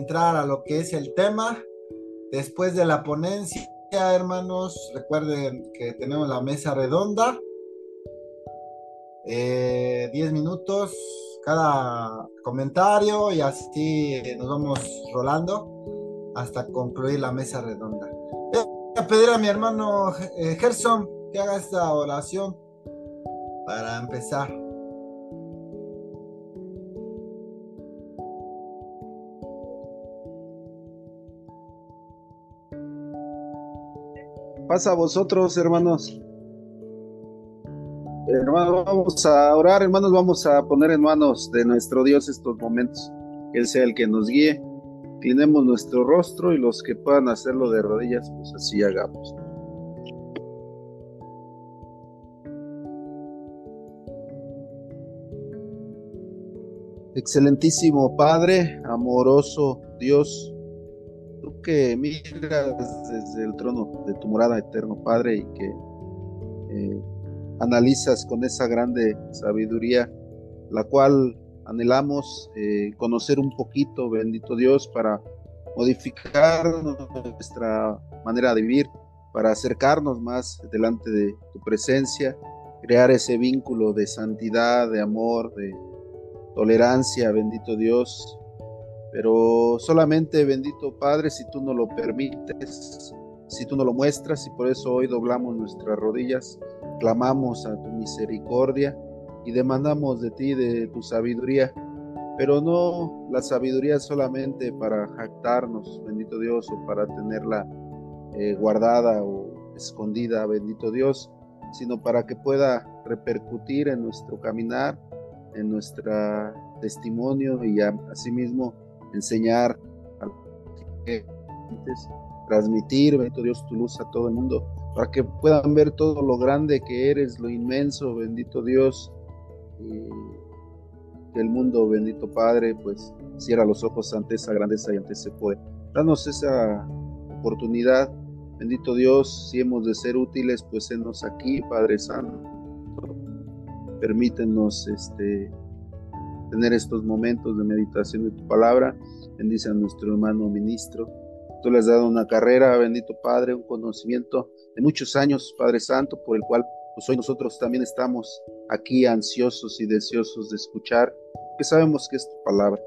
entrar a lo que es el tema. Después de la ponencia, hermanos, recuerden que tenemos la mesa redonda. 10 eh, minutos cada comentario y así nos vamos rolando hasta concluir la mesa redonda. Voy a pedir a mi hermano eh, Gerson que haga esta oración para empezar. Pasa a vosotros, hermanos. Hermanos, vamos a orar, hermanos, vamos a poner en manos de nuestro Dios estos momentos. Que Él sea el que nos guíe. Inclinemos nuestro rostro y los que puedan hacerlo de rodillas, pues así hagamos. Excelentísimo Padre, amoroso Dios, que miras desde el trono de tu morada eterno Padre y que eh, analizas con esa grande sabiduría, la cual anhelamos eh, conocer un poquito, bendito Dios, para modificar nuestra manera de vivir, para acercarnos más delante de tu presencia, crear ese vínculo de santidad, de amor, de tolerancia, bendito Dios. Pero solamente, bendito Padre, si tú no lo permites, si tú no lo muestras, y por eso hoy doblamos nuestras rodillas clamamos a tu misericordia y demandamos de ti, de tu sabiduría, pero no la sabiduría solamente para jactarnos, bendito Dios, o para tenerla eh, guardada o escondida, bendito Dios, sino para que pueda repercutir en nuestro caminar, en nuestro testimonio y asimismo enseñar a transmitir, bendito Dios, tu luz a todo el mundo para que puedan ver todo lo grande que eres, lo inmenso, bendito Dios, y que el mundo, bendito Padre, pues cierra los ojos ante esa grandeza y ante ese poder. Danos esa oportunidad, bendito Dios, si hemos de ser útiles, pues enos aquí, Padre Santo. Permítenos este, tener estos momentos de meditación de tu palabra. Bendice a nuestro hermano ministro. Tú le has dado una carrera, bendito Padre, un conocimiento de muchos años, Padre Santo, por el cual pues hoy nosotros también estamos aquí ansiosos y deseosos de escuchar, que sabemos que es tu palabra,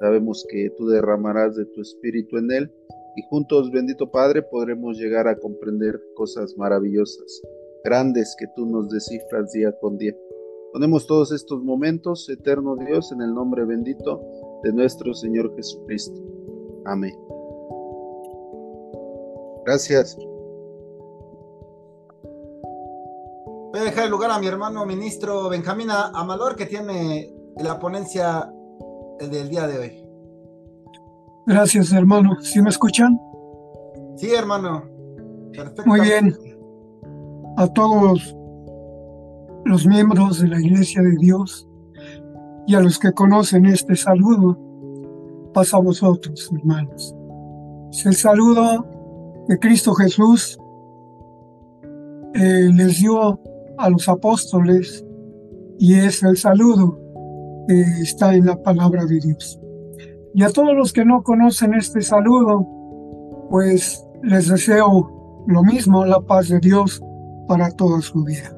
sabemos que tú derramarás de tu espíritu en él y juntos, bendito Padre, podremos llegar a comprender cosas maravillosas, grandes que tú nos descifras día con día. Ponemos todos estos momentos, eterno Dios, en el nombre bendito de nuestro Señor Jesucristo. Amén. Gracias. Voy a dejar el lugar a mi hermano ministro Benjamín Amador, que tiene la ponencia del día de hoy. Gracias, hermano. ¿Sí me escuchan? Sí, hermano. Perfecto. Muy bien. A todos los miembros de la Iglesia de Dios y a los que conocen este saludo, pasa a vosotros, hermanos. Es el saludo que Cristo Jesús les dio a los apóstoles y es el saludo que está en la palabra de Dios. Y a todos los que no conocen este saludo, pues les deseo lo mismo, la paz de Dios para toda su vida.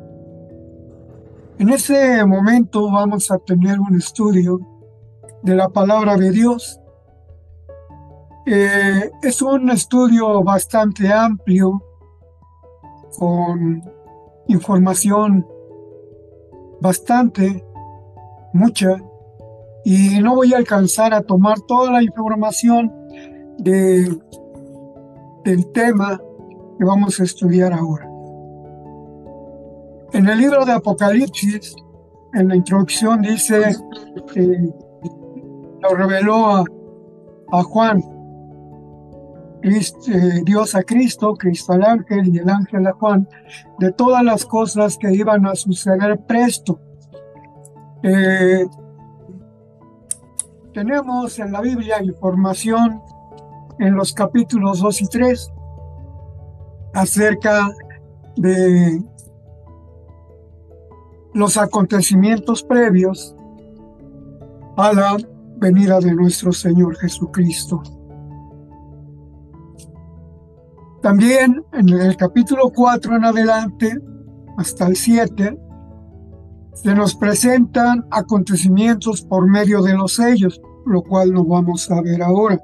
En este momento vamos a tener un estudio de la palabra de Dios. Eh, es un estudio bastante amplio con información bastante, mucha, y no voy a alcanzar a tomar toda la información de, del tema que vamos a estudiar ahora. En el libro de Apocalipsis, en la introducción dice que lo reveló a, a Juan eh, Dios a Cristo, Cristo al ángel y el ángel a Juan, de todas las cosas que iban a suceder presto. Eh, tenemos en la Biblia información en los capítulos 2 y 3 acerca de los acontecimientos previos a la venida de nuestro Señor Jesucristo. También en el capítulo 4 en adelante, hasta el 7, se nos presentan acontecimientos por medio de los sellos, lo cual no vamos a ver ahora,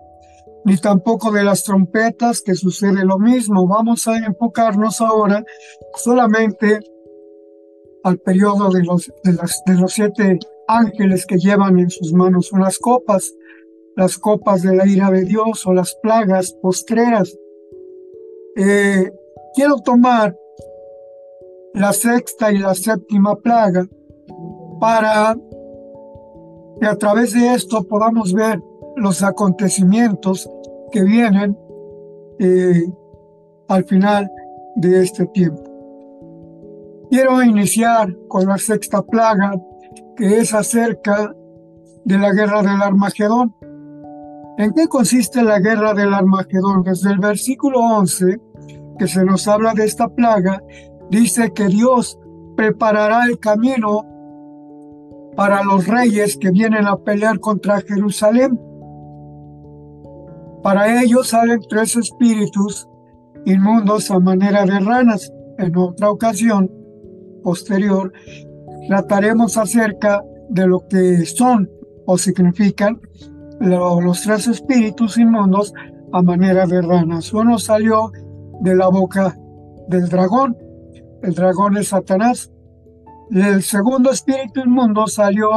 ni tampoco de las trompetas, que sucede lo mismo. Vamos a enfocarnos ahora solamente al periodo de los, de, las, de los siete ángeles que llevan en sus manos unas copas, las copas de la ira de Dios o las plagas postreras. Eh, quiero tomar la sexta y la séptima plaga para que a través de esto podamos ver los acontecimientos que vienen eh, al final de este tiempo. Quiero iniciar con la sexta plaga, que es acerca de la guerra del Armagedón. ¿En qué consiste la guerra del Armagedón? Desde el versículo 11, que se nos habla de esta plaga, dice que Dios preparará el camino para los reyes que vienen a pelear contra Jerusalén. Para ellos salen tres espíritus inmundos a manera de ranas. En otra ocasión posterior trataremos acerca de lo que son o significan los tres espíritus inmundos a manera de ranas. Uno salió de la boca del dragón, el dragón es Satanás. El segundo espíritu inmundo salió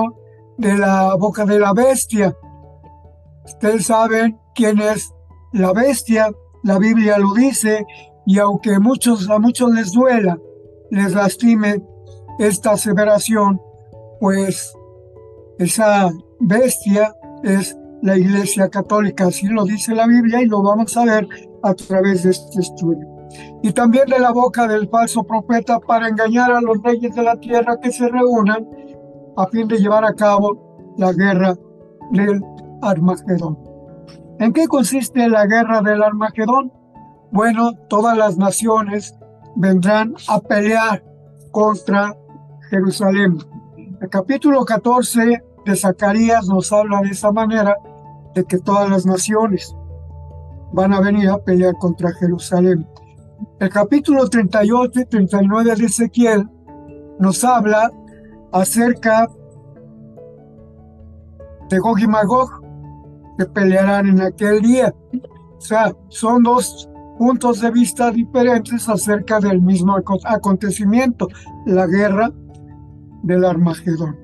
de la boca de la bestia. Ustedes saben quién es la bestia, la Biblia lo dice, y aunque muchos, a muchos les duela, les lastime esta aseveración, pues esa bestia es la Iglesia Católica, así lo dice la Biblia y lo vamos a ver a través de este estudio. Y también de la boca del falso profeta para engañar a los reyes de la tierra que se reúnan a fin de llevar a cabo la guerra del Armagedón. ¿En qué consiste la guerra del Armagedón? Bueno, todas las naciones vendrán a pelear contra Jerusalén. El capítulo 14 de Zacarías nos habla de esa manera de que todas las naciones van a venir a pelear contra Jerusalén. El capítulo 38 y 39 de Ezequiel nos habla acerca de Gog y Magog que pelearán en aquel día. O sea, son dos puntos de vista diferentes acerca del mismo acontecimiento, la guerra del Armagedón.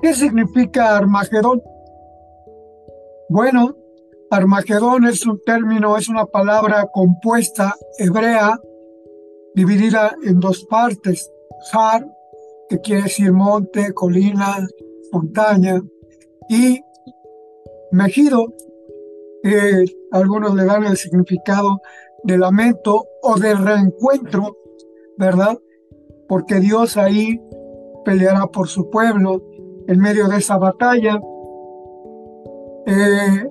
¿Qué significa Armagedón? Bueno, Armagedón es un término, es una palabra compuesta hebrea dividida en dos partes. Har, que quiere decir monte, colina, montaña, y Mejido, algunos le dan el significado de lamento o de reencuentro, ¿verdad? Porque Dios ahí peleará por su pueblo en medio de esa batalla. Eh,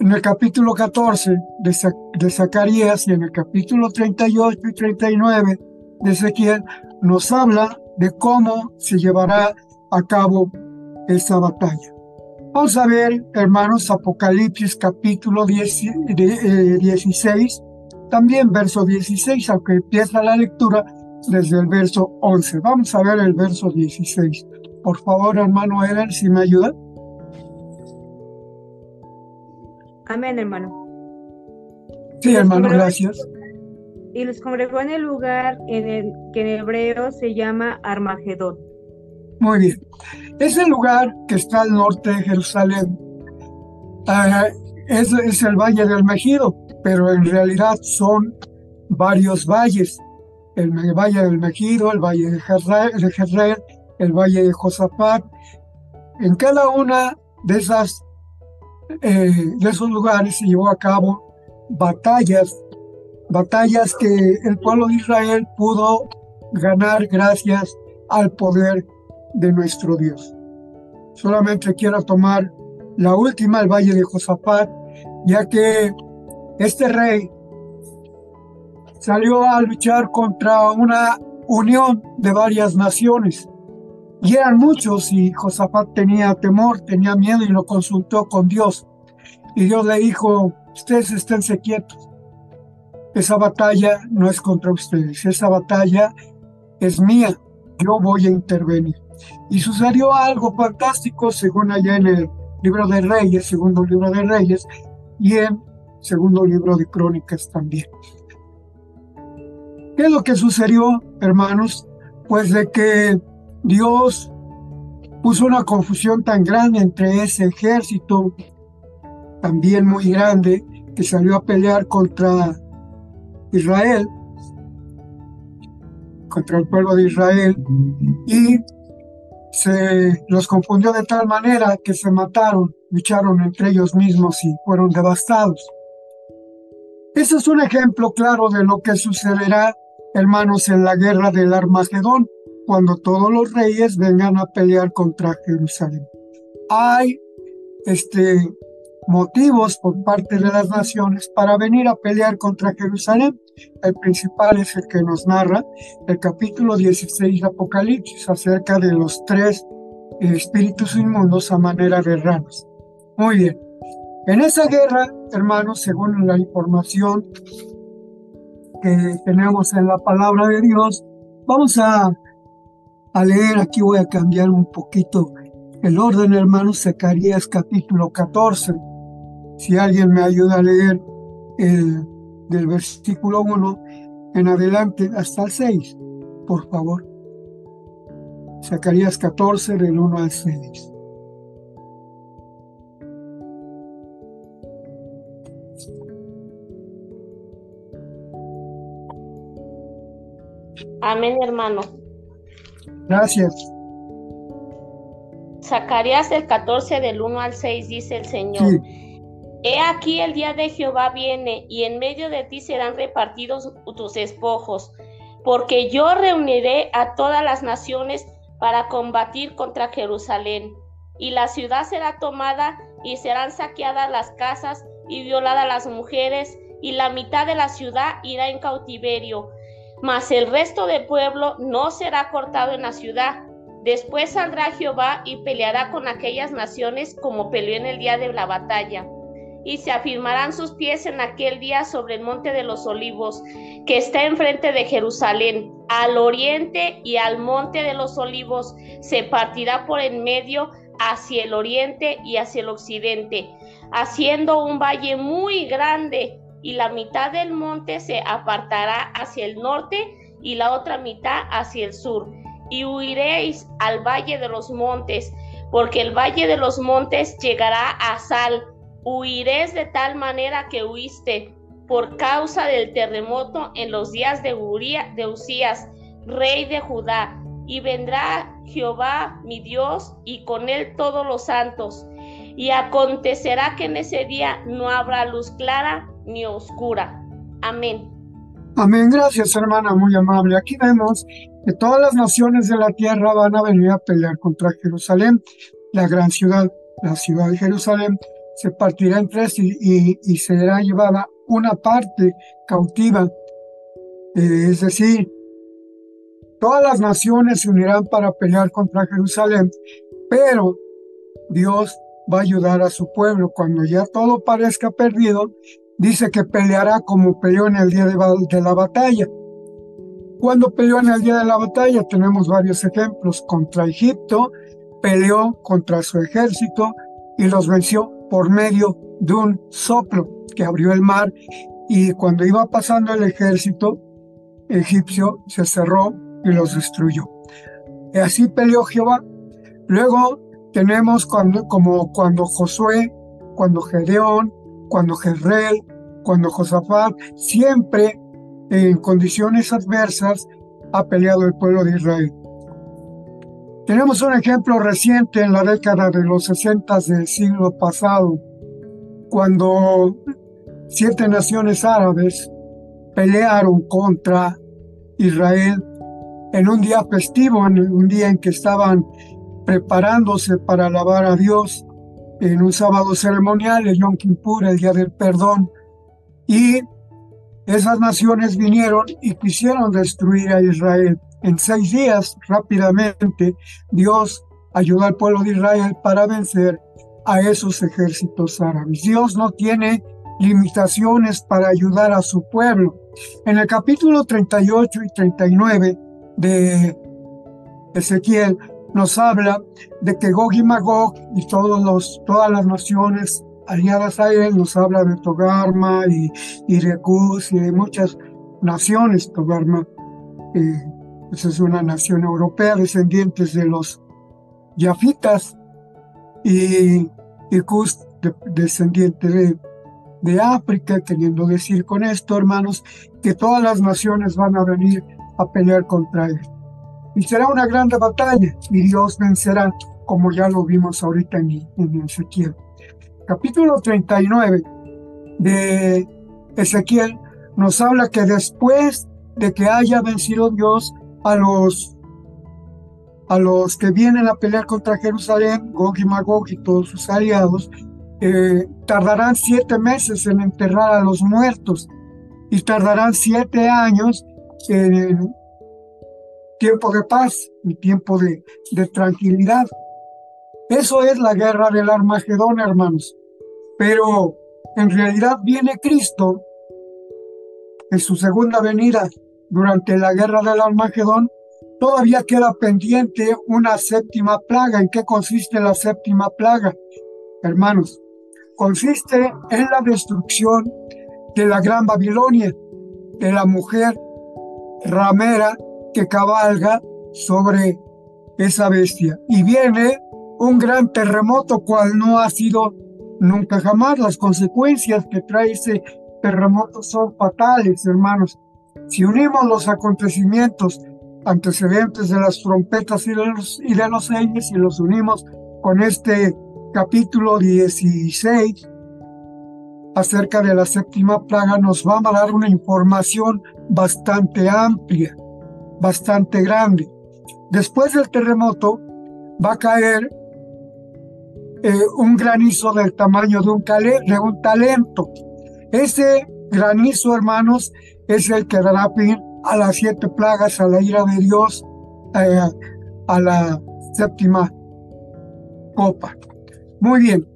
en el capítulo 14 de, de Zacarías y en el capítulo 38 y 39 de Ezequiel nos habla de cómo se llevará a cabo esa batalla. Vamos a ver, hermanos, Apocalipsis capítulo 10, 16, eh, también verso 16, aunque empieza la lectura desde el verso 11. Vamos a ver el verso 16. Por favor, hermano Eren, si me ayuda. Amén, hermano. Sí, hermano, gracias. Y los congregó en el lugar en el que en hebreo se llama Armagedón. Muy bien. Ese lugar que está al norte de Jerusalén uh, es, es, el Valle del Mejido, pero en realidad son varios valles. El Valle del Mejido, el Valle de Jezreel, el Valle de Josafat. En cada una de esas eh, de esos lugares se llevó a cabo batallas, batallas que el pueblo de Israel pudo ganar gracias al poder de nuestro Dios. Solamente quiero tomar la última, el valle de Josafat, ya que este rey salió a luchar contra una unión de varias naciones. Y eran muchos y Josafat tenía temor, tenía miedo y lo consultó con Dios. Y Dios le dijo, ustedes esténse quietos, esa batalla no es contra ustedes, esa batalla es mía, yo voy a intervenir. Y sucedió algo fantástico, según allá en el libro de Reyes, segundo libro de Reyes, y en segundo libro de Crónicas también. ¿Qué es lo que sucedió, hermanos? Pues de que Dios puso una confusión tan grande entre ese ejército, también muy grande, que salió a pelear contra Israel, contra el pueblo de Israel, y se los confundió de tal manera que se mataron, lucharon entre ellos mismos y fueron devastados. Ese es un ejemplo claro de lo que sucederá, hermanos, en la guerra del Armagedón, cuando todos los reyes vengan a pelear contra Jerusalén. Hay este, motivos por parte de las naciones para venir a pelear contra Jerusalén. El principal es el que nos narra el capítulo 16 de Apocalipsis acerca de los tres espíritus inmundos a manera de ranas. Muy bien. En esa guerra, hermanos, según la información que tenemos en la palabra de Dios, vamos a, a leer, aquí voy a cambiar un poquito el orden, hermanos, Zacarías capítulo 14. Si alguien me ayuda a leer el, del versículo 1 en adelante hasta el 6, por favor. Zacarías 14 del 1 al 6. Amén, hermano. Gracias. Zacarías el 14 del 1 al 6 dice el Señor. He aquí el día de Jehová viene y en medio de ti serán repartidos tus despojos, porque yo reuniré a todas las naciones para combatir contra Jerusalén. Y la ciudad será tomada y serán saqueadas las casas y violadas las mujeres, y la mitad de la ciudad irá en cautiverio mas el resto del pueblo no será cortado en la ciudad. Después saldrá Jehová y peleará con aquellas naciones como peleó en el día de la batalla. Y se afirmarán sus pies en aquel día sobre el monte de los olivos, que está enfrente de Jerusalén. Al oriente y al monte de los olivos se partirá por en medio hacia el oriente y hacia el occidente, haciendo un valle muy grande y la mitad del monte se apartará hacia el norte y la otra mitad hacia el sur. Y huiréis al valle de los montes, porque el valle de los montes llegará a Sal. Huiréis de tal manera que huiste por causa del terremoto en los días de, Uría, de Usías, rey de Judá. Y vendrá Jehová mi Dios y con él todos los santos. Y acontecerá que en ese día no habrá luz clara ni oscura. Amén. Amén, gracias hermana, muy amable. Aquí vemos que todas las naciones de la tierra van a venir a pelear contra Jerusalén, la gran ciudad, la ciudad de Jerusalén, se partirá en tres y, será llevada una parte cautiva. Eh, es decir, todas las naciones se unirán para pelear contra Jerusalén, pero Dios va a ayudar a su pueblo. Cuando ya todo parezca perdido, dice que peleará como peleó en el día de, la batalla. Cuando peleó en el día de la batalla tenemos varios ejemplos. Contra Egipto peleó contra su ejército y los venció por medio de un soplo que abrió el mar y cuando iba pasando el ejército egipcio se cerró y los destruyó. Y así peleó Jehová. Luego tenemos cuando, como cuando Josué, cuando Gedeón, cuando Jezreel, cuando Josafat, siempre en condiciones adversas ha peleado el pueblo de Israel. Tenemos un ejemplo reciente en la década de los 60 del siglo pasado, cuando siete naciones árabes pelearon contra Israel en un día festivo, en un día en que estaban preparándose para alabar a Dios en un sábado ceremonial, el Yom Kippur, el Día del Perdón, y esas naciones vinieron y quisieron destruir a Israel. En seis días, rápidamente, Dios ayudó al pueblo de Israel para vencer a esos ejércitos árabes. Dios no tiene limitaciones para ayudar a su pueblo. En el capítulo 38 y 39 de Ezequiel nos habla de que Gog y Magog y todas las naciones aliadas a él, nos habla de Togarma y, y y de muchas naciones. Togarma eh, es una nación europea, descendientes de los Yafitas, y, y Cus, descendiente de, de África, queriendo decir con esto, hermanos, que todas las naciones van a venir a pelear contra él. Y será una grande batalla y Dios vencerá, como ya lo vimos ahorita en, en Ezequiel. Capítulo 39 de Ezequiel nos habla que después de que haya vencido Dios a los a los que vienen a pelear contra Jerusalén, Gog y Magog y todos sus aliados, eh, tardarán siete meses en enterrar a los muertos y tardarán siete años en tiempo de paz y tiempo de, de tranquilidad. Eso es la guerra del Armagedón, hermanos. Pero en realidad viene Cristo en su segunda venida durante la guerra del Armagedón Todavía queda pendiente una séptima plaga. ¿En qué consiste la séptima plaga? Hermanos, consiste en la destrucción de la gran Babilonia, de la mujer ramera que cabalga sobre esa bestia. Y viene un gran terremoto, cual no ha sido nunca jamás. Las consecuencias que trae ese terremoto son fatales, hermanos. Si unimos los acontecimientos antecedentes de las trompetas y de los, y y los unimos con este capítulo 16 acerca de la séptima plaga, nos va a dar una información bastante amplia, bastante grande. Después del terremoto va a caer eh, un granizo del tamaño de un, de un talento. Ese granizo, hermanos, es el que dará fin a las siete plagas, a la ira de Dios, eh, a la séptima copa. Muy bien.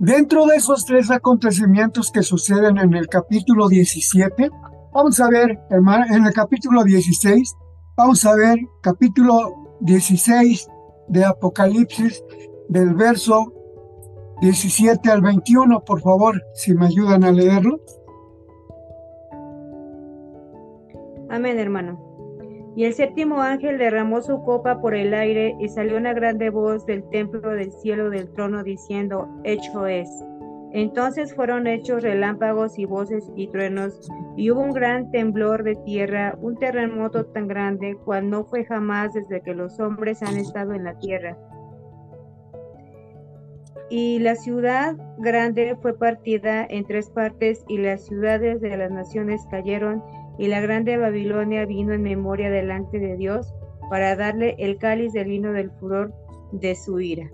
Dentro de esos tres acontecimientos que suceden en el capítulo 17, vamos a ver, hermano, en el capítulo 16, vamos a ver capítulo 16 de Apocalipsis, del verso 17 al 21, por favor, si me ayudan a leerlo. Amén, hermano. Y el séptimo ángel derramó su copa por el aire y salió una grande voz del templo del cielo del trono diciendo, hecho es. Entonces fueron hechos relámpagos y voces y truenos, y hubo un gran temblor de tierra, un terremoto tan grande cual no fue jamás desde que los hombres han estado en la tierra. Y la ciudad grande fue partida en tres partes, y las ciudades de las naciones cayeron, y la grande Babilonia vino en memoria delante de Dios para darle el cáliz del vino del furor de su ira.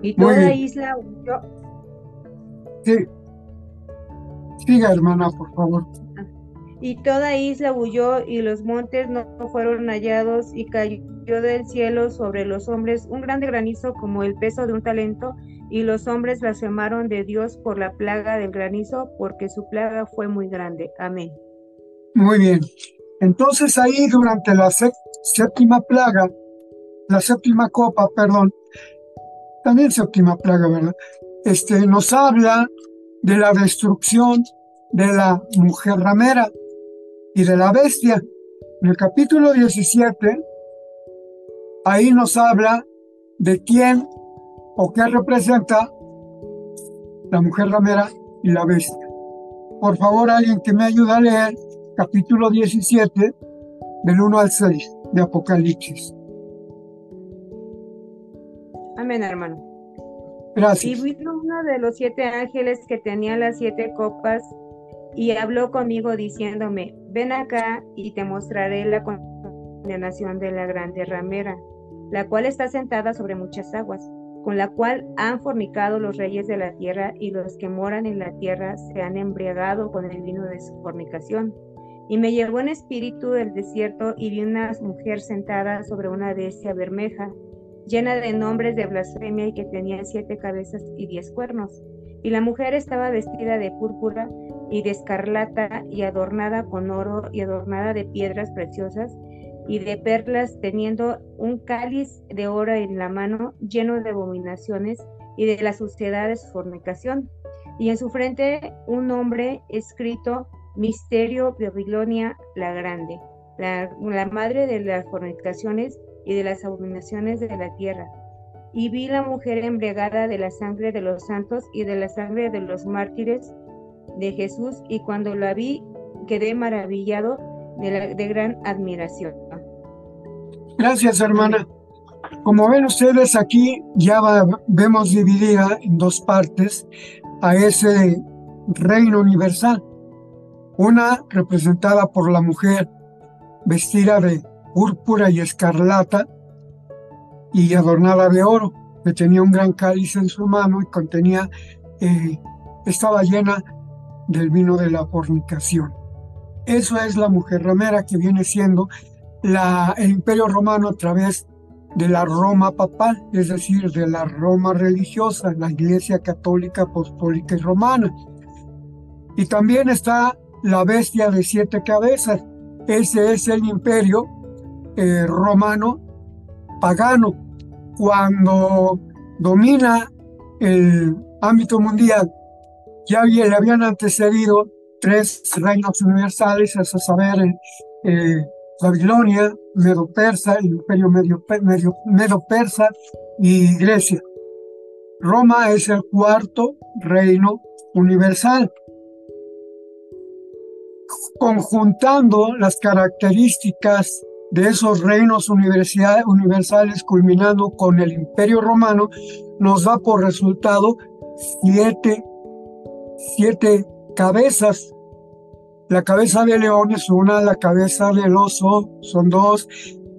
Y toda isla huyó. Sí. Siga, hermana, por favor. Y toda isla huyó y los montes no fueron hallados y cayó del cielo sobre los hombres un grande granizo como el peso de un talento y los hombres blasfemaron de Dios por la plaga del granizo, porque su plaga fue muy grande. Amén. Muy bien. Entonces ahí durante la séptima plaga, la séptima copa, perdón, también séptima plaga, ¿verdad? Este, nos habla de la destrucción de la mujer ramera y de la bestia. En el capítulo 17, ahí nos habla de quién o qué representa la mujer ramera y la bestia. Por favor, alguien que me ayude a leer capítulo 17, del 1 al 6 de Apocalipsis. Amén, hermano. Gracias. Y vino uno de los siete ángeles que tenía las siete copas y habló conmigo diciéndome, ven acá y te mostraré la condenación de la grande ramera, la cual está sentada sobre muchas aguas con la cual han fornicado los reyes de la tierra y los que moran en la tierra se han embriagado con el vino de su fornicación. Y me llevó en espíritu del desierto y vi una mujer sentada sobre una bestia bermeja, llena de nombres de blasfemia y que tenía siete cabezas y diez cuernos. Y la mujer estaba vestida de púrpura, y de escarlata y adornada con oro y adornada de piedras preciosas y de perlas, teniendo un cáliz de oro en la mano lleno de abominaciones y de la suciedad de su fornicación. Y en su frente un nombre escrito, Misterio Babilonia la Grande, la, madre de las fornicaciones y de las abominaciones de la tierra. Y vi la mujer embriagada de la sangre de los santos y de la sangre de los mártires de Jesús, y cuando la vi quedé maravillado de gran admiración. Gracias, hermana. Como ven ustedes aquí, ya vemos dividida en dos partes a ese reino universal. Una representada por la mujer vestida de púrpura y escarlata y adornada de oro, que tenía un gran cáliz en su mano y contenía, eh, estaba llena del vino de la fornicación. Eso es la mujer ramera que viene siendo el imperio romano a través de la Roma papal, es decir, de la Roma religiosa, la Iglesia Católica, Apostólica y Romana. Y también está la bestia de siete cabezas. Ese es el imperio eh, romano pagano. Cuando domina el ámbito mundial, ya le habían antecedido tres reinos universales, a saber, eh, Babilonia, Medo-Persa, el imperio Medo-Persa y Grecia. Roma es el cuarto reino universal. Conjuntando las características de esos reinos universales culminando con el imperio romano, nos da por resultado siete, siete cabezas la cabeza de león es una, la cabeza del oso son dos,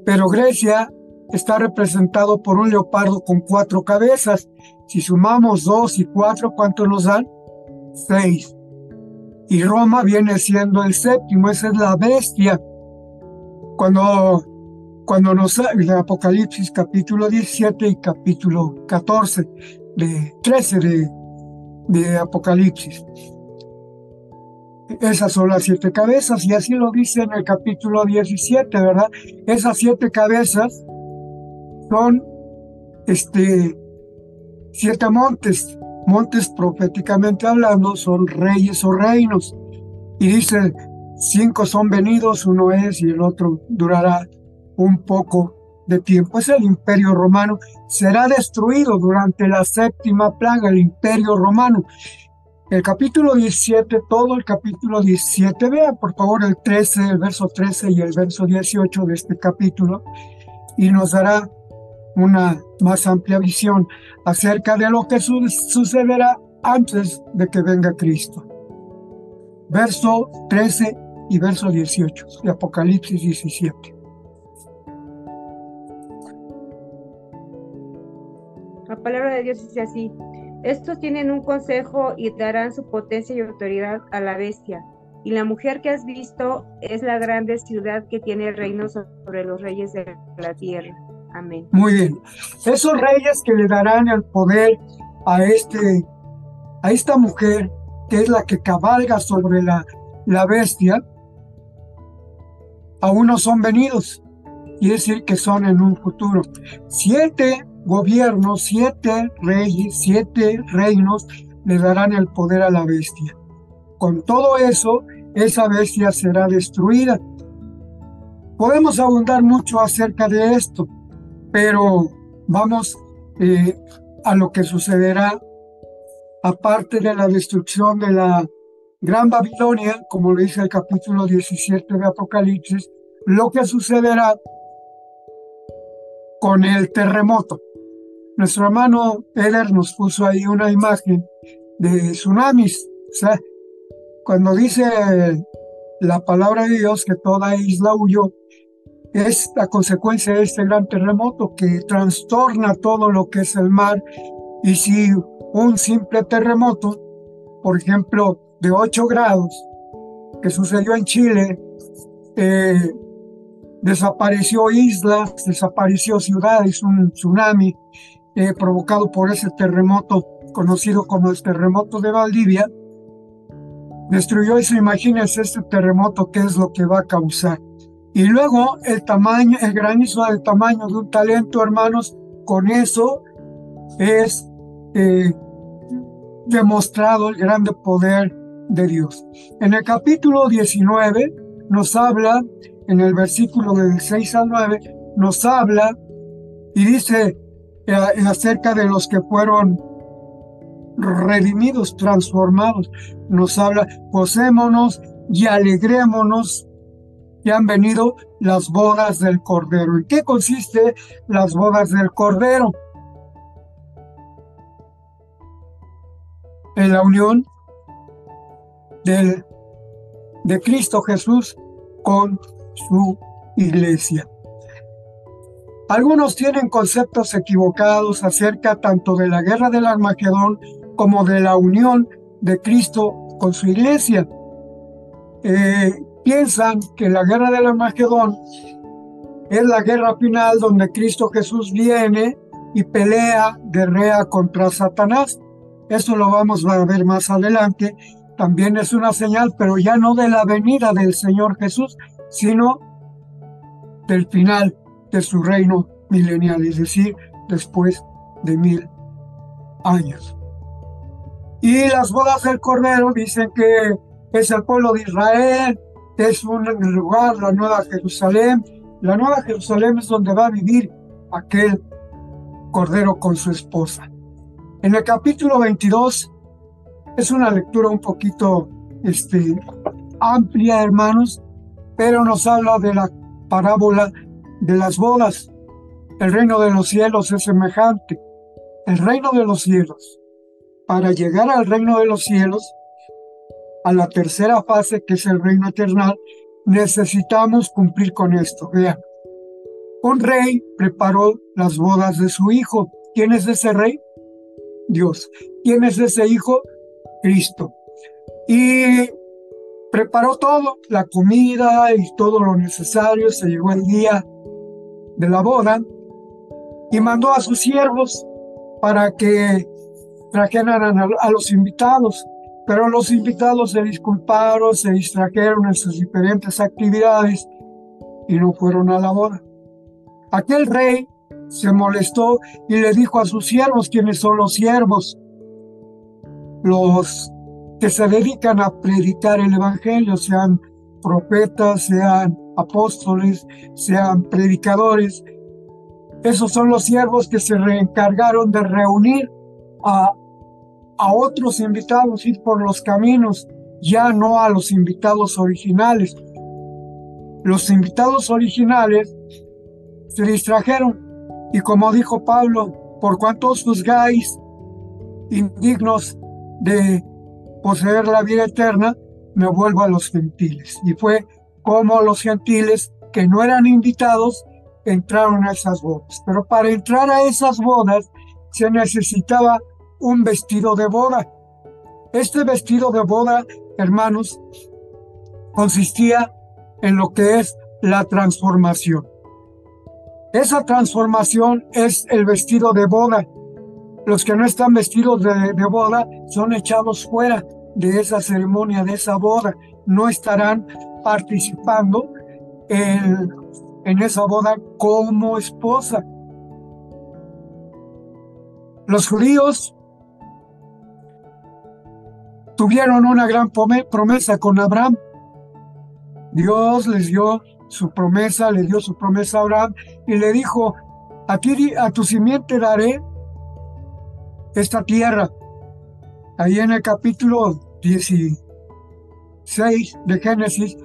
pero Grecia está representado por un leopardo con cuatro cabezas. Si sumamos dos y cuatro, ¿cuánto nos dan? Seis. Y Roma viene siendo el séptimo, esa es la bestia. Cuando, cuando nos el Apocalipsis capítulo 17 y capítulo 14, de 13 de, de Apocalipsis. Esas son las siete cabezas, y así lo dice en el capítulo 17, ¿verdad? Esas siete cabezas son este, siete montes. Montes proféticamente hablando son reyes o reinos. Y dice, cinco son venidos, uno es y el otro durará un poco de tiempo. Es el imperio romano. Será destruido durante la séptima plaga, el imperio romano. El capítulo 17, todo el capítulo 17, vean por favor el 13, el verso 13 y el verso 18 de este capítulo, y nos dará una más amplia visión acerca de lo que sucederá antes de que venga Cristo. Verso 13 y verso 18 de Apocalipsis 17. La palabra de Dios dice así, estos tienen un consejo y darán su potencia y autoridad a la bestia. Y la mujer que has visto es la grande ciudad que tiene el reino sobre los reyes de la tierra. Amén. Muy bien. Esos reyes que le darán el poder a este a esta mujer que es la que cabalga sobre la, la bestia, aún no son venidos. Y decir que son en un futuro. Siete gobierno, siete reyes, siete reinos le darán el poder a la bestia. Con todo eso, esa bestia será destruida. Podemos abundar mucho acerca de esto, pero vamos eh, a lo que sucederá aparte de la destrucción de la Gran Babilonia, como lo dice el capítulo 17 de Apocalipsis, lo que sucederá con el terremoto. Nuestro hermano Eder nos puso ahí una imagen de tsunamis. O sea, cuando dice la palabra de Dios que toda isla huyó, es la consecuencia de este gran terremoto que trastorna todo lo que es el mar. Y si un simple terremoto, por ejemplo, de 8 grados, que sucedió en Chile, eh, desapareció islas, desapareció ciudades, un tsunami, eh, provocado por ese terremoto conocido como el terremoto de Valdivia, destruyó eso, imagínense este terremoto, qué es lo que va a causar. Y luego el tamaño, el granizo del tamaño de un talento, hermanos, con eso es eh, demostrado el grande poder de Dios. En el capítulo 19 nos habla, en el versículo del 6 al 9, nos habla y dice acerca de los que fueron redimidos, transformados. Nos habla, posémonos y alegrémonos que han venido las bodas del Cordero. ¿En qué consiste las bodas del Cordero? En la unión del, de Cristo Jesús con su iglesia. Algunos tienen conceptos equivocados acerca tanto de la guerra del Armagedón como de la unión de Cristo con su iglesia. Eh, piensan que la guerra del Armagedón es la guerra final donde Cristo Jesús viene y pelea, guerrea contra Satanás. Eso lo vamos a ver más adelante. También es una señal, pero ya no de la venida del Señor Jesús, sino del final de su reino milenial, es decir, después de mil años. Y las bodas del Cordero dicen que es el pueblo de Israel, es un lugar, la Nueva Jerusalén. La Nueva Jerusalén es donde va a vivir aquel Cordero con su esposa. En el capítulo 22 es una lectura un poquito este, amplia, hermanos, pero nos habla de la parábola de las bodas. El reino de los cielos es semejante. El reino de los cielos para llegar al reino de los cielos, a la tercera fase que es el reino eternal, necesitamos cumplir con esto. Vean, un rey preparó las bodas de su hijo. ¿Quién es ese rey? Dios. ¿Quién es ese hijo? Cristo. Y preparó todo, la comida y todo lo necesario. Se llegó el día de la boda y mandó a sus siervos para que trajeran a, los invitados, pero los invitados se disculparon, se distrajeron en sus diferentes actividades y no fueron a la boda. Aquel rey se molestó y le dijo a sus siervos, quienes son los siervos, los que se dedican a predicar el Evangelio, sean profetas, sean apóstoles, sean predicadores. Esos son los siervos que se reencargaron de reunir a, a otros invitados, ir por los caminos, ya no a los invitados originales. Los invitados originales se distrajeron y como dijo Pablo, por cuanto os juzgáis indignos de poseer la vida eterna, me vuelvo a los gentiles. Y fue como los gentiles que no eran invitados entraron a esas bodas. Pero para entrar a esas bodas se necesitaba un vestido de boda. Este vestido de boda, hermanos, consistía en lo que es la transformación. Esa transformación es el vestido de boda. Los que no están vestidos de, boda son echados fuera de esa ceremonia, de esa boda. No estarán participando en, esa boda como esposa. Los judíos tuvieron una gran promesa con Abraham. Dios les dio su promesa, le dio su promesa a Abraham y le dijo, a, ti, a tu simiente daré esta tierra. Ahí en el capítulo 16 de Génesis,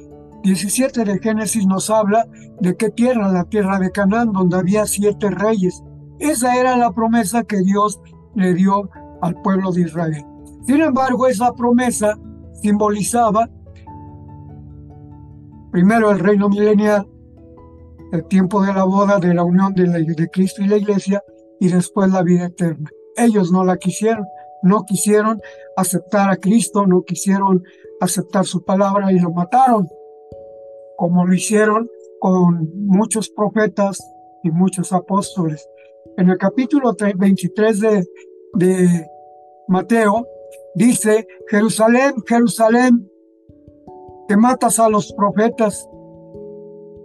17 de Génesis nos habla de qué tierra, la tierra de Canaán, donde había siete reyes. Esa era la promesa que Dios le dio al pueblo de Israel. Sin embargo, esa promesa simbolizaba primero el reino milenial, el tiempo de la boda, de la unión de, de Cristo y la iglesia, y después la vida eterna. Ellos no la quisieron, no quisieron aceptar a Cristo, no quisieron aceptar su palabra y lo mataron, como lo hicieron con muchos profetas y muchos apóstoles. En el capítulo 23 de, de Mateo, dice, Jerusalén, Jerusalén, que matas a los profetas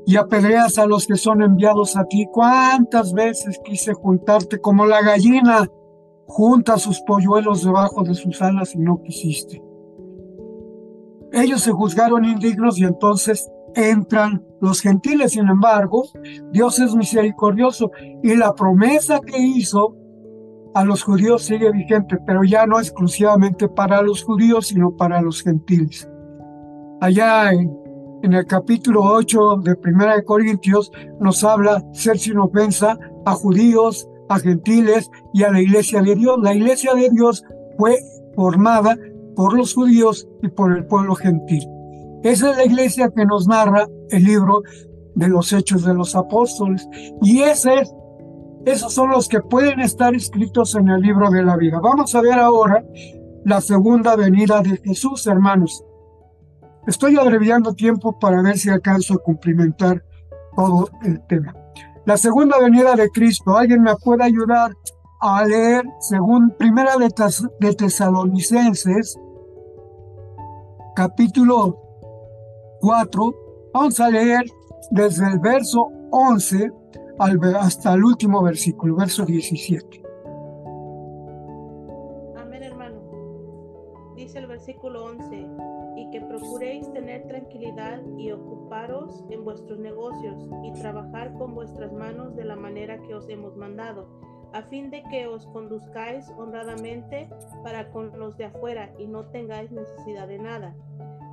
y apedreas a los que son enviados a ti. ¿Cuántas veces quise juntarte como la gallina junta sus polluelos debajo de sus alas y no quisiste? Ellos se juzgaron indignos y entonces entran los gentiles. Sin embargo, Dios es misericordioso y la promesa que hizo a los judíos sigue vigente, pero ya no exclusivamente para los judíos, sino para los gentiles. Allá en, el capítulo 8 de Primera de Corintios nos habla ser sin ofensa a judíos, a gentiles y a la iglesia de Dios. La iglesia de Dios fue formada por los judíos y por el pueblo gentil. Esa es la iglesia que nos narra el libro de los Hechos de los Apóstoles. Y ese es, esos son los que pueden estar escritos en el libro de la vida. Vamos a ver ahora la segunda venida de Jesús, hermanos. Estoy abreviando tiempo para ver si alcanzo a cumplimentar todo el tema. La segunda venida de Cristo, ¿alguien me puede ayudar a leer según Primera de, de Tesalonicenses, capítulo 4, vamos a leer desde el verso 11 hasta el último versículo, verso 17. Amén, hermano. Dice el versículo 11, y que procuréis tener tranquilidad y ocuparos en vuestros negocios y trabajar con vuestras manos de la manera que os hemos mandado, a fin de que os conduzcáis honradamente para con los de afuera y no tengáis necesidad de nada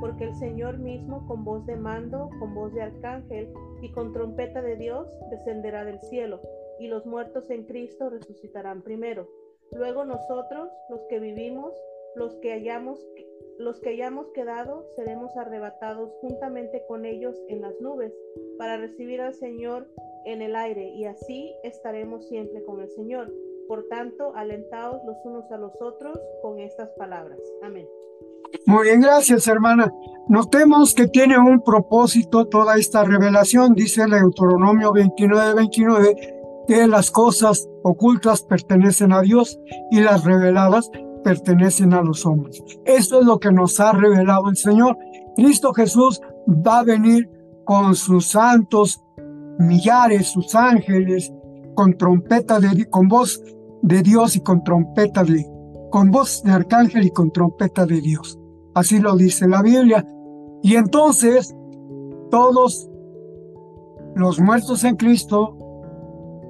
porque el Señor mismo con voz de mando, con voz de arcángel y con trompeta de Dios descenderá del cielo, y los muertos en Cristo resucitarán primero. Luego nosotros, los que vivimos, los que hayamos los que hayamos quedado seremos arrebatados juntamente con ellos en las nubes para recibir al Señor en el aire y así estaremos siempre con el Señor. Por tanto, alentaos los unos a los otros con estas palabras. Amén. Muy bien, gracias hermana. Notemos que tiene un propósito toda esta revelación, dice el Deuteronomio 29, 29, que las cosas ocultas pertenecen a Dios y las reveladas pertenecen a los hombres. Esto es lo que nos ha revelado el Señor. Cristo Jesús va a venir con sus santos millares, sus ángeles, con trompeta de, con voz de Dios y con trompeta de, con voz de arcángel y con trompeta de Dios. Así lo dice la Biblia. Y entonces todos los muertos en Cristo,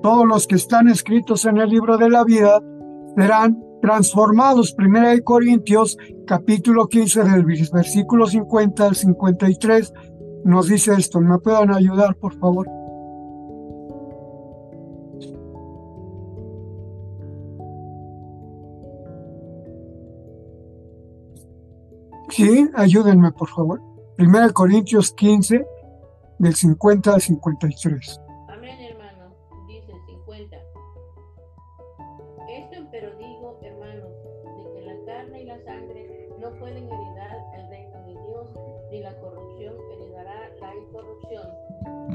todos los que están escritos en el libro de la vida, serán transformados. Primera de Corintios, capítulo 15, del versículo 50 al 53, nos dice esto. ¿Me puedan ayudar, por favor? Sí, ayúdenme, por favor. Primera Corintios 15, del 50 al 53. Amén, hermano. Dice el 50. Esto pero digo, hermanos, de que la carne y la sangre no pueden heredar el reino de Dios, ni la corrupción heredará la incorrupción.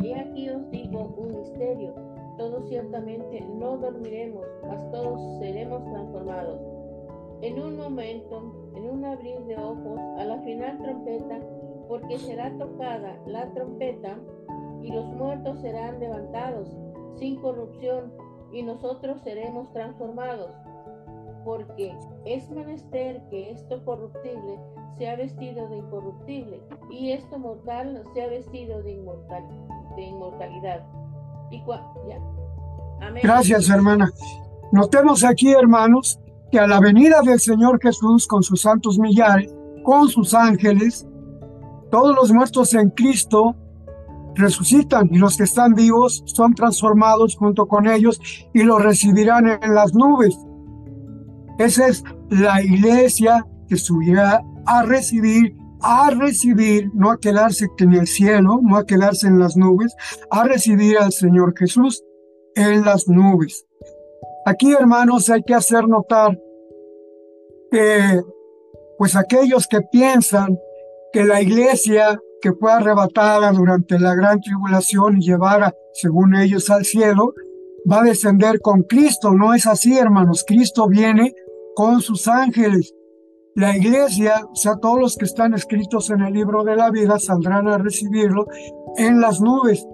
Y aquí os digo un misterio. Todos ciertamente no dormiremos, mas todos seremos transformados en un momento, en un abrir de ojos, a la final trompeta, porque será tocada la trompeta y los muertos serán levantados sin corrupción y nosotros seremos transformados. Porque es menester que esto corruptible sea vestido de incorruptible y esto mortal sea vestido de, inmortal, de inmortalidad. Y ya. Gracias, hermana. Notemos aquí, hermanos, que a la venida del Señor Jesús con sus santos millares, con sus ángeles, todos los muertos en Cristo resucitan y los que están vivos son transformados junto con ellos y los recibirán en las nubes. Esa es la iglesia que subirá a recibir a recibir, no a quedarse en el cielo, no a quedarse en las nubes, a recibir al Señor Jesús en las nubes. Aquí, hermanos, hay que hacer notar que, pues aquellos que piensan que la iglesia que fue arrebatada durante la gran tribulación y llevara, según ellos, al cielo, va a descender con Cristo. No es así, hermanos. Cristo viene con sus ángeles. La iglesia, o sea, todos los que están escritos en el libro de la vida, saldrán a recibirlo en las nubes.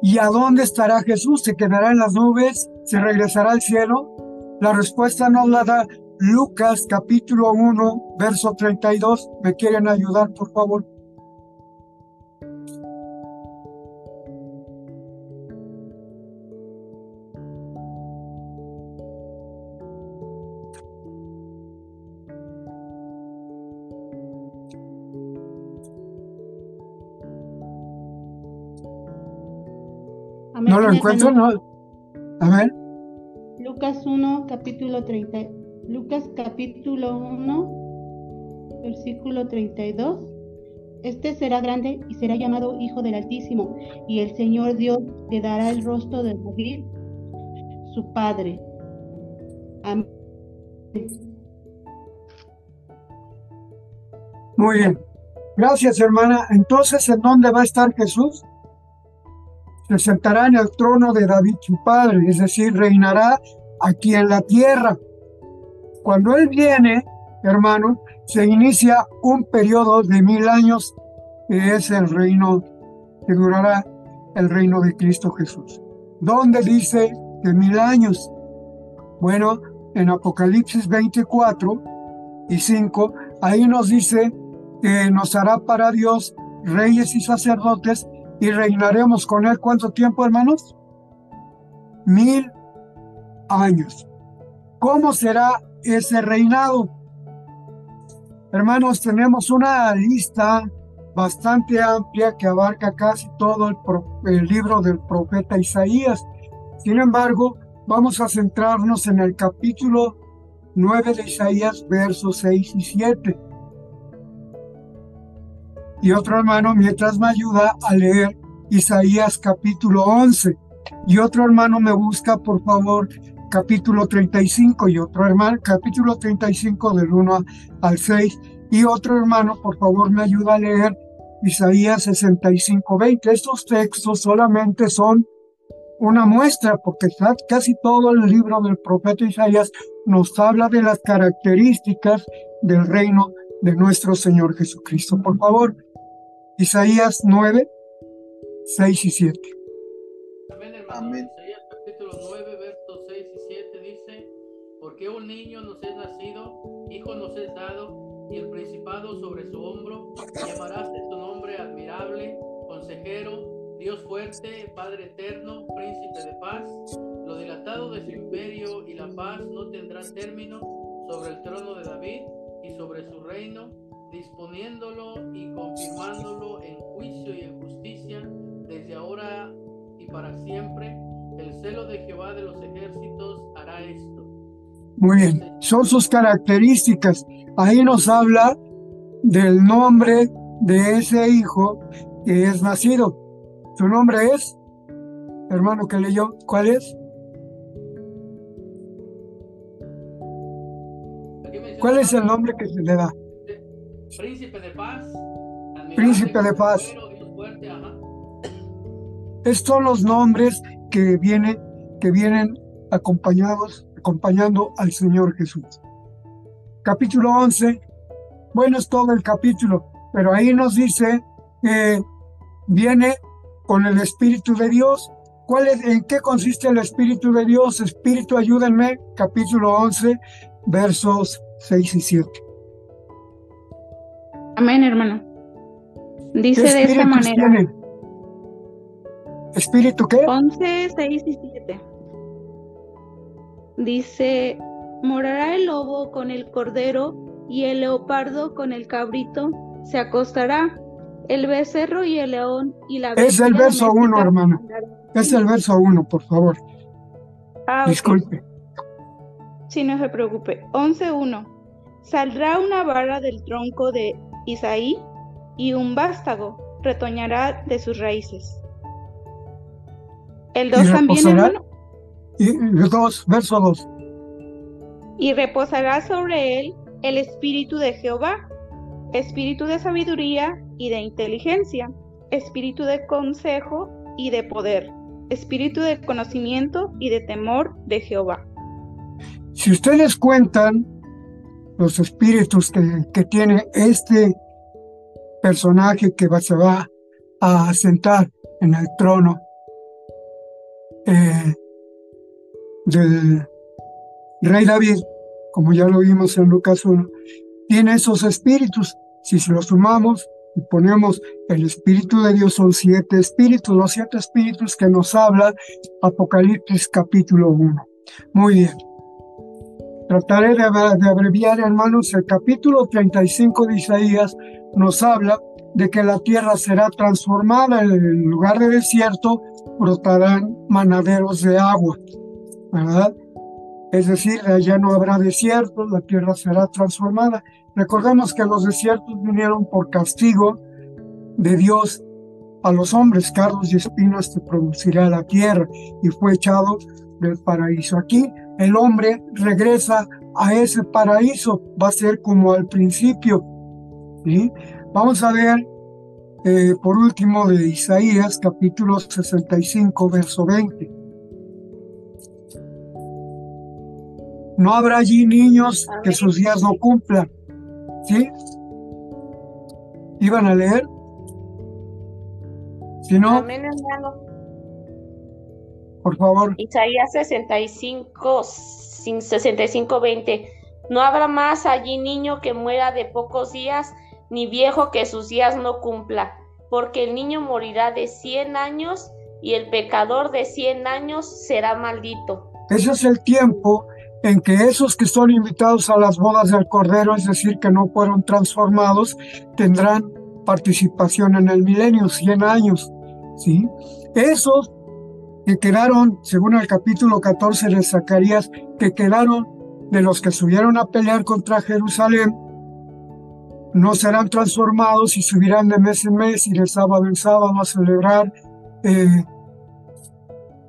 ¿Y a dónde estará Jesús? ¿Se quedará en las nubes? ¿Se regresará al cielo? La respuesta nos la da Lucas capítulo 1, verso 32. ¿Me quieren ayudar, por favor? ¿No lo encuentro? No. A ver. Lucas 1, capítulo 30. Lucas capítulo 1, versículo 32. Este será grande y será llamado Hijo del Altísimo, y el Señor Dios le dará el rostro de David, su padre. Amén. Muy bien. Gracias, hermana. Entonces, ¿en dónde va a estar Jesús? Se sentará en el trono de David su padre, es decir, reinará aquí en la tierra. Cuando Él viene, hermano, se inicia un periodo de mil años que es el reino que durará el reino de Cristo Jesús. ¿Dónde dice de mil años? Bueno, en Apocalipsis 24 y 5, ahí nos dice que nos hará para Dios reyes y sacerdotes y reinaremos con él cuánto tiempo, hermanos? Mil años. ¿Cómo será ese reinado? Hermanos, tenemos una lista bastante amplia que abarca casi todo el, libro del profeta Isaías. Sin embargo, vamos a centrarnos en el capítulo 9 de Isaías, versos 6 y 7 y otro hermano mientras me ayuda a leer Isaías capítulo 11 y otro hermano me busca por favor capítulo 35 y otro hermano capítulo 35 del 1 al 6 y otro hermano por favor me ayuda a leer Isaías 65 20 estos textos solamente son una muestra porque casi todo el libro del profeta Isaías nos habla de las características del reino de nuestro Señor Jesucristo. Por favor, Isaías 9, 6 y 7. Amén, hermano. Isaías capítulo 9, versos 6 y 7 dice, porque un niño nos es nacido, hijo nos es dado, y el principado sobre su hombro, llamarás de su nombre admirable, consejero, Dios fuerte, Padre eterno, príncipe de paz. Lo dilatado de su imperio y la paz no tendrán término sobre el trono de David y sobre su reino disponiéndolo y confirmándolo en juicio y en justicia desde ahora y para siempre. El celo de Jehová de los ejércitos hará esto. Muy bien, son sus características. Ahí nos habla del nombre de ese hijo que es nacido. Su nombre es, hermano que leyó, ¿cuál es? ¿Cuál es el nombre que se le da? Príncipe de paz. Príncipe de paz. Estos son los nombres que vienen, que vienen acompañados, acompañando al Señor Jesús. Capítulo 11. Bueno, es todo el capítulo, pero ahí nos dice que viene con el Espíritu de Dios. ¿Cuál es, ¿En qué consiste el Espíritu de Dios? Espíritu, ayúdenme. Capítulo 11, versos 6 y 7. Amén, hermano. Dice de esta manera. ¿Espíritu qué? 11, 6 y 7. Dice, morará el lobo con el cordero y el leopardo con el cabrito, se acostará el becerro y el león y la Es el verso 1, hermano. Es el verso 1, por favor. Ah, Disculpe. Sí, no se preocupe. 11.1. Saldrá una vara del tronco de Isaí, y un vástago retoñará de sus raíces. El 2 también, hermano. Y el 2, verso 2. Y reposará sobre él el espíritu de Jehová, espíritu de sabiduría y de inteligencia, espíritu de consejo y de poder, espíritu de conocimiento y de temor de Jehová. Si ustedes cuentan los espíritus que, tiene este personaje que va, se va a sentar en el trono eh, del rey David, como ya lo vimos en Lucas 1, tiene esos espíritus. Si se los sumamos y ponemos el espíritu de Dios, son siete espíritus, los siete espíritus que nos habla Apocalipsis capítulo 1. Muy bien. Trataré de, abreviar, hermanos, el capítulo 35 de Isaías nos habla de que la tierra será transformada, en lugar de desierto brotarán manaderos de agua, ¿verdad? Es decir, ya no habrá desierto, la tierra será transformada. Recordemos que los desiertos vinieron por castigo de Dios a los hombres, cardos y espinas te producirá la tierra y fue echado del paraíso. Aquí el hombre regresa a ese paraíso, va a ser como al principio. ¿sí? Vamos a ver, eh, por último, de Isaías, capítulo 65, verso 20. No habrá allí niños que sus días no cumplan. ¿Sí? ¿Iban a leer? Si no, por favor. Isaías 65, 65, 20. No habrá más allí niño que muera de pocos días, ni viejo que sus días no cumpla, porque el niño morirá de 100 años y el pecador de 100 años será maldito. Ese es el tiempo en que esos que son invitados a las bodas del Cordero, es decir, que no fueron transformados, tendrán participación en el milenio, 100 años. ¿sí? Esos que quedaron, según el capítulo 14 de Zacarías, que quedaron de los que subieron a pelear contra Jerusalén, no serán transformados y subirán de mes en mes y de sábado en sábado a celebrar eh,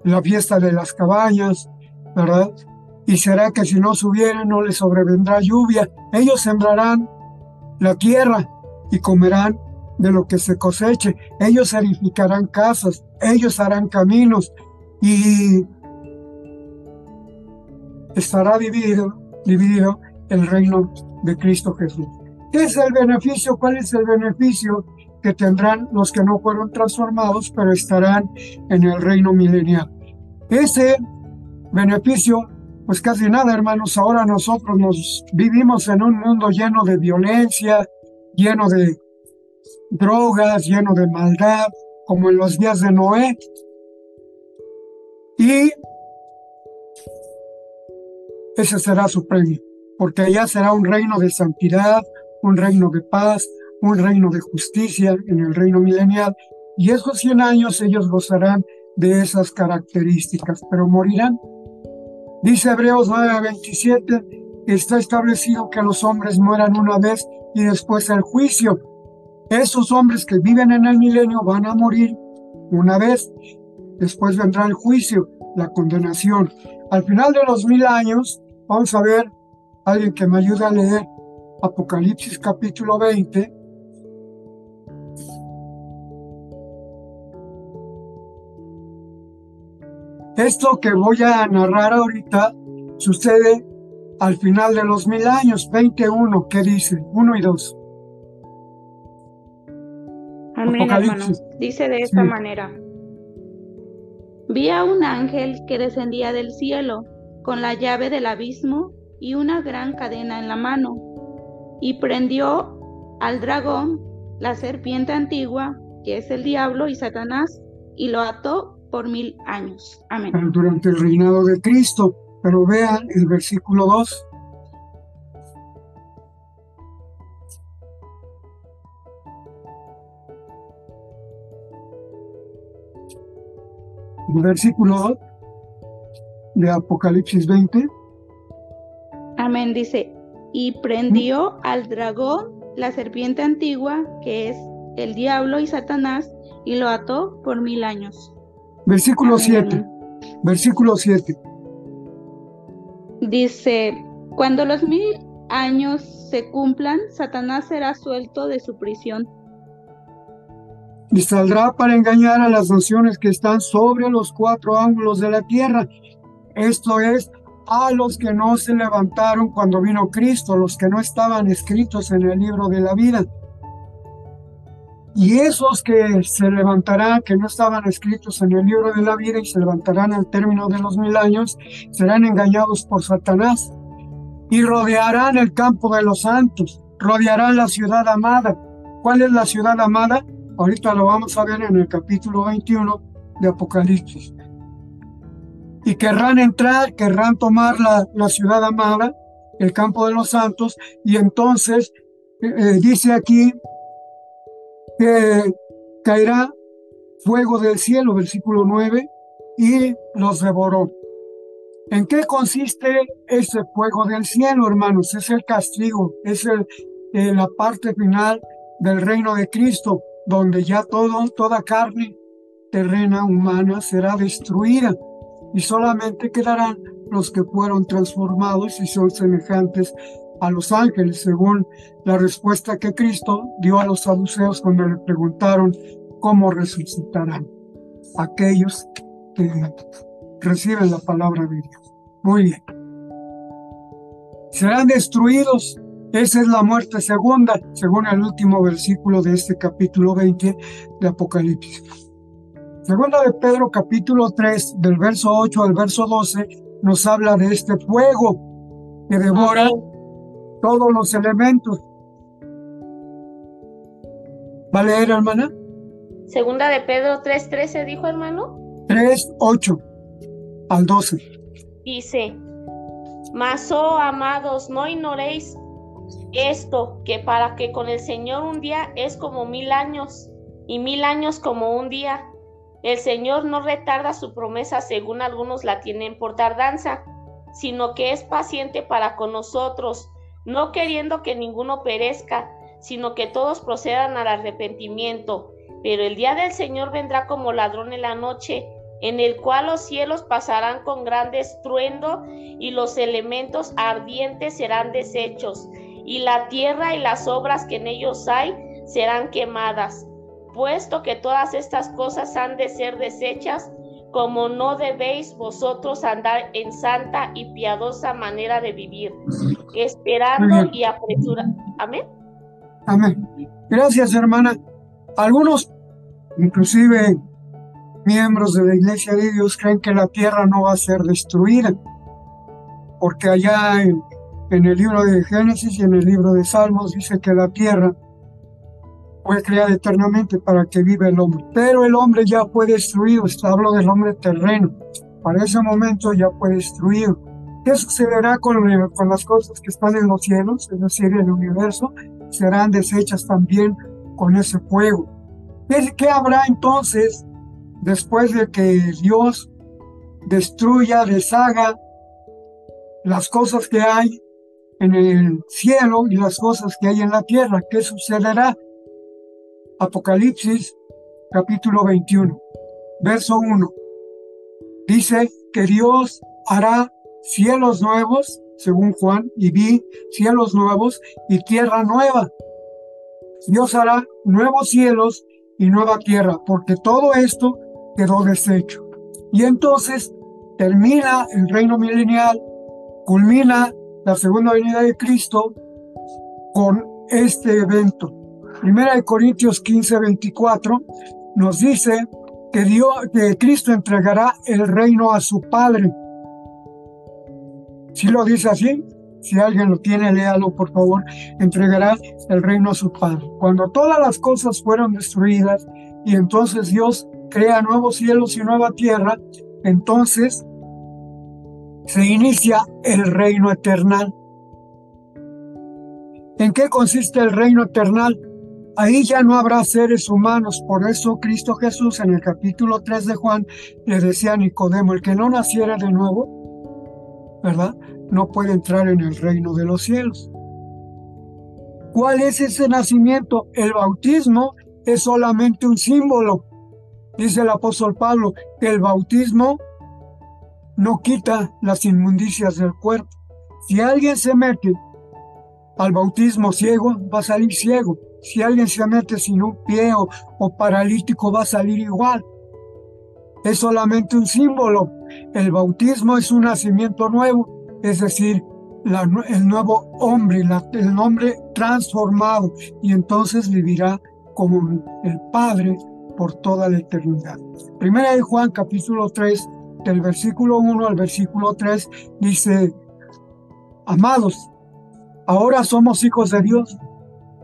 la fiesta de las cabañas, ¿verdad? Y será que si no subieran no les sobrevendrá lluvia. Ellos sembrarán la tierra y comerán de lo que se coseche. Ellos edificarán casas, ellos harán caminos, y estará dividido, el reino de Cristo Jesús. ¿Qué es el beneficio? ¿Cuál es el beneficio que tendrán los que no fueron transformados, pero estarán en el reino milenial? Ese beneficio, pues casi nada, hermanos. Ahora nosotros nos vivimos en un mundo lleno de violencia, lleno de drogas, lleno de maldad, como en los días de Noé. Y ese será su premio, porque allá será un reino de santidad, un reino de paz, un reino de justicia en el reino milenial. Y esos 100 años ellos gozarán de esas características, pero morirán. Dice Hebreos 9:27, está establecido que los hombres mueran una vez y después el juicio. Esos hombres que viven en el milenio van a morir una vez después vendrá el juicio, la condenación. Al final de los mil años, vamos a ver alguien que me ayude a leer Apocalipsis capítulo 20. Esto que voy a narrar ahorita sucede al final de los mil años, 21, ¿qué dice? 1 y 2. Amén, hermano. Dice de esta manera. Vi a un ángel que descendía del cielo con la llave del abismo y una gran cadena en la mano, y prendió al dragón, la serpiente antigua, que es el diablo y Satanás, y lo ató por mil años. Amén. Durante el reinado de Cristo. Pero vean el versículo 2. Versículo de Apocalipsis 20. Amén, dice, y prendió al dragón, la serpiente antigua, que es el diablo y Satanás, y lo ató por mil años. Versículo 7. Versículo 7. Dice, cuando los mil años se cumplan, Satanás será suelto de su prisión. Y saldrá para engañar a las naciones que están sobre los cuatro ángulos de la tierra. Esto es, a los que no se levantaron cuando vino Cristo, los que no estaban escritos en el libro de la vida. Y esos que se levantarán, que no estaban escritos en el libro de la vida y se levantarán al término de los mil años, serán engañados por Satanás y rodearán el campo de los santos, rodearán la ciudad amada. ¿Cuál es la ciudad amada? Ahorita lo vamos a ver en el capítulo 21 de Apocalipsis. Y querrán entrar, querrán tomar la, la ciudad amada, el campo de los santos, y entonces eh, eh, dice aquí que caerá fuego del cielo, versículo 9, y los devoró. ¿En qué consiste ese fuego del cielo, hermanos? Es el castigo, es eh, la parte final del reino de Cristo, donde ya todo, toda carne terrena, humana, será destruida y solamente quedarán los que fueron transformados y son semejantes a los ángeles, según la respuesta que Cristo dio a los saduceos cuando le preguntaron cómo resucitarán aquellos que reciben la palabra de Dios. Muy bien. Serán destruidos. Esa es la muerte segunda, según el último versículo de este capítulo 20 de Apocalipsis. Segunda de Pedro capítulo 3, del verso 8 al verso 12, nos habla de este fuego que devora todos los elementos. ¿Va a leer, hermana? Segunda de Pedro 3.13, dijo hermano. 3, 8 al 12. Dice, mas oh amados, no ignoréis esto, que para que con el Señor un día es como mil años, y mil años como un día. El Señor no retarda su promesa según algunos la tienen por tardanza, sino que es paciente para con nosotros, no queriendo que ninguno perezca, sino que todos procedan al arrepentimiento. Pero el día del Señor vendrá como ladrón en la noche, en el cual los cielos pasarán con gran estruendo y los elementos ardientes serán deshechos, y la tierra y las obras que en ellos hay serán quemadas. Puesto que todas estas cosas han de ser deshechas, como no debéis vosotros andar en santa y piadosa manera de vivir, esperando y apresurando. Amén. Amén. Gracias, hermana. Algunos, inclusive miembros de la Iglesia de Dios, creen que la tierra no va a ser destruida, porque allá en, en el libro de Génesis y en el libro de Salmos dice que la tierra fue creada eternamente para que viva el hombre. Pero el hombre ya fue destruido, hablo del hombre terreno. Para ese momento ya fue destruido. ¿Qué sucederá con, con las cosas que están en los cielos, es decir, en el universo? Serán deshechas también con ese fuego. ¿Qué, qué habrá entonces después de que Dios destruya, deshaga las cosas que hay en el cielo y las cosas que hay en la tierra? ¿Qué sucederá? Apocalipsis capítulo 21, verso 1. Dice que Dios hará cielos nuevos, según Juan, y vi cielos nuevos y tierra nueva. Dios hará nuevos cielos y nueva tierra, porque todo esto quedó deshecho. Y entonces termina el reino milenial, culmina la segunda venida de Cristo con este evento. Primera de Corintios 15, 24 nos dice que, Dios, que Cristo entregará el reino a su Padre. Si lo dice así, si alguien lo tiene, léalo por favor, entregará el reino a su Padre. Cuando todas las cosas fueron destruidas y entonces Dios crea nuevos cielos y nueva tierra, entonces se inicia el reino eternal. ¿En qué consiste el reino eternal? Ahí ya no habrá seres humanos, por eso Cristo Jesús en el capítulo 3 de Juan le decía a Nicodemo, el que no naciera de nuevo, ¿verdad? No puede entrar en el reino de los cielos. ¿Cuál es ese nacimiento? El bautismo es solamente un símbolo. Dice el apóstol Pablo el bautismo no quita las inmundicias del cuerpo. Si alguien se mete al bautismo ciego, va a salir ciego. Si alguien se mete sin un pie o, paralítico, va a salir igual. Es solamente un símbolo. El bautismo es un nacimiento nuevo, es decir, el nuevo hombre, el nombre transformado, y entonces vivirá como el Padre por toda la eternidad. Primera de Juan capítulo 3, del versículo 1 al versículo 3, dice, amados, ahora somos hijos de Dios,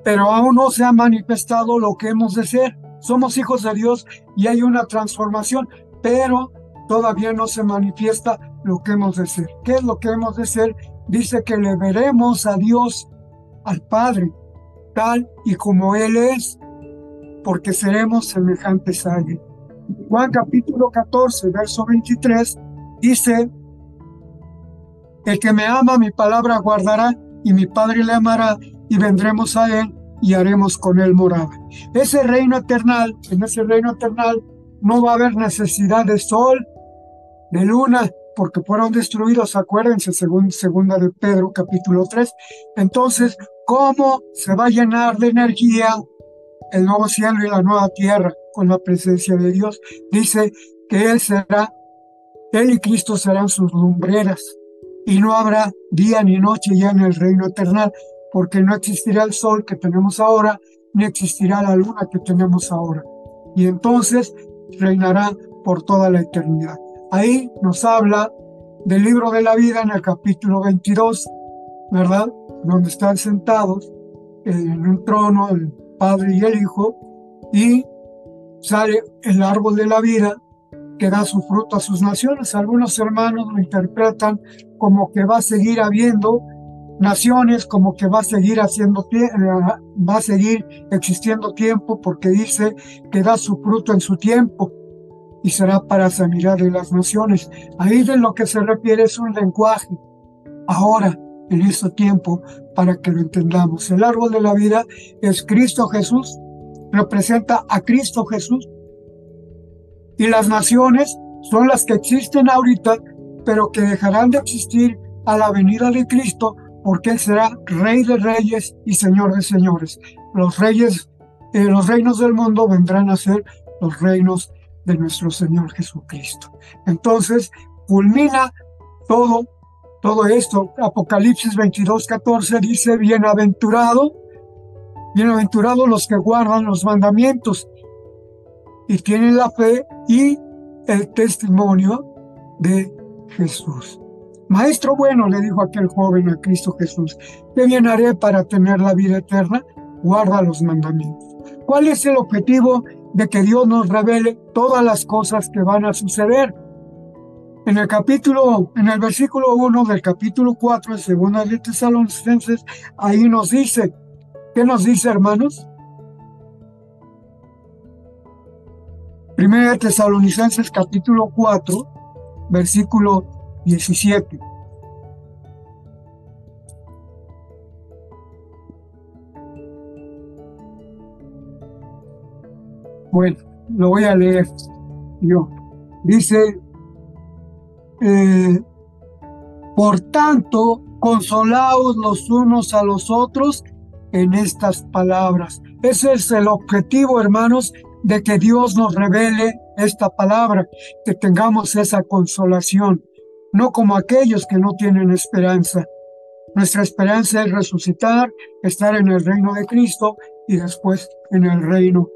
pero aún no se ha manifestado lo que hemos de ser. Somos hijos de Dios y hay una transformación, pero todavía no se manifiesta lo que hemos de ser. ¿Qué es lo que hemos de ser? Dice que le veremos a Dios, al Padre, tal y como Él es, porque seremos semejantes a Él. Juan capítulo 14, verso 23, dice, el que me ama mi palabra guardará y mi Padre le amará y vendremos a Él y haremos con Él morada. Ese reino eternal, en ese reino eternal no va a haber necesidad de sol, de luna, porque fueron destruidos, acuérdense, según segunda de Pedro capítulo 3. Entonces, ¿cómo se va a llenar de energía el nuevo cielo y la nueva tierra con la presencia de Dios. Dice que Él será, Él y Cristo serán sus lumbreras y no habrá día ni noche ya en el reino eterno, porque no existirá el sol que tenemos ahora, ni existirá la luna que tenemos ahora. Y entonces reinará por toda la eternidad. Ahí nos habla del libro de la vida en el capítulo 22, ¿verdad? Donde están sentados en un trono el Padre y el Hijo, y sale el árbol de la vida que da su fruto a sus naciones. Algunos hermanos lo interpretan como que va a seguir habiendo naciones, como que va a seguir haciendo eh, va a seguir existiendo tiempo, porque dice que da su fruto en su tiempo y será para sanidad de las naciones. Ahí de lo que se refiere es un lenguaje. Ahora, en este tiempo, para que lo entendamos. El árbol de la vida es Cristo Jesús, representa a Cristo Jesús. Y las naciones son las que existen ahorita, pero que dejarán de existir a la venida de Cristo, porque Él será Rey de Reyes y Señor de Señores. Los reyes, eh, los reinos del mundo vendrán a ser los reinos de nuestro Señor Jesucristo. Entonces, culmina todo todo esto. Apocalipsis 22, 14 dice, bienaventurado, bienaventurados los que guardan los mandamientos y tienen la fe y el testimonio de Jesús. Maestro bueno, le dijo aquel joven a Cristo Jesús, ¿qué bien haré para tener la vida eterna? Guarda los mandamientos. ¿Cuál es el objetivo de que Dios nos revele todas las cosas que van a suceder? En el capítulo, en el versículo 1 del capítulo 4 de Segunda de ahí nos dice, ¿qué nos dice, hermanos? Primera de Tesalonicenses capítulo 4, versículo 17. Bueno, lo voy a leer yo. Dice eh, por tanto, consolaos los unos a los otros en estas palabras. Ese es el objetivo, hermanos, de que Dios nos revele esta palabra, que tengamos esa consolación, no como aquellos que no tienen esperanza. Nuestra esperanza es resucitar, estar en el reino de Cristo y después en el reino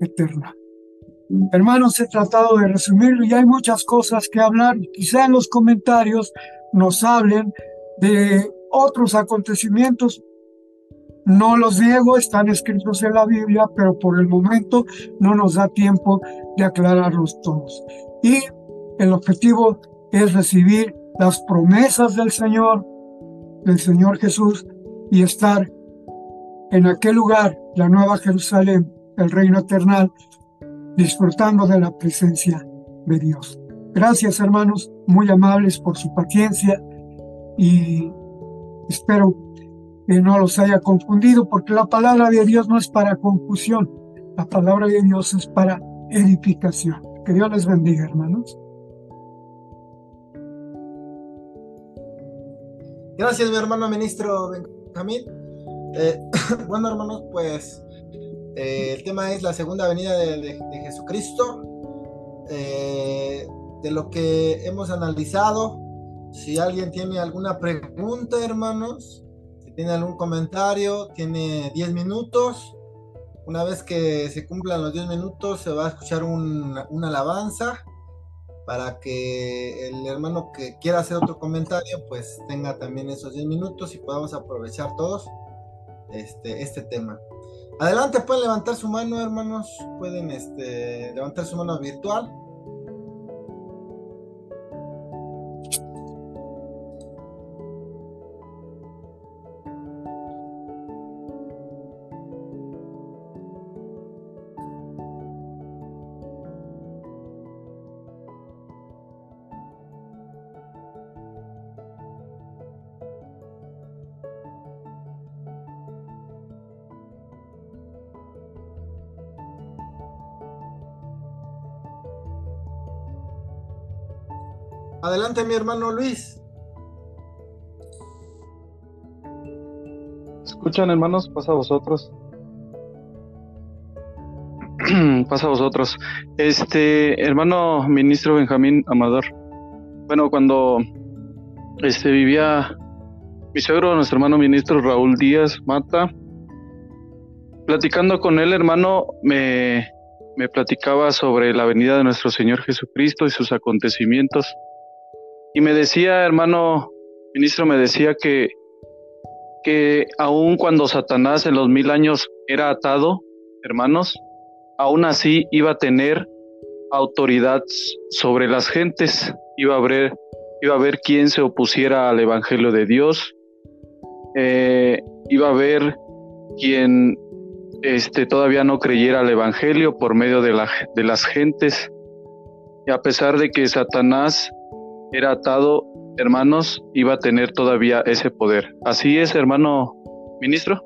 eterno. Hermanos, he tratado de resumirlo y hay muchas cosas que hablar. Quizá en los comentarios nos hablen de otros acontecimientos. No los niego, están escritos en la Biblia, pero por el momento no nos da tiempo de aclararlos todos. Y el objetivo es recibir las promesas del Señor, del Señor Jesús, y estar en aquel lugar, la Nueva Jerusalén, el reino eterno, disfrutando de la presencia de Dios. Gracias hermanos, muy amables por su paciencia y espero que no los haya confundido, porque la palabra de Dios no es para confusión, la palabra de Dios es para edificación. Que Dios les bendiga, hermanos. Gracias, mi hermano ministro Benjamín. Eh, bueno, hermanos, pues eh, el tema es la segunda venida de, Jesucristo. Eh, de lo que hemos analizado, si alguien tiene alguna pregunta, hermanos, tiene algún comentario, tiene 10 minutos. Una vez que se cumplan los 10 minutos, se va a escuchar una alabanza para que el hermano que quiera hacer otro comentario, pues tenga también esos 10 minutos y podamos aprovechar todos este, este tema. Adelante, pueden levantar su mano, hermanos, pueden este, levantar su mano virtual. Adelante, mi hermano Luis. ¿Escuchan, hermanos? Pasa a vosotros. Pasa a vosotros. Este, hermano ministro Benjamín Amador. Bueno, cuando este vivía mi suegro, nuestro hermano ministro Raúl Díaz Mata, platicando con él, hermano, me, me platicaba sobre la venida de nuestro Señor Jesucristo y sus acontecimientos. Y me decía, hermano ministro, me decía que, que aun cuando Satanás en los mil años era atado, hermanos, aún así iba a tener autoridad sobre las gentes, iba a haber, iba a haber quien se opusiera al Evangelio de Dios, eh, iba a haber quien este, todavía no creyera al Evangelio por medio de, la, de las gentes. Y a pesar de que Satanás era atado, hermanos, iba a tener todavía ese poder. Así es, hermano ministro.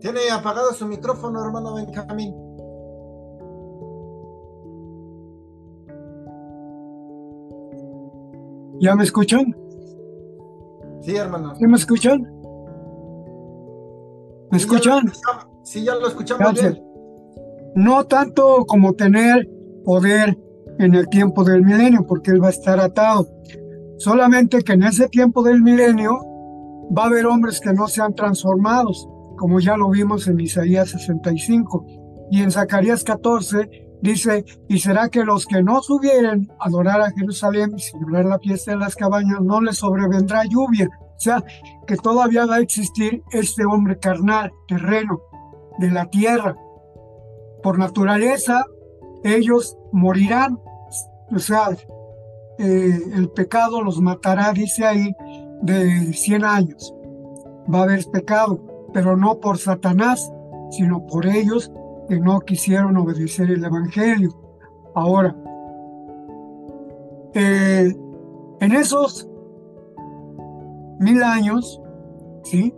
Tiene apagado su micrófono, hermano Benjamín. ¿Ya me escuchan? Sí, hermano. ¿Sí me escuchan? ¿Me escuchan? Sí, ya lo escuchamos bien no tanto como tener poder en el tiempo del milenio, porque él va a estar atado. Solamente que en ese tiempo del milenio va a haber hombres que no sean transformados, como ya lo vimos en Isaías 65. Y en Zacarías 14 dice, y será que los que no subieren a adorar a Jerusalén y celebrar la fiesta de las cabañas, no les sobrevendrá lluvia. O sea, que todavía va a existir este hombre carnal, terreno, de la tierra, por naturaleza ellos morirán. O sea, eh, el pecado los matará, dice ahí, de 100 años. Va a haber pecado, pero no por Satanás, sino por ellos que no quisieron obedecer el Evangelio. Ahora, eh, en esos mil años, ¿sí?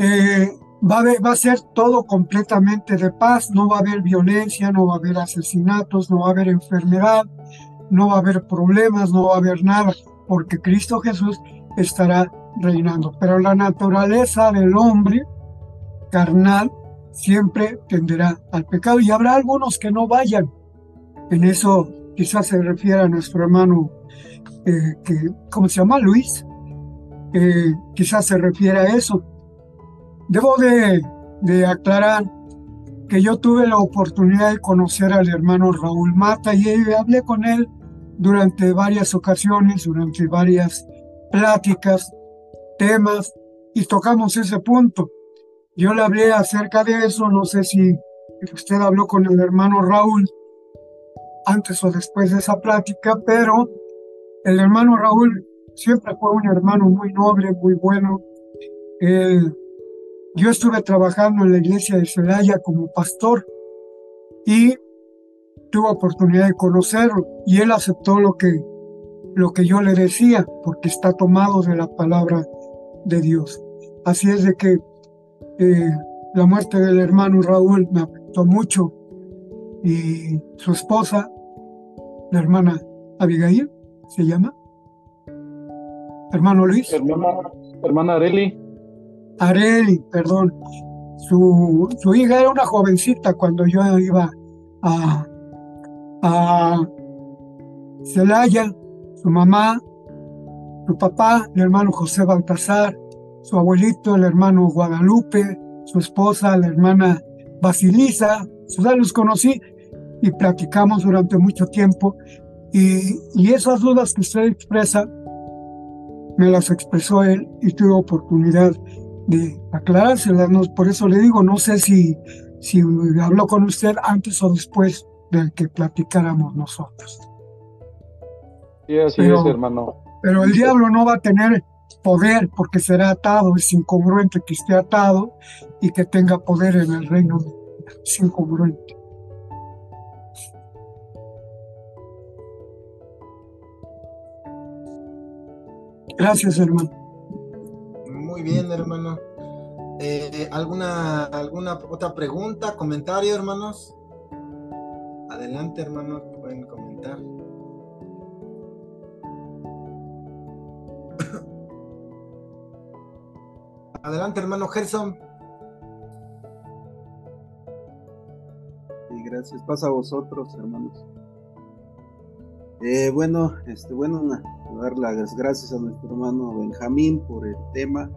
Eh, Va a, ser todo completamente de paz, no va a haber violencia, no va a haber asesinatos, no va a haber enfermedad, no va a haber problemas, no va a haber nada, porque Cristo Jesús estará reinando. Pero la naturaleza del hombre carnal siempre tenderá al pecado y habrá algunos que no vayan. En eso quizás se refiere a nuestro hermano, eh, que, ¿cómo se llama? Luis. Eh, quizás se refiere a eso Debo de, aclarar que yo tuve la oportunidad de conocer al hermano Raúl Mata y hablé con él durante varias ocasiones, durante varias pláticas, temas, y tocamos ese punto. Yo le hablé acerca de eso, no sé si usted habló con el hermano Raúl antes o después de esa plática, pero el hermano Raúl siempre fue un hermano muy noble, muy bueno. Yo estuve trabajando en la iglesia de Celaya como pastor y tuve oportunidad de conocerlo y él aceptó lo que lo que yo le decía, porque está tomado de la palabra de Dios. Así es de que eh, la muerte del hermano Raúl me afectó mucho y su esposa, la hermana Abigail, se llama. Hermano Luis. Hermana, hermana. Areli, perdón. Su, su hija era una jovencita cuando yo iba a, a Celaya, su mamá, su papá, el hermano José Baltasar, su abuelito, el hermano Guadalupe, su esposa, la hermana Basilisa, ya los conocí y platicamos durante mucho tiempo y, y esas dudas que usted expresa me las expresó él y tuve oportunidad de aclarárselas. Por eso le digo, no sé si, si habló con usted antes o después de que platicáramos nosotros. Sí, así es, hermano. Pero el diablo no va a tener poder porque será atado, es incongruente que esté atado y que tenga poder en el reino, es incongruente. Gracias, hermano. Muy bien, hermano. Eh, ¿alguna, ¿Alguna otra pregunta, comentario, hermanos? Adelante, hermanos, pueden comentar. Adelante, hermano Gerson. Y gracias. Pasa a vosotros, hermanos. Eh, bueno, este, bueno, dar las gracias a nuestro hermano Benjamín por el tema,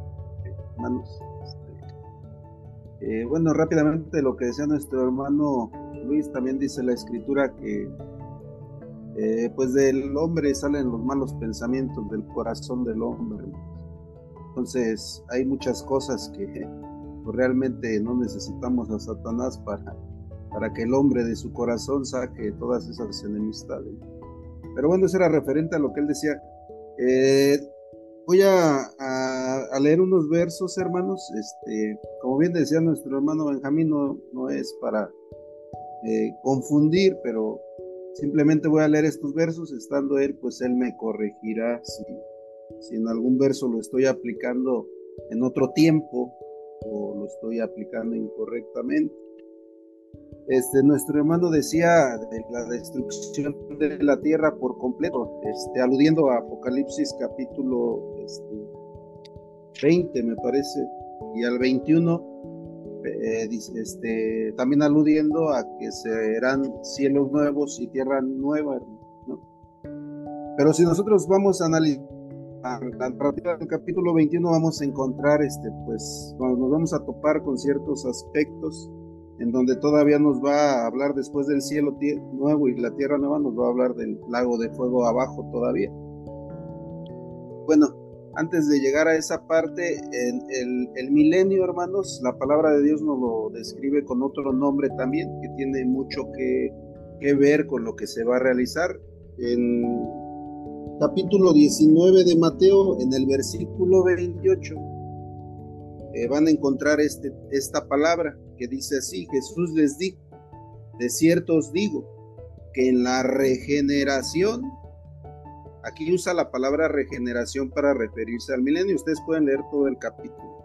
hermanos. Este, eh, bueno, rápidamente lo que decía nuestro hermano Luis, también dice la escritura que eh, pues del hombre salen los malos pensamientos del corazón del hombre. Entonces hay muchas cosas que pues, realmente no necesitamos a Satanás para, para que el hombre de su corazón saque todas esas enemistades. Pero bueno, eso era referente a lo que él decía. Eh, voy a, leer unos versos, hermanos. Este, como bien decía nuestro hermano Benjamín, no, no es para eh, confundir, pero simplemente voy a leer estos versos. Estando él, pues él me corregirá si, si en algún verso lo estoy aplicando en otro tiempo o lo estoy aplicando incorrectamente. Este, nuestro hermano decía de la destrucción de la tierra por completo, este, aludiendo a Apocalipsis capítulo este, 20, me parece, y al 21, eh, este, también aludiendo a que serán cielos nuevos y tierra nueva. Pero si nosotros vamos a analizar la narrativa del capítulo 21, vamos a encontrar, este, pues, nos vamos a topar con ciertos aspectos en donde todavía nos va a hablar después del cielo nuevo y la tierra nueva, nos va a hablar del lago de fuego abajo todavía. Bueno, antes de llegar a esa parte, en el, milenio, hermanos, la palabra de Dios nos lo describe con otro nombre también, que tiene mucho que, que ver con lo que se va a realizar. En capítulo 19 de Mateo, en el versículo 28, eh, van a encontrar este, esta palabra que dice así, Jesús les dijo, de cierto os digo, que en la regeneración, aquí usa la palabra regeneración para referirse al milenio, ustedes pueden leer todo el capítulo.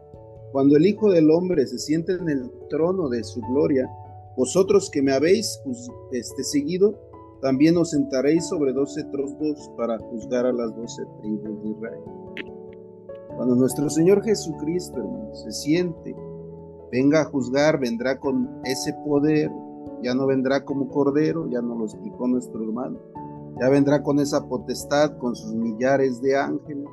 Cuando el Hijo del Hombre se siente en el trono de su gloria, vosotros que me habéis este, seguido, también os sentaréis sobre doce trozos para juzgar a las doce tribus de Israel. Cuando nuestro Señor Jesucristo, hermano, se siente, venga a juzgar, vendrá con ese poder, ya no vendrá como cordero, ya nos lo explicó nuestro hermano, ya vendrá con esa potestad, con sus millares de ángeles,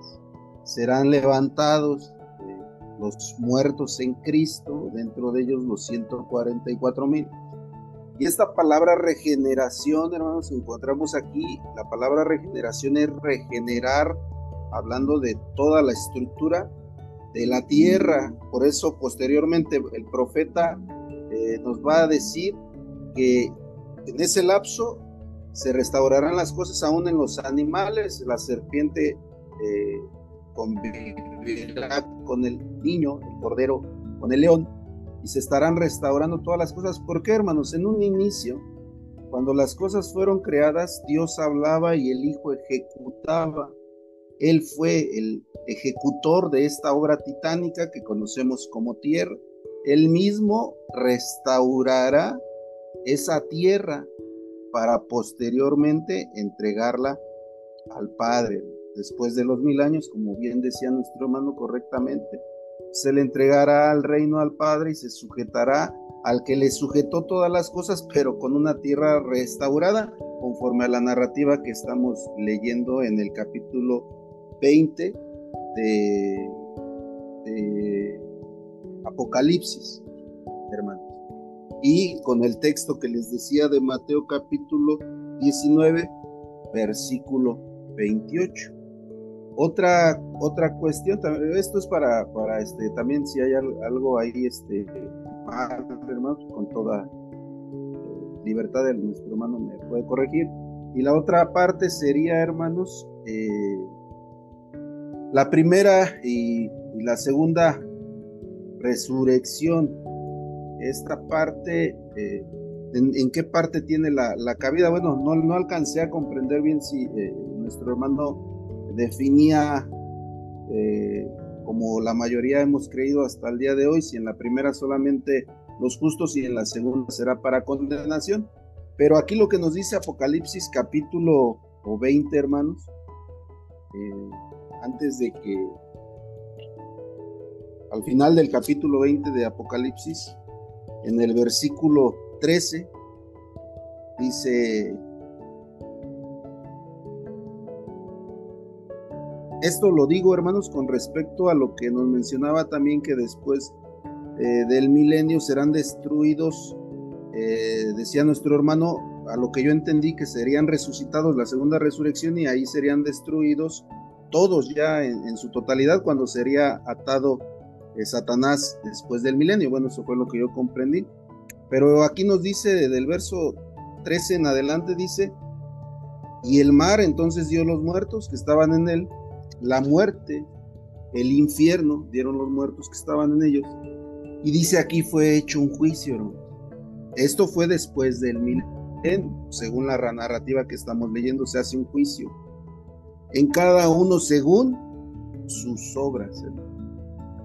serán levantados eh, los muertos en Cristo, dentro de ellos los 144 mil. Y esta palabra regeneración, hermanos, encontramos aquí, la palabra regeneración es regenerar hablando de toda la estructura de la tierra. Por eso posteriormente el profeta eh, nos va a decir que en ese lapso se restaurarán las cosas aún en los animales. La serpiente eh, con el niño, el cordero, con el león, y se estarán restaurando todas las cosas. ¿Por qué, hermanos? En un inicio, Cuando las cosas fueron creadas, Dios hablaba y el Hijo ejecutaba. Él fue el ejecutor de esta obra titánica que conocemos como tierra. Él mismo restaurará esa tierra para posteriormente entregarla al Padre. Después de los mil años, como bien decía nuestro hermano correctamente, se le entregará al reino al Padre y se sujetará al que le sujetó todas las cosas, pero con una tierra restaurada, conforme a la narrativa que estamos leyendo en el capítulo 20 de, Apocalipsis, hermanos. Y con el texto que les decía de Mateo capítulo 19, versículo 28. Otra, otra cuestión, esto es para, para este, también si hay algo ahí, este, hermanos, con toda eh, libertad de nuestro hermano me puede corregir. Y la otra parte sería, hermanos, eh, la primera y, la segunda resurrección. Esta parte, eh, en, qué parte tiene la, la cabida? Bueno, no, no, alcancé a comprender bien si nuestro hermano definía como la mayoría hemos creído hasta el día de hoy, si en la primera solamente los justos y en la segunda será para condenación. Pero aquí lo que nos dice Apocalipsis capítulo 20, hermanos, eh, antes de que al final del capítulo 20 de Apocalipsis, en el versículo 13, dice, Esto lo digo, hermanos, con respecto a lo que nos mencionaba también que después eh, del milenio serán destruidos, eh, decía nuestro hermano, a lo que yo entendí que serían resucitados la segunda resurrección y ahí serían destruidos todos ya en, su totalidad cuando sería atado eh, Satanás después del milenio. Bueno, eso fue lo que yo comprendí. Pero aquí nos dice del verso 13 en adelante, dice, y el mar entonces dio los muertos que estaban en él la muerte, el infierno, dieron los muertos que estaban en ellos. Y dice aquí fue hecho un juicio, Esto fue después del milenio, según la narrativa que estamos leyendo, se hace un juicio. En cada uno según sus obras.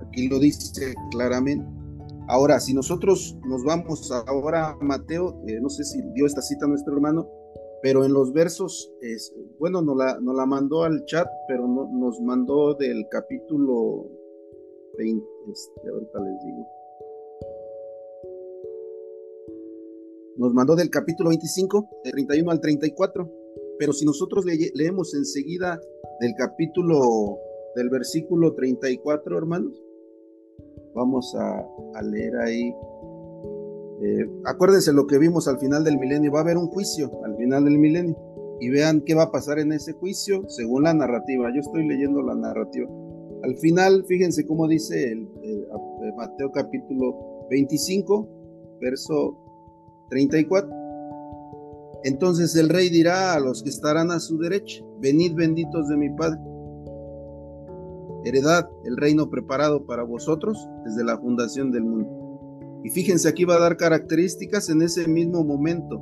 Aquí lo dice claramente. Ahora, si nosotros nos vamos ahora a Mateo, eh, no sé si dio esta cita a nuestro hermano, pero en los versos, es, bueno, nos la, la mandó al chat, pero no, nos mandó del capítulo 20, este, ahorita les digo. Nos mandó del capítulo 25, del 31 al 34, pero si nosotros leemos enseguida del capítulo, del versículo 34, hermanos, vamos a, leer ahí eh, acuérdense lo que vimos al final del milenio, va a haber un juicio al final del milenio y vean qué va a pasar en ese juicio según la narrativa. Yo estoy leyendo la narrativa. Al final, fíjense cómo dice el, Mateo capítulo 25, verso 34. Entonces el rey dirá a los que estarán a su derecha, venid benditos de mi Padre. Heredad el reino preparado para vosotros desde la fundación del mundo y fíjense, aquí va a dar características en ese mismo momento.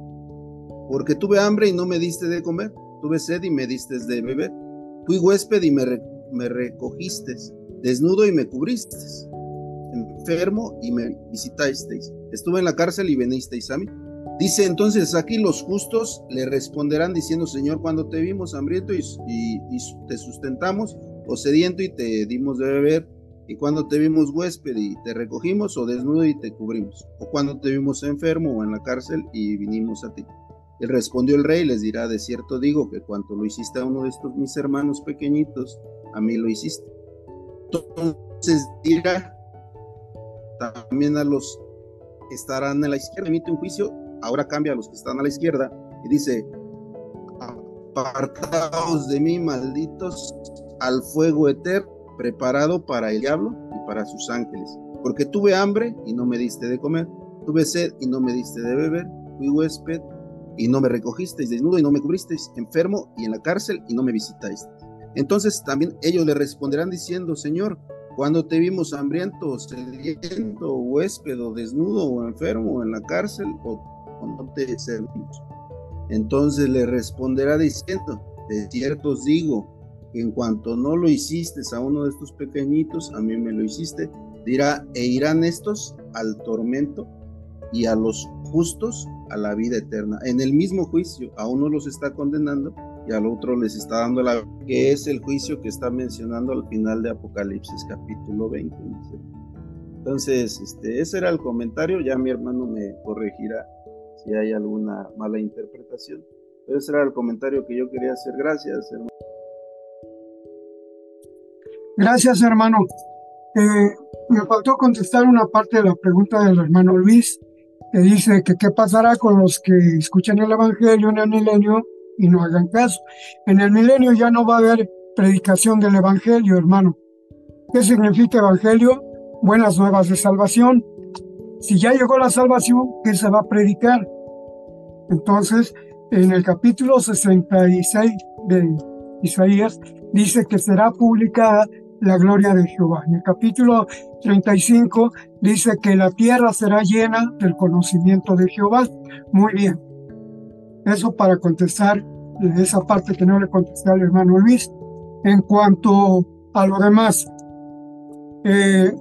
Porque tuve hambre y no me diste de comer. Tuve sed y me diste de beber. Fui huésped y me, me recogiste. Desnudo y me cubriste. Enfermo y me visitasteis. Estuve en la cárcel y venisteis a mí. Dice entonces aquí los justos le responderán diciendo, Señor, cuando te vimos hambriento y, te sustentamos, o sediento y te dimos de beber, y cuando te vimos huésped y te recogimos, o desnudo y te cubrimos, o cuando te vimos enfermo o en la cárcel y vinimos a ti. Y respondió el rey, les dirá, de cierto digo que cuanto lo hiciste a uno de estos mis hermanos pequeñitos, a mí lo hiciste. Entonces dirá también a los que estarán a la izquierda, emite un juicio, ahora cambia a los que están a la izquierda y dice, apartaos de mí, malditos, al fuego eterno preparado para el diablo y para sus ángeles. Porque tuve hambre y no me diste de comer, tuve sed y no me diste de beber, fui huésped y no me recogisteis, desnudo y no me cubristeis, enfermo y en la cárcel y no me visitáis. Entonces también ellos le responderán diciendo, Señor, cuando te vimos hambriento, sediento, huésped, o desnudo, o enfermo, o en la cárcel, o, no te servimos. Entonces le responderá diciendo, de cierto os digo, que en cuanto no lo hiciste a uno de estos pequeñitos, a mí me lo hiciste, dirá, e irán estos al tormento y a los justos a la vida eterna. En el mismo juicio, a uno los está condenando y al otro les está dando la que es el juicio que está mencionando al final de Apocalipsis capítulo 20. Entonces, este, ese era el comentario, ya mi hermano me corregirá si hay alguna mala interpretación. Pero ese era el comentario que yo quería hacer. Gracias, hermano. Gracias, hermano. Eh, me faltó contestar una parte de la pregunta del hermano Luis, que dice que qué pasará con los que escuchan el Evangelio en el milenio y no hagan caso. En el milenio ya no va a haber predicación del Evangelio, hermano. ¿Qué significa Evangelio? Buenas nuevas de salvación. Si ya llegó la salvación, ¿qué se va a predicar? Entonces, en el capítulo 66 de Isaías, dice que será publicada la gloria de Jehová. En el capítulo 35 dice que la tierra será llena del conocimiento de Jehová. Muy bien. Eso para contestar esa parte que no le contesté al hermano Luis. En cuanto a lo demás, eh,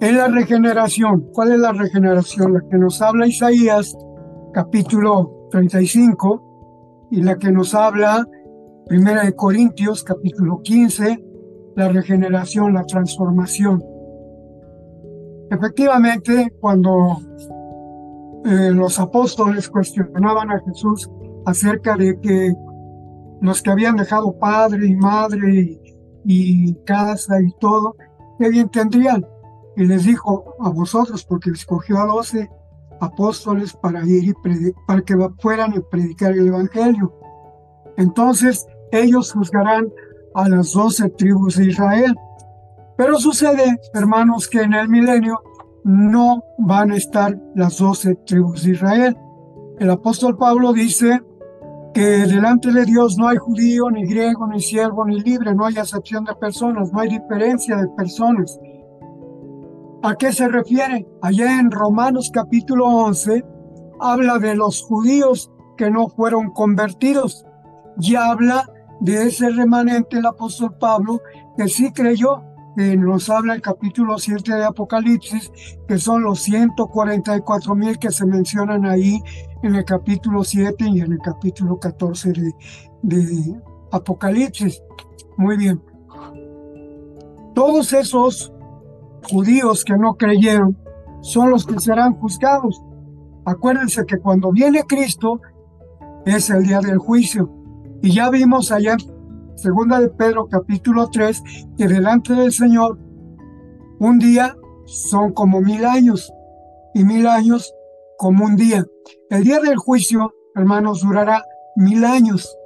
en la regeneración, ¿cuál es la regeneración? La que nos habla Isaías, capítulo 35, y la que nos habla Primera de Corintios, capítulo 15, la regeneración, la transformación. Efectivamente, cuando eh, los apóstoles cuestionaban a Jesús acerca de que los que habían dejado padre y madre y, casa y todo, qué bien tendrían. Y les dijo a vosotros, porque escogió a doce apóstoles para ir y para que fueran a predicar el Evangelio. Entonces ellos juzgarán a las doce tribus de Israel. Pero sucede, hermanos, que en el milenio no van a estar las doce tribus de Israel. El apóstol Pablo dice que delante de Dios no hay judío, ni griego, ni siervo, ni libre, no hay acepción de personas, no hay diferencia de personas. ¿A qué se refiere? Allá en Romanos capítulo 11 habla de los judíos que no fueron convertidos y habla de ese remanente el apóstol Pablo que sí creyó, que nos habla el capítulo 7 de Apocalipsis, que son los 144 mil que se mencionan ahí en el capítulo 7 y en el capítulo 14 de, de Apocalipsis. Muy bien. Todos esos judíos que no creyeron son los que serán juzgados. Acuérdense que cuando viene Cristo es el día del juicio. Y ya vimos allá en segunda de Pedro capítulo 3 que delante del Señor un día son como mil años y mil años como un día. El día del juicio, hermanos, durará mil años.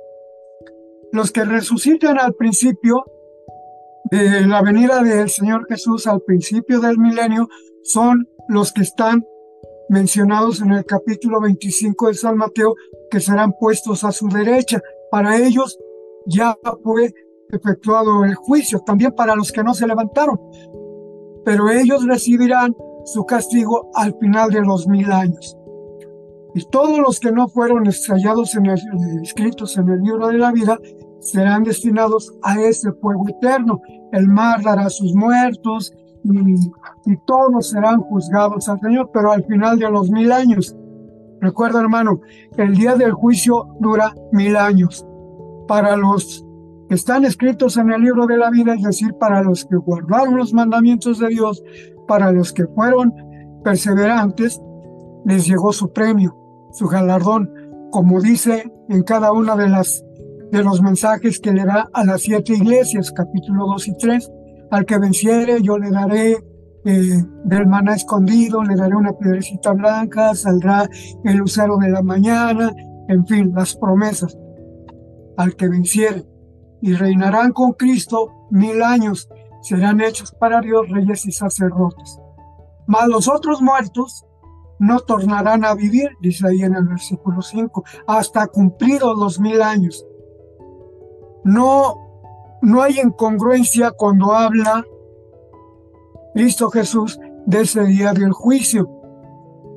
Los que resucitan al principio de la venida del Señor Jesús, al principio del milenio, son los que están mencionados en el capítulo 25 de San Mateo, que serán puestos a su derecha. Para ellos ya fue efectuado el juicio, también para los que no se levantaron. Pero ellos recibirán su castigo al final de los mil años. Y todos los que no fueron estrellados en el, escritos en el libro de la vida serán destinados a ese fuego eterno. El mar dará sus muertos y, todos serán juzgados al Señor, pero al final de los mil años. Recuerda, hermano, el día del juicio dura mil años. Para los que están escritos en el libro de la vida, es decir, para los que guardaron los mandamientos de Dios, para los que fueron perseverantes, les llegó su premio, su galardón, como dice en cada una de las de los mensajes que le da a las siete iglesias, capítulo 2 y 3. Al que venciere, yo le daré eh, del maná escondido, le daré una piedrecita blanca, saldrá el lucero de la mañana, en fin, las promesas. Al que venciere, y reinarán con Cristo mil años, serán hechos para Dios reyes y sacerdotes. Mas los otros muertos no tornarán a vivir, dice ahí en el versículo 5, hasta cumplidos los mil años. No, no hay incongruencia cuando habla Cristo Jesús de ese día del juicio.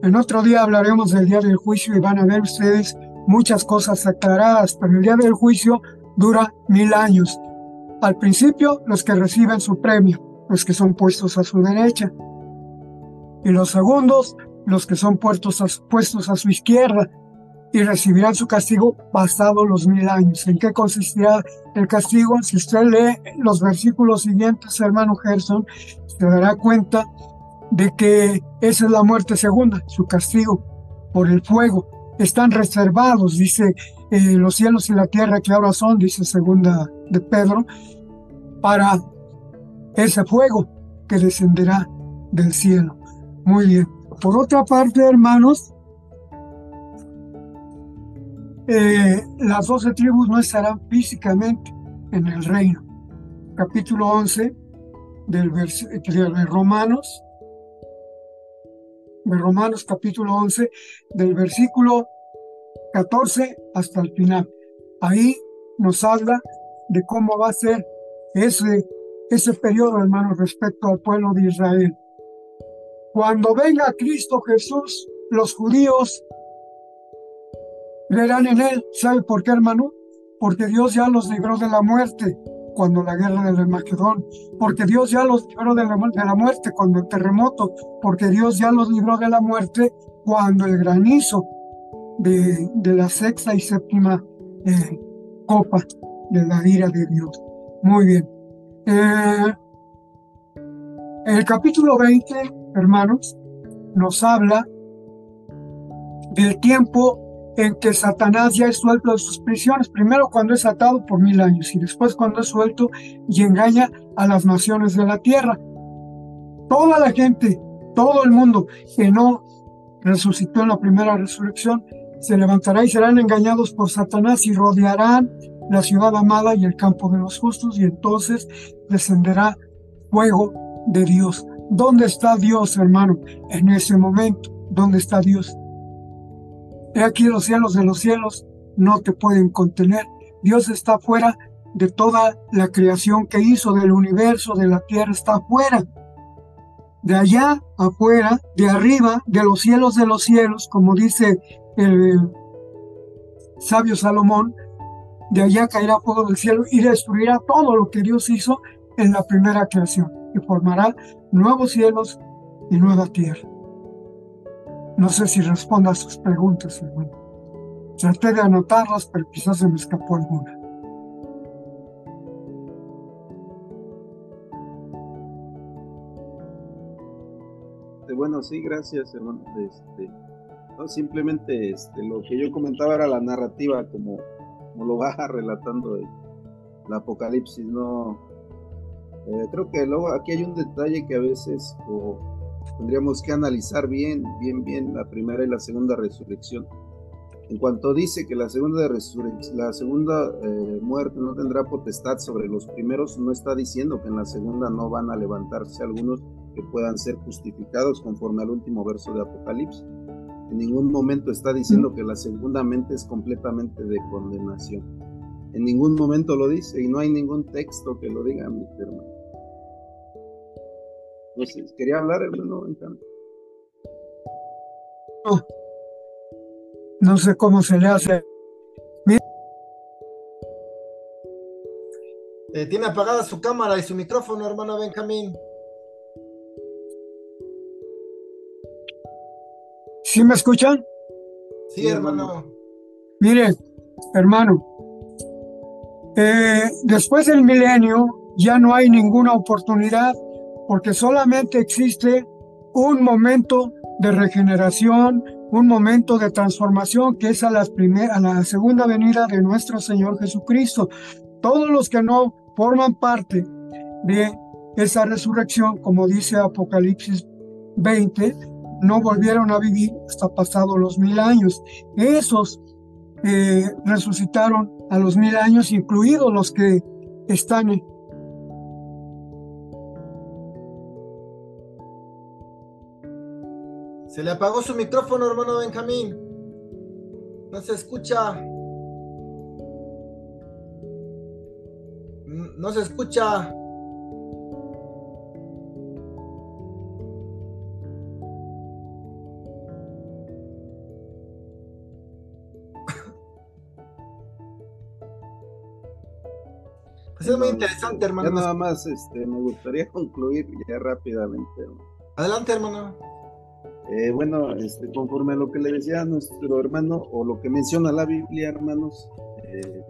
En otro día hablaremos del día del juicio y van a ver ustedes muchas cosas aclaradas, pero el día del juicio dura mil años. Al principio, los que reciben su premio, los que son puestos a su derecha. Y los segundos, los que son puestos a, puestos a su izquierda y recibirán su castigo pasados los mil años. ¿En qué consistirá el castigo? Si usted lee los versículos siguientes, hermano Gerson, se dará cuenta de que esa es la muerte segunda, su castigo por el fuego. Están reservados, dice eh, los cielos y la tierra que ahora son, dice segunda de Pedro, para ese fuego que descenderá del cielo. Muy bien. Por otra parte, hermanos, eh, las doce tribus no estarán físicamente en el reino. Capítulo 11 del de Romanos, de Romanos capítulo 11, del versículo 14 hasta el final. Ahí nos habla de cómo va a ser ese, ese periodo, hermanos, respecto al pueblo de Israel. Cuando venga Cristo Jesús, los judíos verán en él. ¿Sabe por qué, hermano? Porque Dios ya los libró de la muerte cuando la guerra del Magedón, porque Dios ya los libró de la, de la, muerte cuando el terremoto, porque Dios ya los libró de la muerte cuando el granizo de, de la sexta y séptima eh, copa de la ira de Dios. Muy bien. Eh, el capítulo 20, hermanos, nos habla del tiempo en que Satanás ya es suelto de sus prisiones, primero cuando es atado por mil años y después cuando es suelto y engaña a las naciones de la tierra. Toda la gente, todo el mundo que no resucitó en la primera resurrección, se levantará y serán engañados por Satanás y rodearán la ciudad amada y el campo de los justos y entonces descenderá fuego de Dios. ¿Dónde está Dios, hermano? En ese momento, ¿dónde está Dios? He aquí los cielos de los cielos no te pueden contener. Dios está fuera de toda la creación que hizo del universo, de la tierra, está fuera. De allá afuera, de arriba, de los cielos de los cielos, como dice el sabio Salomón, de allá caerá fuego del cielo y destruirá todo lo que Dios hizo en la primera creación y formará nuevos cielos y nueva tierra. No sé si responda a sus preguntas, hermano. Traté de anotarlas, pero quizás se me escapó alguna. Este, bueno, sí, gracias, hermano. Este, no, simplemente este, lo que yo comentaba era la narrativa, como, como lo va relatando el, Apocalipsis. No, eh, creo que luego aquí hay un detalle que a veces tendríamos que analizar bien, bien, bien la primera y la segunda resurrección. En cuanto dice que la segunda, la segunda eh, muerte no tendrá potestad sobre los primeros, no está diciendo que en la segunda no van a levantarse algunos que puedan ser justificados conforme al último verso de Apocalipsis. En ningún momento está diciendo que la segunda mente es completamente de condenación. En ningún momento lo dice y no hay ningún texto que lo diga, mi hermano. No sé, quería hablar, hermano. No, no sé cómo se le hace. Eh, tiene apagada su cámara y su micrófono, hermano Benjamín. ¿Sí me escuchan? Sí, hermano. Mire, hermano, eh, después del milenio ya no hay ninguna oportunidad porque solamente existe un momento de regeneración, un momento de transformación que es a la, primera, a la segunda venida de nuestro Señor Jesucristo. Todos los que no forman parte de esa resurrección, como dice Apocalipsis 20, no volvieron a vivir hasta pasados los mil años. Esos eh, resucitaron a los mil años, incluidos los que están Se le apagó su micrófono, hermano Benjamín. No se escucha. No se escucha. Pues es muy interesante, hermano. Ya nada más este, me gustaría concluir ya rápidamente. Adelante, hermano. Eh, bueno, este, conforme a lo que le decía nuestro hermano, o lo que menciona la Biblia, hermanos, eh,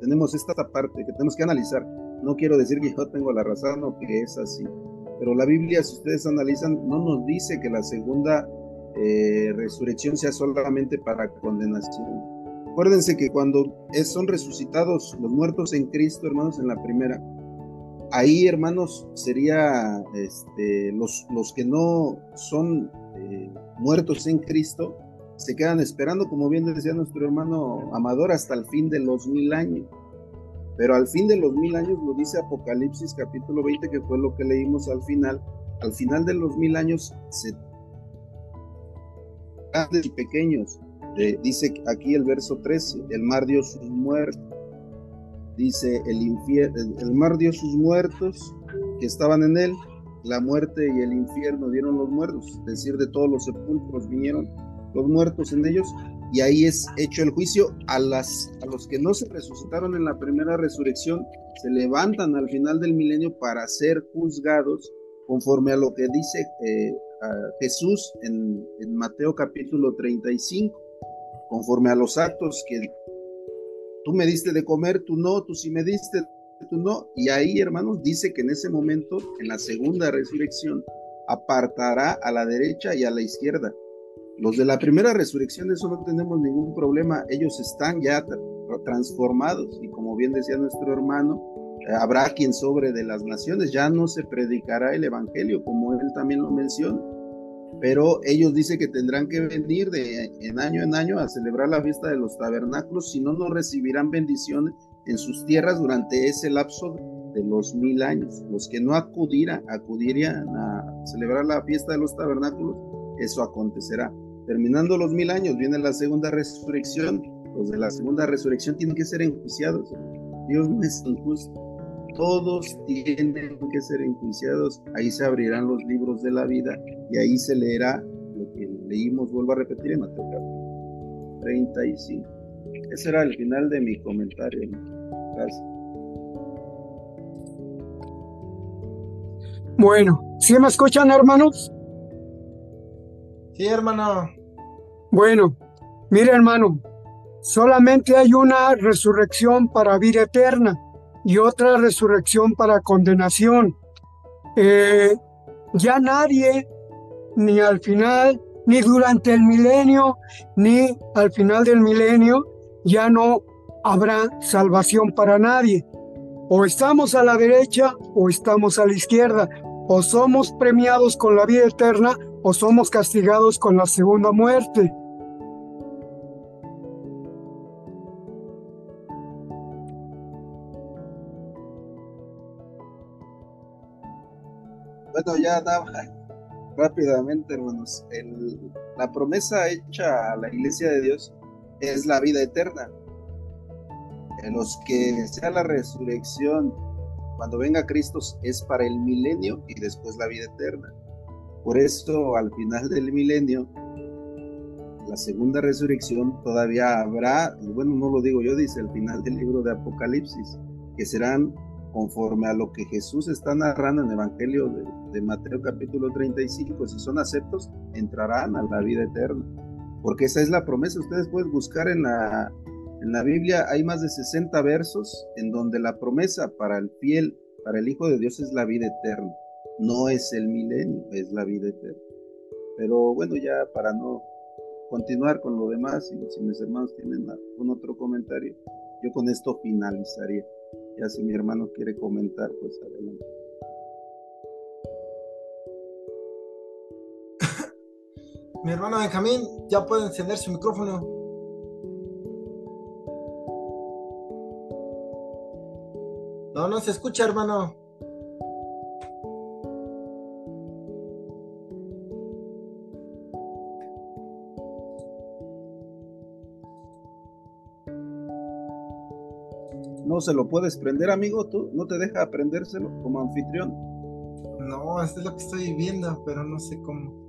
tenemos esta parte que tenemos que analizar. No quiero decir que yo tengo la razón o que es así, pero la Biblia, si ustedes analizan, no nos dice que la segunda eh, resurrección sea solamente para condenación. Acuérdense que cuando son resucitados los muertos en Cristo, hermanos, en la primera, ahí, hermanos, sería este, los, los que no son eh, muertos en Cristo, se quedan esperando, como bien decía nuestro hermano Amador, hasta el fin de los mil años. Pero al fin de los mil años lo dice Apocalipsis capítulo 20, que fue lo que leímos al final. Al final de los mil años, se... grandes y pequeños, dice aquí el verso 13, el mar dio sus muertos. Dice el infierno, el mar dio sus muertos que estaban en él, la muerte y el infierno dieron los muertos, es decir, de todos los sepulcros vinieron los muertos en ellos, y ahí es hecho el juicio a, las, a los que no se resucitaron en la primera resurrección, se levantan al final del milenio para ser juzgados conforme a lo que dice eh, Jesús en, en Mateo capítulo 35 conforme a los actos que tú me diste de comer, tú no, tú sí me diste, tú no. Y ahí, hermanos, dice que en ese momento, en la segunda resurrección, apartará a la derecha y a la izquierda. Los de la primera resurrección, eso no tenemos ningún problema. Ellos están ya transformados y como bien decía nuestro hermano, eh, habrá quien sobre de las naciones, ya no se predicará el evangelio, como él también lo menciona pero ellos dicen que tendrán que venir de en año en año a celebrar la fiesta de los tabernáculos, si no, no recibirán bendiciones en sus tierras durante ese lapso de los mil años. Los que no acudirán, acudirían a celebrar la fiesta de los tabernáculos, eso acontecerá. Terminando los mil años, viene la segunda resurrección. Los de la segunda resurrección tienen que ser enjuiciados. Dios no es injusto todos tienen que ser enjuiciados, ahí se abrirán los libros de la vida y ahí se leerá lo que leímos, vuelvo a repetir en Mateo 35. Ese era el final de mi comentario. Gracias. Bueno, ¿sí me escuchan hermanos? Sí, hermano. Bueno, mire hermano, solamente hay una resurrección para vida eterna y otra resurrección para condenación. Eh, ya nadie, ni al final, ni durante el milenio, ni al final del milenio, ya no habrá salvación para nadie. O estamos a la derecha o estamos a la izquierda. O somos premiados con la vida eterna o somos castigados con la segunda muerte. Bueno, ya nada rápidamente, hermanos. la promesa hecha a la iglesia de Dios es la vida eterna. En los que sea la resurrección cuando venga Cristo es para el milenio y después la vida eterna. Por eso al final del milenio, la segunda resurrección todavía habrá, bueno, no lo digo yo, dice el final del libro de Apocalipsis, que serán conforme a lo que Jesús está narrando en el Evangelio de, Mateo capítulo 35, si son aceptos, entrarán a la vida eterna. Porque esa es la promesa. Ustedes pueden buscar en la, en la Biblia, hay más de 60 versos en donde la promesa para el fiel, para el Hijo de Dios es la vida eterna. No es el milenio, es la vida eterna. Pero bueno, ya para no continuar con lo demás, y si mis hermanos tienen algún otro comentario, yo con esto finalizaría. Ya si mi hermano quiere comentar, pues adelante. mi hermano Benjamín ya puede encender su micrófono. No, no se escucha, hermano. se lo puedes prender, amigo? ¿Tú no te deja aprendérselo como anfitrión? No, esto es lo que estoy viendo, pero no sé cómo.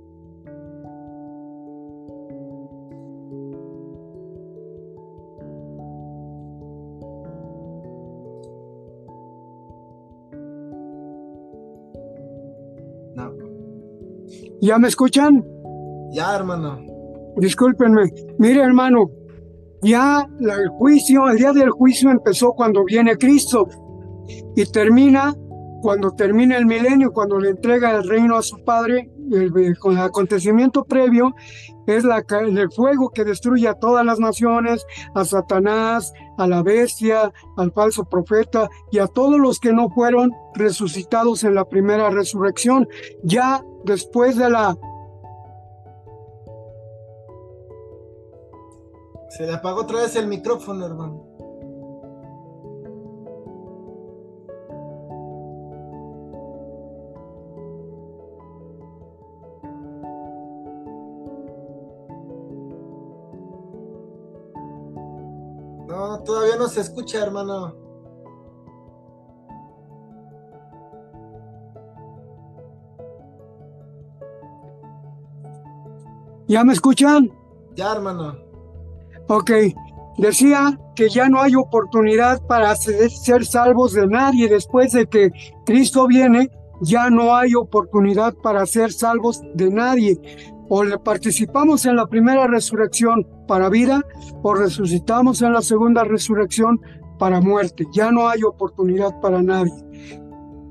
¿Ya me escuchan? Ya, hermano. Discúlpenme. Mire, hermano, ya el juicio, el día del juicio empezó cuando viene Cristo y termina cuando termina el milenio, cuando le entrega el reino a su Padre, el, con el acontecimiento previo es la, el fuego que destruye a todas las naciones, a Satanás, a la bestia, al falso profeta y a todos los que no fueron resucitados en la primera resurrección. Ya después de la... Se le apagó otra vez el micrófono, hermano. todavía no se escucha, hermano. ¿Ya me escuchan? Ya, hermano. Ok, decía que ya no hay oportunidad para ser, salvos de nadie después de que Cristo viene, ya no hay oportunidad para ser salvos de nadie o le participamos en la primera resurrección para vida o resucitamos en la segunda resurrección para muerte. Ya no hay oportunidad para nadie.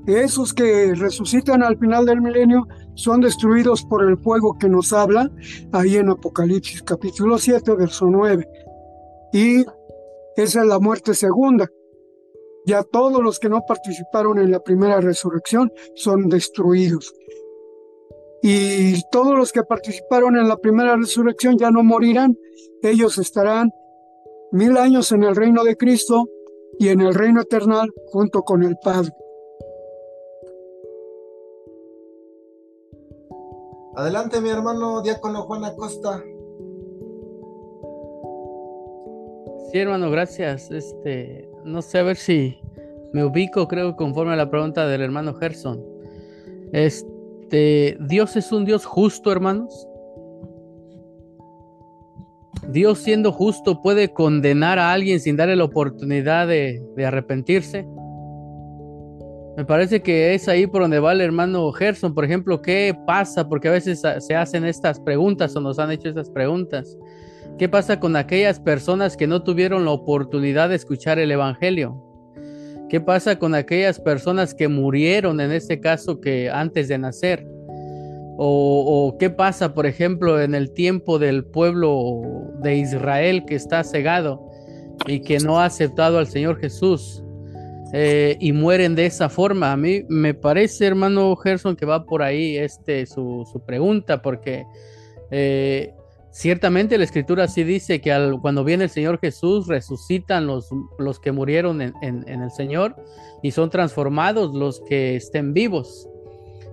Esos que resucitan al final del milenio son destruidos por el fuego que nos habla ahí en Apocalipsis capítulo 7, verso 9. Y esa es la muerte segunda. Ya todos los que no participaron en la primera resurrección son destruidos y todos los que participaron en la primera resurrección ya no morirán, ellos estarán mil años en el reino de Cristo y en el reino eterno junto con el Padre. Adelante, mi hermano diácono Juan Acosta. Sí, hermano, gracias. Este, no sé a ver si me ubico, creo, conforme a la pregunta del hermano Gerson. Este, Dios es un Dios justo, hermanos. Dios siendo justo puede condenar a alguien sin darle la oportunidad de, arrepentirse. Me parece que es ahí por donde va el hermano Gerson. Por ejemplo, ¿qué pasa? Porque a veces se hacen estas preguntas o nos han hecho estas preguntas. ¿Qué pasa con aquellas personas que no tuvieron la oportunidad de escuchar el Evangelio? ¿Qué pasa con aquellas personas que murieron en este caso que antes de nacer? O, qué pasa, por ejemplo, en el tiempo del pueblo de Israel que está cegado y que no ha aceptado al Señor Jesús eh, y mueren de esa forma. A mí me parece, hermano Gerson, que va por ahí este, su, pregunta, porque eh, Ciertamente la escritura sí dice que cuando viene el Señor Jesús resucitan los, los que murieron en, el Señor y son transformados los que estén vivos.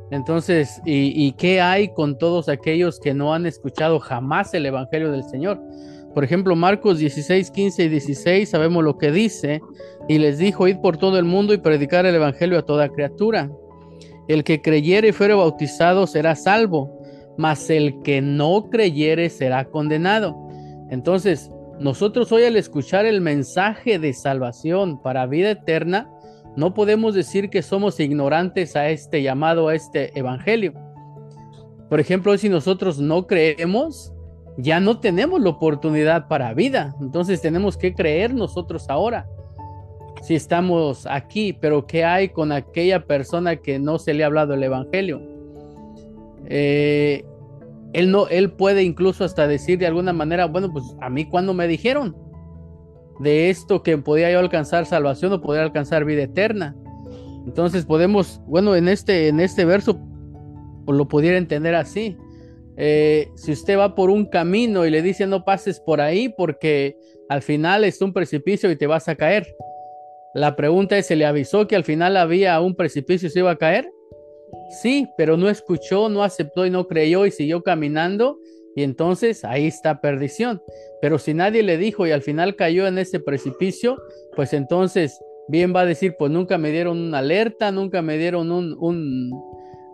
Entonces, ¿y, qué hay con todos aquellos que no han escuchado jamás el Evangelio del Señor? Por ejemplo, Marcos 16, 15 y 16, sabemos lo que dice, y les dijo, id por todo el mundo y predicar el Evangelio a toda criatura. El que creyere y fuere bautizado será salvo mas el que no creyere será condenado. Entonces, nosotros hoy al escuchar el mensaje de salvación para vida eterna, no podemos decir que somos ignorantes a este llamado, a este evangelio. Por ejemplo, si nosotros no creemos, ya no tenemos la oportunidad para vida. Entonces tenemos que creer nosotros ahora. Si estamos aquí, pero ¿qué hay con aquella persona que no se le ha hablado el evangelio? Eh, él no, él puede incluso hasta decir de alguna manera, bueno, pues a mí cuando me dijeron de esto que podía yo alcanzar salvación o poder alcanzar vida eterna. Entonces podemos, bueno, en este, en este verso pues lo pudiera entender así. Eh, si usted va por un camino y le dice no pases por ahí porque al final es un precipicio y te vas a caer. La pregunta es, ¿se le avisó que al final había un precipicio y se iba a caer? Sí, pero no escuchó, no aceptó y no creyó y siguió caminando y entonces ahí está perdición. Pero si nadie le dijo y al final cayó en ese precipicio, pues entonces bien va a decir, pues nunca me dieron una alerta, nunca me dieron un,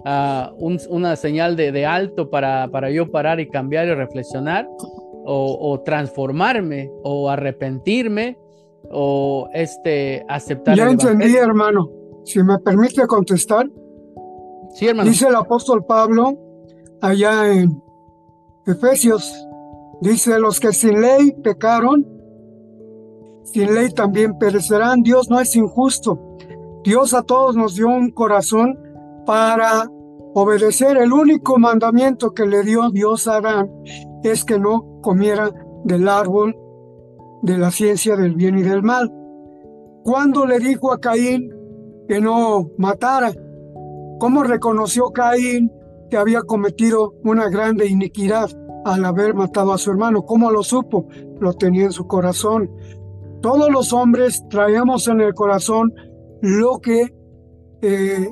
ah, una señal de, alto para, para, yo parar y cambiar y reflexionar o, transformarme o arrepentirme o este aceptar. Ya entendí, hermano. Si me permite contestar. Sí, hermano. Dice el apóstol Pablo allá en Efesios, dice, los que sin ley pecaron, sin ley también perecerán. Dios no es injusto. Dios a todos nos dio un corazón para obedecer. El único mandamiento que le dio Dios a Adán es que no comiera del árbol de la ciencia del bien y del mal. Cuando le dijo a Caín que no matara, ¿cómo reconoció Caín que había cometido una grande iniquidad al haber matado a su hermano? ¿Cómo lo supo? Lo tenía en su corazón. Todos los hombres traemos en el corazón lo que eh,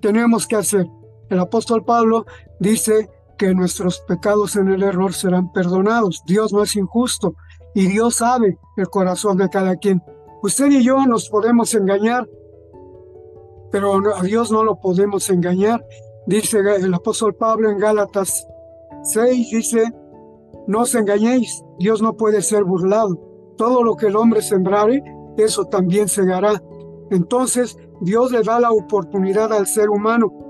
tenemos que hacer. El apóstol Pablo dice que nuestros pecados en el error serán perdonados. Dios no es injusto y Dios sabe el corazón de cada quien. Usted y yo nos podemos engañar, pero a Dios no lo podemos engañar. Dice el apóstol Pablo en Gálatas 6, dice, no os engañéis, Dios no puede ser burlado. Todo lo que el hombre sembrare, eso también segará. Entonces Dios le da la oportunidad al ser humano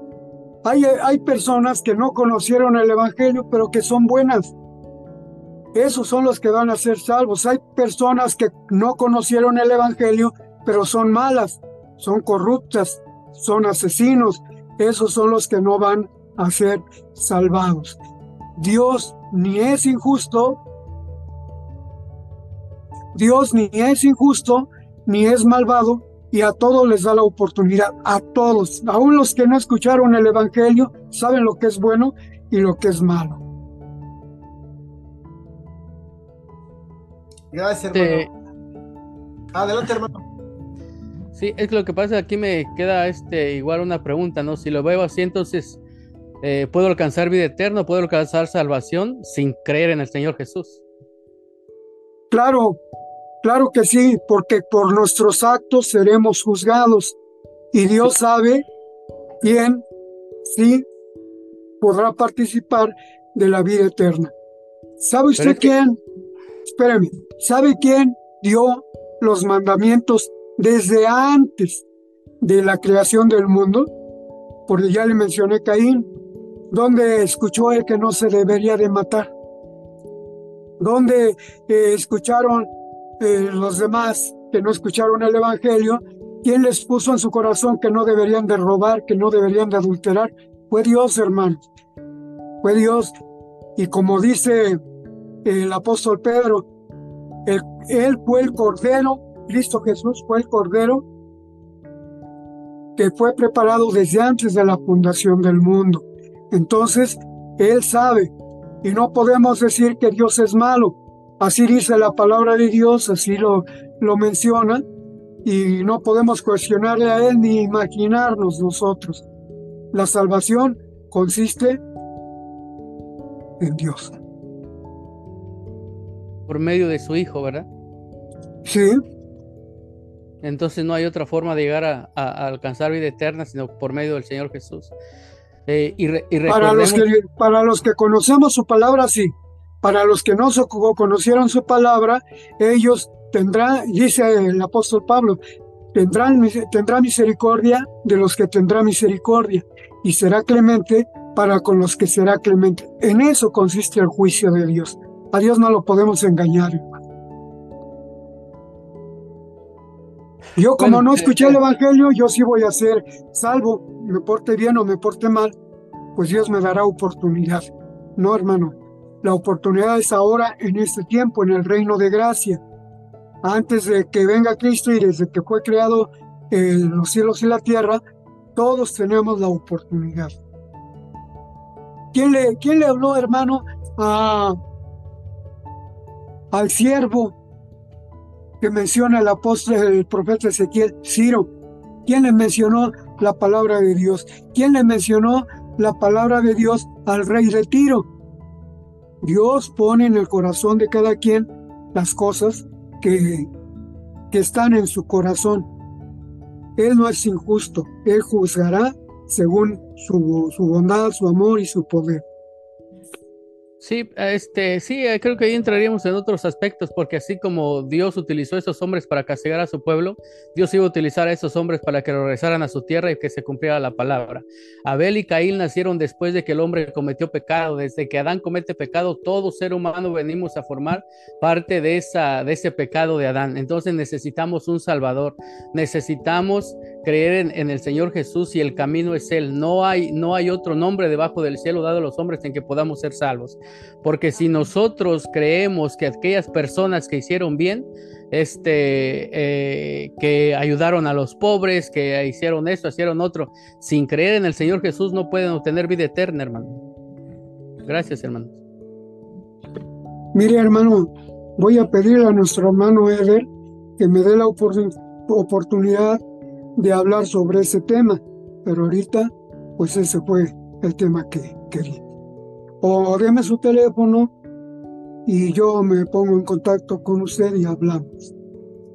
hay, hay personas que no conocieron el Evangelio, pero que son buenas. Esos son los que van a ser salvos. Hay personas que no conocieron el Evangelio, pero son malas, son corruptas, son asesinos. Esos son los que no van a ser salvados. Dios ni es injusto, Dios ni es injusto, ni es malvado, y a todos les da la oportunidad, a todos, aún los que no escucharon el Evangelio, saben lo que es bueno y lo que es malo. Gracias, hermano. Adelante, hermano. Sí, es lo que pasa, aquí me queda este igual una pregunta, ¿no? Si lo veo así, entonces, eh, ¿puedo alcanzar vida eterna? ¿Puedo alcanzar salvación sin creer en el Señor Jesús? Claro, Claro que sí, porque por nuestros actos seremos juzgados y Dios sabe quién sí podrá participar de la vida eterna. ¿Sabe usted quién? Espéreme, ¿sabe quién dio los mandamientos desde antes de la creación del mundo? Porque ya le mencioné Caín, donde escuchó él que no se debería de matar, donde eh, escucharon eh, los demás que no escucharon el Evangelio, ¿quién les puso en su corazón que no deberían de robar, que no deberían de adulterar? Fue Dios, hermanos. Fue Dios. Y como dice el apóstol Pedro, él fue el cordero, Cristo Jesús fue el cordero que fue preparado desde antes de la fundación del mundo. Entonces, Él sabe, y no podemos decir que Dios es malo, Así dice la palabra de Dios, así lo, lo menciona, y no podemos cuestionarle a Él ni imaginarnos nosotros. La salvación consiste en Dios. Por medio de su Hijo, ¿verdad? Sí. Entonces no hay otra forma de llegar a, alcanzar vida eterna sino por medio del Señor Jesús. Eh, y, para, los que, para los que conocemos su palabra, sí. Para los que no conocieron su palabra, ellos tendrán, dice el apóstol Pablo, tendrán, tendrá misericordia de los que tendrá misericordia y será clemente para con los que será clemente. En eso consiste el juicio de Dios. A Dios no lo podemos engañar. Yo como no escuché el Evangelio, yo sí voy a ser salvo, me porte bien o me porte mal, pues Dios me dará oportunidad. No, hermano, la oportunidad es ahora, en este tiempo, en el reino de gracia. Antes de que venga Cristo y desde que fue creado los cielos y la tierra, todos tenemos la oportunidad. ¿Quién le, quién le habló, hermano, a, al siervo que menciona el apóstol, el profeta Ezequiel, Ciro? ¿Quién le mencionó la palabra de Dios? ¿Quién le mencionó la palabra de Dios al rey de Tiro? Dios pone en el corazón de cada quien las cosas que, que están en su corazón. Él no es injusto, Él juzgará según su, su bondad, su amor y su poder. Sí, este, sí, eh, creo que ahí entraríamos en otros aspectos, porque así como Dios utilizó a esos hombres para castigar a su pueblo, Dios iba a utilizar a esos hombres para que regresaran a su tierra y que se cumpliera la palabra. Abel y Caín nacieron después de que el hombre cometió pecado. Desde que Adán comete pecado, todo ser humano venimos a formar parte de, esa, de ese pecado de Adán. Entonces necesitamos un Salvador, necesitamos creer en, en, el Señor Jesús y el camino es Él. No hay, no hay otro nombre debajo del cielo dado a los hombres en que podamos ser salvos. Porque si nosotros creemos que aquellas personas que hicieron bien, este, eh, que ayudaron a los pobres, que hicieron esto, hicieron otro, sin creer en el Señor Jesús, no pueden obtener vida eterna, hermano. Gracias, hermano. Mire, hermano, voy a pedir a nuestro hermano Eder que me dé la oportunidad de hablar sobre ese tema, pero ahorita, pues ese fue el tema que quería. O déme su teléfono y yo me pongo en contacto con usted y hablamos.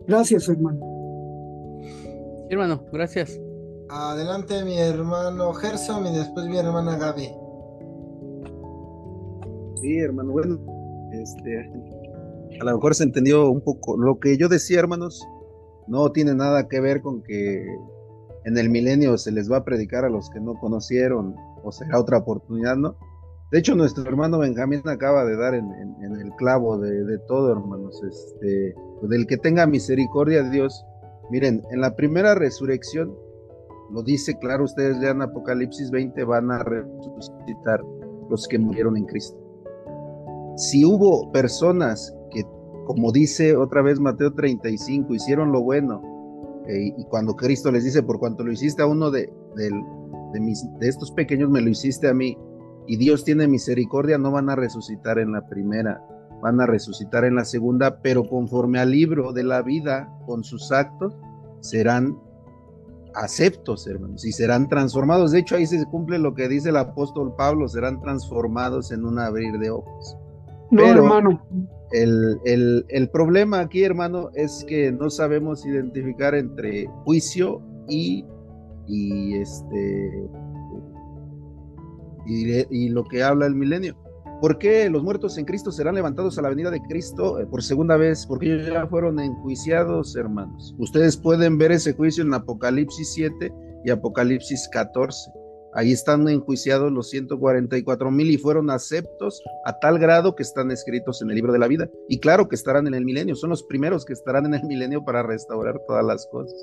Gracias, hermano. hermano, gracias. Adelante mi hermano Gerson y después mi hermana Gaby. Sí, hermano, bueno, este, a lo mejor se entendió un poco. Lo que yo decía, hermanos, no tiene nada que ver con que en el milenio se les va a predicar a los que no conocieron o será otra oportunidad, ¿no? De hecho, nuestro hermano Benjamín acaba de dar en, el clavo de, todo, hermanos. Este, del que tenga misericordia Dios. Miren, en la primera resurrección, lo dice claro, ustedes lean Apocalipsis 20, van a resucitar los que murieron en Cristo. Si hubo personas que, como dice otra vez Mateo 35, hicieron lo bueno, eh, y cuando Cristo les dice, por cuanto lo hiciste a uno de, mis, de estos pequeños, me lo hiciste a mí, y Dios tiene misericordia, no van a resucitar en la primera, van a resucitar en la segunda, pero conforme al libro de la vida, con sus actos, serán aceptos, hermanos, y serán transformados. De hecho, ahí se cumple lo que dice el apóstol Pablo, serán transformados en un abrir de ojos. No, hermano. El, el, el problema aquí, hermano, es que no sabemos identificar entre juicio y, y este y, lo que habla el milenio. ¿Por qué los muertos en Cristo serán levantados a la venida de Cristo eh, por segunda vez? Porque ellos ya fueron enjuiciados, hermanos. Ustedes pueden ver ese juicio en Apocalipsis 7 y Apocalipsis 14. Ahí están enjuiciados los 144 mil y fueron aceptos a tal grado que están escritos en el libro de la vida. Y claro que estarán en el milenio, son los primeros que estarán en el milenio para restaurar todas las cosas.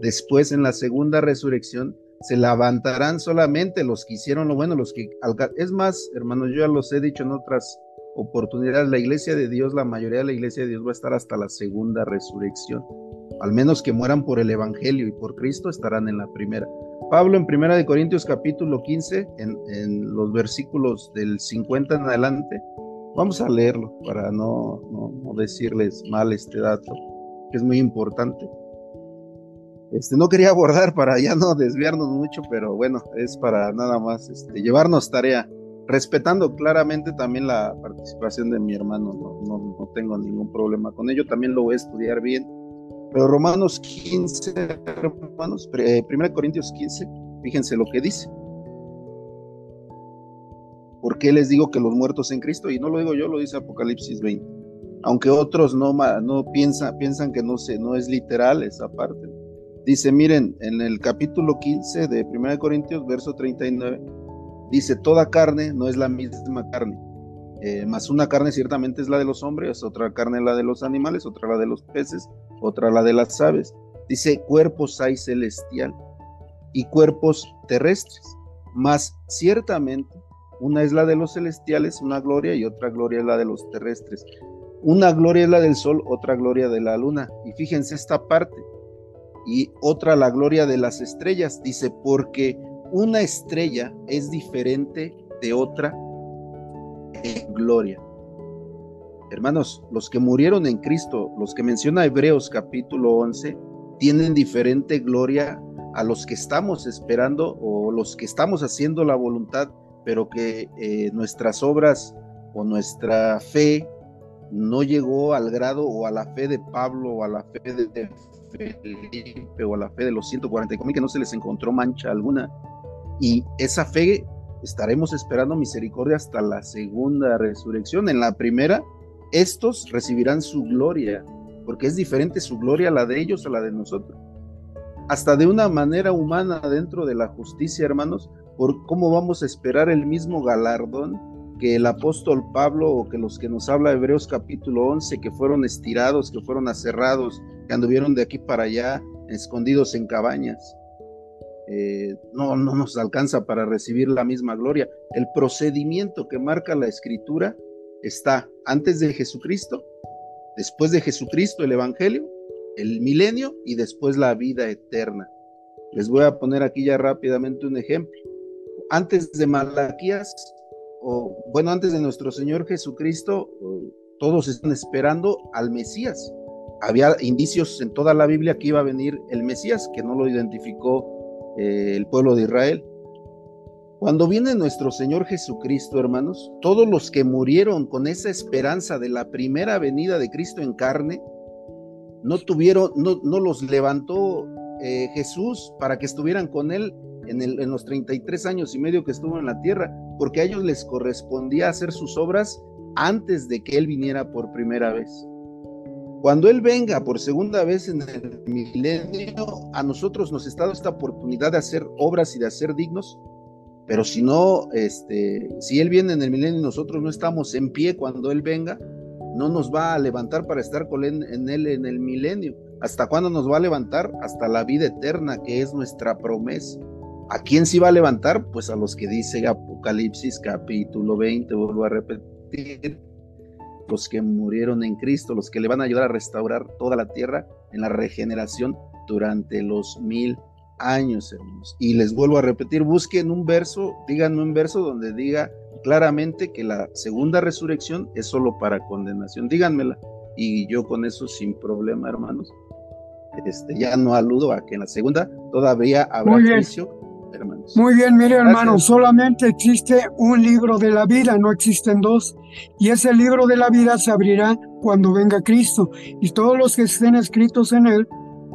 Después, en la segunda resurrección, se levantarán solamente los que hicieron lo bueno, los que... Es más, hermanos, yo ya los he dicho en otras oportunidades, la iglesia de Dios, la mayoría de la iglesia de Dios va a estar hasta la segunda resurrección. Al menos que mueran por el Evangelio y por Cristo estarán en la primera. Pablo en Primera de Corintios capítulo 15, en, en los versículos del 50 en adelante, vamos a leerlo para no, no, no decirles mal este dato, que es muy importante. Este, no quería abordar para ya no desviarnos mucho, pero bueno, es para nada más este, llevarnos tarea, respetando claramente también la participación de mi hermano, no, no, tengo ningún problema con ello, también lo voy a estudiar bien. Pero Romanos 15, hermanos, 1 eh, Corintios 15, fíjense lo que dice. ¿Por qué les digo que los muertos en Cristo? Y no lo digo yo, lo dice Apocalipsis 20. Aunque otros no, no piensan, piensan que no, se, no es literal esa parte. Dice, miren, en el capítulo 15 de 1 Corintios, verso 39, dice, toda carne no es la misma carne, eh, más una carne ciertamente es la de los hombres, otra carne la de los animales, otra la de los peces, otra la de las aves. Dice, cuerpos hay celestial y cuerpos terrestres, más ciertamente una es la de los celestiales, una gloria, y otra gloria es la de los terrestres. Una gloria es la del sol, otra gloria de la luna. Y fíjense esta parte, y otra la gloria de las estrellas. Dice, porque una estrella es diferente de otra en gloria. Hermanos, los que murieron en Cristo, los que menciona Hebreos capítulo 11, tienen diferente gloria a los que estamos esperando o los que estamos haciendo la voluntad, pero que eh, nuestras obras o nuestra fe no llegó al grado o a la fe de Pablo o a la fe de Felipe o a la fe de los 144 mil que no se les encontró mancha alguna. Y esa fe estaremos esperando misericordia hasta la segunda resurrección. En la primera, estos recibirán su gloria, porque es diferente su gloria a la de ellos a la de nosotros. Hasta de una manera humana dentro de la justicia, hermanos, por cómo vamos a esperar el mismo galardón que el apóstol Pablo o que los que nos habla Hebreos capítulo 11, que fueron estirados, que fueron aserrados, que anduvieron de aquí para allá, escondidos en cabañas. Eh, no, no nos alcanza para recibir la misma gloria. El procedimiento que marca la escritura está antes de Jesucristo, después de Jesucristo el Evangelio, el milenio y después la vida eterna. Les voy a poner aquí ya rápidamente un ejemplo. Antes de Malaquías, o bueno, antes de nuestro Señor Jesucristo, todos están esperando al Mesías. Había indicios en toda la Biblia que iba a venir el Mesías, que no lo identificó eh, el pueblo de Israel. Cuando viene nuestro Señor Jesucristo, hermanos, todos los que murieron con esa esperanza de la primera venida de Cristo en carne, no tuvieron, no, no los levantó eh, Jesús para que estuvieran con Él en, el, en los 33 años y medio que estuvo en la tierra, porque a ellos les correspondía hacer sus obras antes de que Él viniera por primera vez. Cuando Él venga por segunda vez en el milenio, a nosotros nos está dando esta oportunidad de hacer obras y de hacer dignos pero si no, este, si Él viene en el milenio y nosotros no estamos en pie cuando Él venga, no nos va a levantar para estar con él, en en el milenio. ¿Hasta cuándo nos va a levantar? Hasta la vida eterna, que es nuestra promesa. ¿A quién sí va a levantar? Pues a los que dice Apocalipsis capítulo 20, vuelvo a repetir, los que murieron en Cristo, los que le van a ayudar a restaurar toda la tierra en la regeneración durante los mil años, hermanos. Y les vuelvo a repetir, busquen un verso, díganme un verso donde diga claramente que la segunda resurrección es solo para condenación. Díganmela. Y yo con eso sin problema, hermanos. Este, ya no aludo a que en la segunda todavía habrá juicio, hermanos. Muy bien, mire, hermano, solamente existe un libro de la vida, no existen dos. Y ese libro de la vida se abrirá cuando venga Cristo. Y todos los que estén escritos en él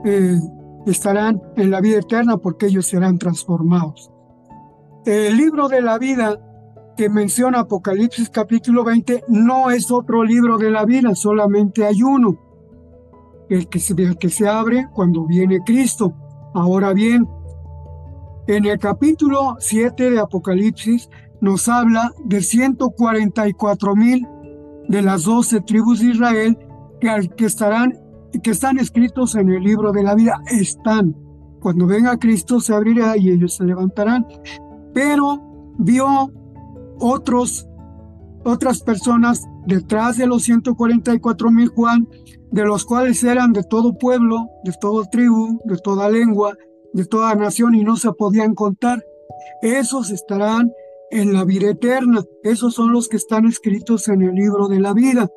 eh, estarán en la vida eterna porque ellos serán transformados. El libro de la vida que menciona Apocalipsis capítulo 20 no es otro libro de la vida, solamente hay uno, el que se, el que se abre cuando viene Cristo. Ahora bien, en el capítulo 7 de Apocalipsis nos habla de 144 mil de las 12 tribus de Israel que, que estarán que están escritos en el libro de la vida, están. Cuando venga Cristo se abrirá y ellos se levantarán. Pero vio otros, otras personas detrás de los 144 mil Juan, de los cuales eran de todo pueblo, de toda tribu, de toda lengua, de toda nación y no se podían contar. Esos estarán en la vida eterna. Esos son los que están escritos en el libro de la vida.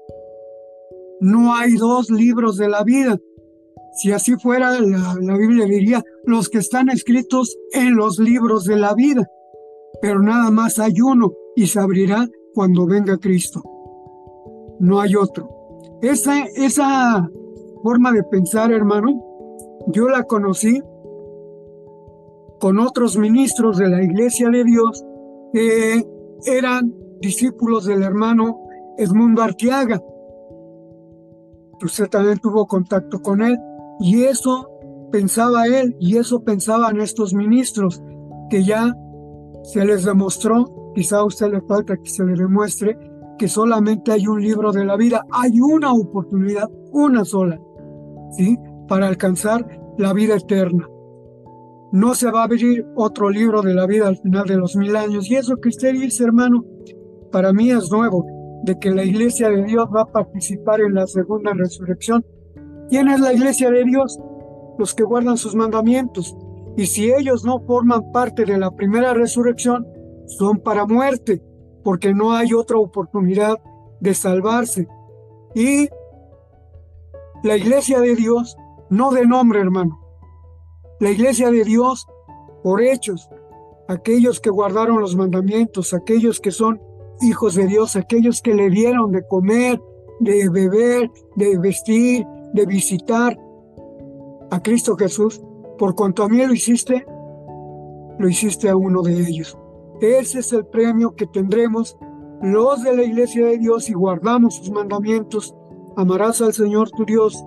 No hay dos libros de la vida. Si así fuera, la, Biblia diría los que están escritos en los libros de la vida. Pero nada más hay uno y se abrirá cuando venga Cristo. No hay otro. Esa, esa forma de pensar, hermano, yo la conocí con otros ministros de la Iglesia de Dios que eran discípulos del hermano Edmundo Arteaga usted también tuvo contacto con él. Y eso pensaba él y eso pensaban estos ministros, que ya se les demostró, quizá a usted le falta que se le demuestre, que solamente hay un libro de la vida, hay una oportunidad, una sola, ¿sí? Para alcanzar la vida eterna. No se va a abrir otro libro de la vida al final de los mil años. Y eso que usted dice, hermano, para mí es nuevo de que la iglesia de Dios va a participar en la segunda resurrección. ¿Quién es la iglesia de Dios? Los que guardan sus mandamientos. Y si ellos no forman parte de la primera resurrección, son para muerte, porque no hay otra oportunidad de salvarse. Y la iglesia de Dios, no de nombre, hermano. La iglesia de Dios por hechos, aquellos que guardaron los mandamientos, aquellos que son hijos de Dios, aquellos que le dieron de comer, de beber, de vestir, de visitar a Cristo Jesús. Por cuanto a mí lo hiciste, lo hiciste a uno de ellos. Ese es el premio que tendremos los de la iglesia de Dios y guardamos sus mandamientos. Amarás al Señor tu Dios.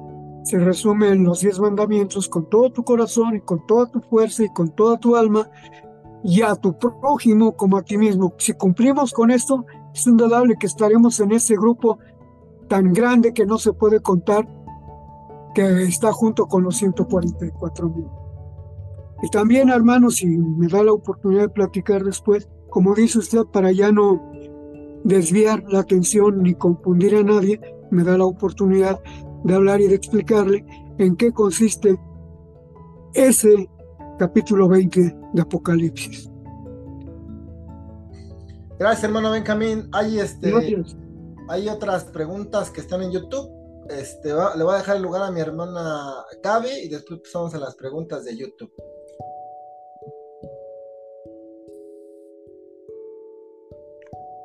Se resume en los diez mandamientos con todo tu corazón y con toda tu fuerza y con toda tu alma y a tu prójimo como a ti mismo. Si cumplimos con esto, es indudable que estaremos en ese grupo tan grande que no se puede contar, que está junto con los 144 mil. Y también, hermanos, si me da la oportunidad de platicar después, como dice usted, para ya no desviar la atención ni confundir a nadie, me da la oportunidad de hablar y de explicarle en qué consiste ese capítulo 20 de Apocalipsis. Gracias, hermano Benjamín. Hay, este, hay otras preguntas que están en YouTube. Este, le voy a dejar el lugar a mi hermana Gaby y después pasamos a las preguntas de YouTube.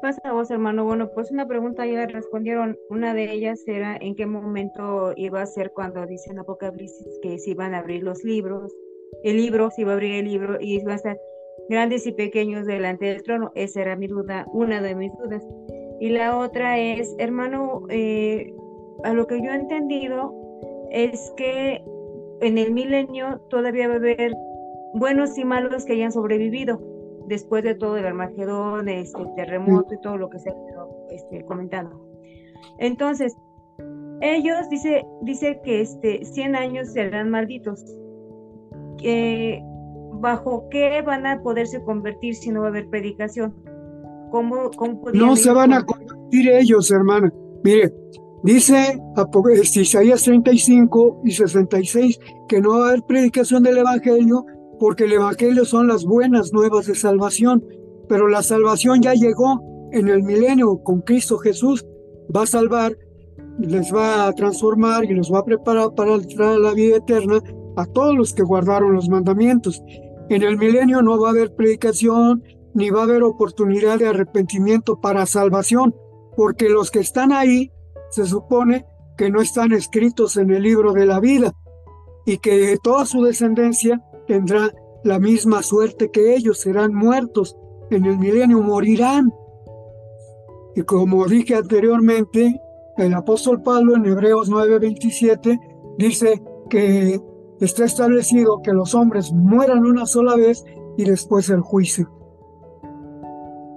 Pasa vos, hermano? Bueno, pues una pregunta ya respondieron. Una de ellas era en qué momento iba a ser cuando dicen Apocalipsis que se iban a abrir los libros, el libro, se iba a abrir el libro y iban a estar grandes y pequeños delante del trono. Esa era mi duda, una de mis dudas. Y la otra es, hermano, eh, a lo que yo he entendido es que en el milenio todavía va a haber buenos y malos que hayan sobrevivido después de todo el Armagedón, este terremoto y todo lo que se ha este, comentando. Entonces, ellos dice, dice que este 100 años serán malditos. ¿Bajo qué van a poderse convertir si no va a haber predicación? ¿Cómo, no se van a convertir ellos, hermana. Mire, dice Isaías 35 y 66 que no va a haber predicación del Evangelio porque el Evangelio son las buenas nuevas de salvación, pero la salvación ya llegó en el milenio con Cristo Jesús, va a salvar, les va a transformar y los va a preparar para entrar a la vida eterna a todos los que guardaron los mandamientos. En el milenio no va a haber predicación, ni va a haber oportunidad de arrepentimiento para salvación, porque los que están ahí se supone que no están escritos en el libro de la vida y que toda su descendencia tendrá la misma suerte que ellos, serán muertos en el milenio, morirán. Y como dije anteriormente, el apóstol Pablo en Hebreos 9:27 dice que está establecido que los hombres mueran una sola vez y después el juicio.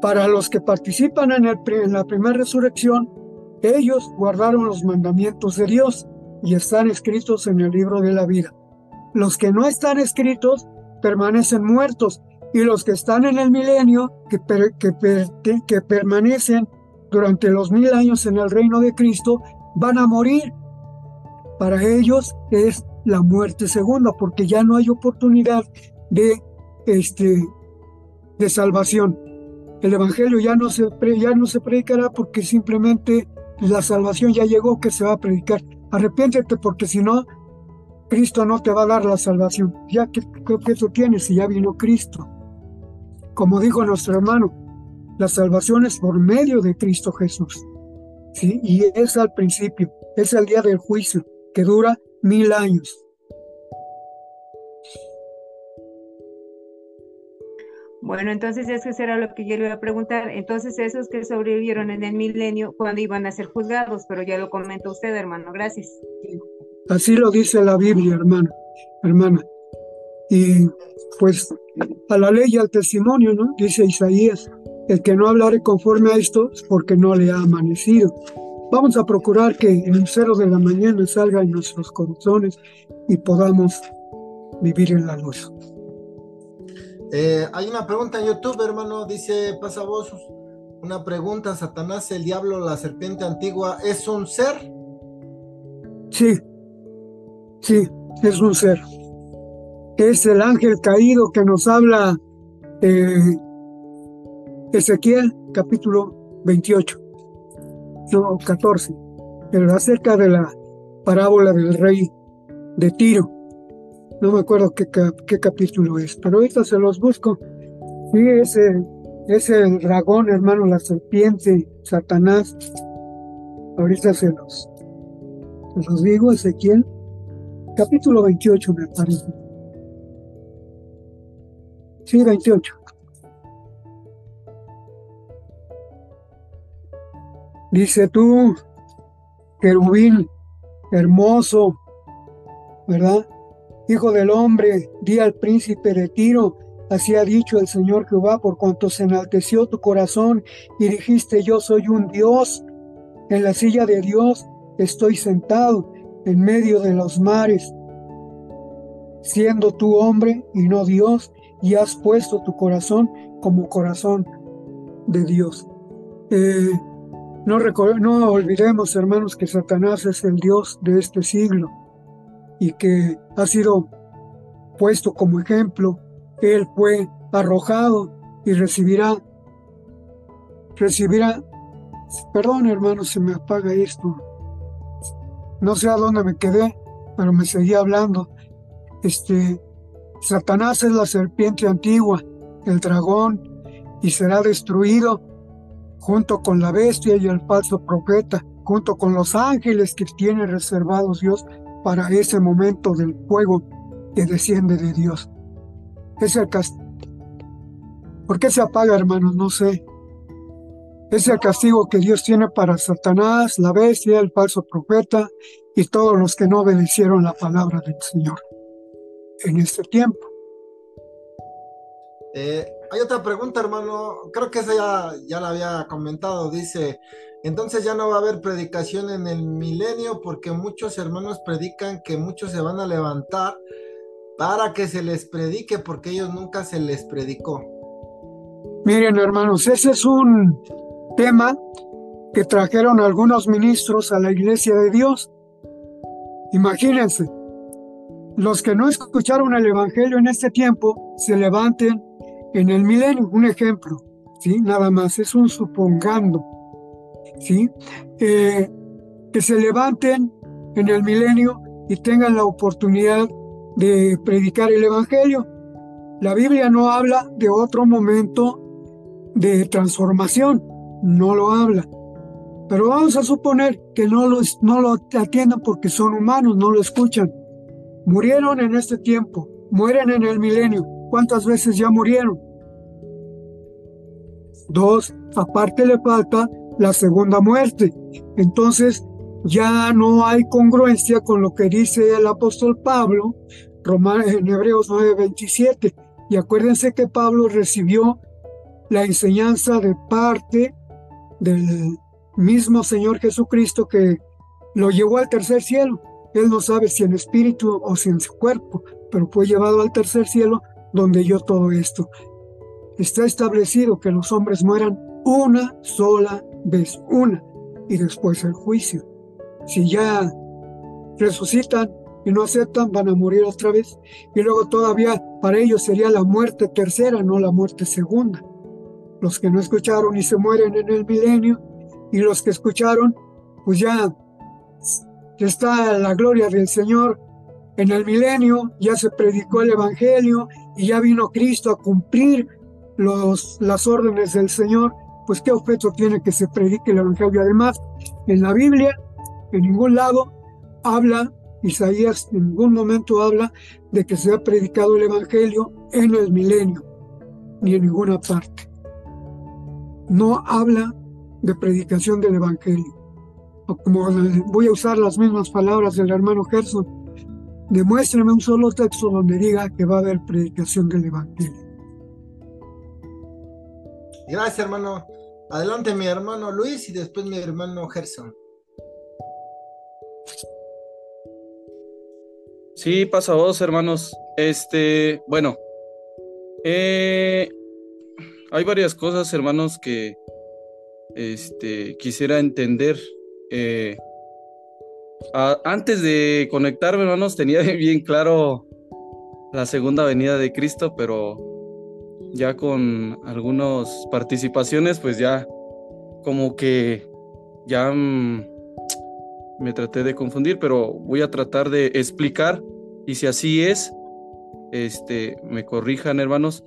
Para los que participan en, el, en la primera resurrección, ellos guardaron los mandamientos de Dios y están escritos en el libro de la vida. Los que no están escritos permanecen muertos y los que están en el milenio, que, que, permanecen durante los mil años en el reino de Cristo, van a morir. Para ellos es la muerte segunda, porque ya no hay oportunidad de, este, de salvación. El Evangelio ya no, se, ya no se predicará porque simplemente la salvación ya llegó que se va a predicar. Arrepiéntete porque si no, Cristo no te va a dar la salvación. Ya que, tú tienes si ya vino Cristo. Como dijo nuestro hermano, la salvación es por medio de Cristo Jesús. ¿sí? Y es al principio, es el día del juicio, que dura mil años. Bueno, entonces eso era lo que yo le iba a preguntar. Entonces, esos que sobrevivieron en el milenio, ¿cuándo iban a ser juzgados? Pero ya lo comentó usted, hermano. Gracias. Así lo dice la Biblia, hermana, hermana. Y pues a la ley y al testimonio, ¿no? Dice Isaías, el que no hablare conforme a esto es porque no le ha amanecido. Vamos a procurar que el lucero de la mañana salga en nuestros corazones y podamos vivir en la luz. Eh, hay una pregunta en YouTube, hermano, dice, pasa vos una pregunta, Satanás, el diablo, la serpiente antigua, ¿es un ser? Sí, Sí, es un ser. Es el ángel caído que nos habla eh, Ezequiel capítulo 28, no, 14, pero acerca de la parábola del rey de Tiro. No me acuerdo qué, capítulo es, pero ahorita se los busco. Sí, ese, ese dragón, hermano, la serpiente, Satanás. Ahorita los, se los digo, Ezequiel Capítulo 28, me parece. Sí, 28. Dice tú, querubín hermoso, ¿verdad? Hijo del hombre, di al príncipe de Tiro, así ha dicho el Señor Jehová, por cuanto se enalteció tu corazón y dijiste, yo soy un Dios, en la silla de Dios estoy sentado en medio de los mares, siendo tú hombre y no Dios, y has puesto tu corazón como corazón de Dios. Eh, no, no olvidemos, hermanos, que Satanás es el Dios de este siglo y que ha sido puesto como ejemplo. Él fue arrojado y recibirá, recibirá, perdón hermanos, se me apaga esto. No sé a dónde me quedé, pero me seguí hablando. Este, Satanás es la serpiente antigua, el dragón, y será destruido junto con la bestia y el falso profeta, junto con los ángeles que tiene reservados Dios para ese momento del fuego que desciende de Dios. Es el castigo. ¿Por qué se apaga, hermanos? No sé. Es el castigo que Dios tiene para Satanás, la bestia, el falso profeta y todos los que no obedecieron la palabra del Señor en este tiempo. Eh, hay otra pregunta, hermano. Creo que esa ya, ya la había comentado. Dice, entonces ya no va a haber predicación en el milenio porque muchos hermanos predican que muchos se van a levantar para que se les predique porque ellos nunca se les predicó. Miren, hermanos, ese es un tema que trajeron algunos ministros a la iglesia de Dios. Imagínense, los que no escucharon el Evangelio en este tiempo se levanten en el milenio, un ejemplo, ¿sí? Nada más, es un supongando, ¿sí? Eh, que se levanten en el milenio y tengan la oportunidad de predicar el Evangelio. La Biblia no habla de otro momento de transformación, no lo habla. Pero vamos a suponer que no lo, no lo atiendan porque son humanos, no lo escuchan. Murieron en este tiempo, mueren en el milenio. ¿Cuántas veces ya murieron? Dos, aparte le falta la segunda muerte. Entonces ya no hay congruencia con lo que dice el apóstol Pablo en Hebreos 9:27. Y acuérdense que Pablo recibió la enseñanza de parte del mismo Señor Jesucristo que lo llevó al tercer cielo. Él no sabe si en espíritu o si en su cuerpo, pero fue llevado al tercer cielo donde yo todo esto está establecido que los hombres mueran una sola vez, una, y después el juicio. Si ya resucitan y no aceptan, van a morir otra vez. Y luego todavía para ellos sería la muerte tercera, no la muerte segunda. Los que no escucharon y se mueren en el milenio, y los que escucharon, pues ya está la gloria del Señor. En el milenio ya se predicó el Evangelio y ya vino Cristo a cumplir los, las órdenes del Señor, pues qué objeto tiene que se predique el Evangelio. Además, en la Biblia, en ningún lado habla, Isaías en ningún momento habla de que se ha predicado el Evangelio en el milenio, ni en ninguna parte. No habla de predicación del Evangelio. O como voy a usar las mismas palabras del hermano Gerson, demuéstrame un solo texto donde diga que va a haber predicación del Evangelio. Gracias, hermano. Adelante, mi hermano Luis y después mi hermano Gerson. Sí, pasa a vos, hermanos. Este, bueno, eh, hay varias cosas, hermanos, que este, quisiera entender. Eh, antes de conectarme, hermanos, tenía bien claro la segunda venida de Cristo, pero ya con algunas participaciones, pues ya como que ya mm, me traté de confundir, pero voy a tratar de explicar y si así es, este, me corrijan hermanos.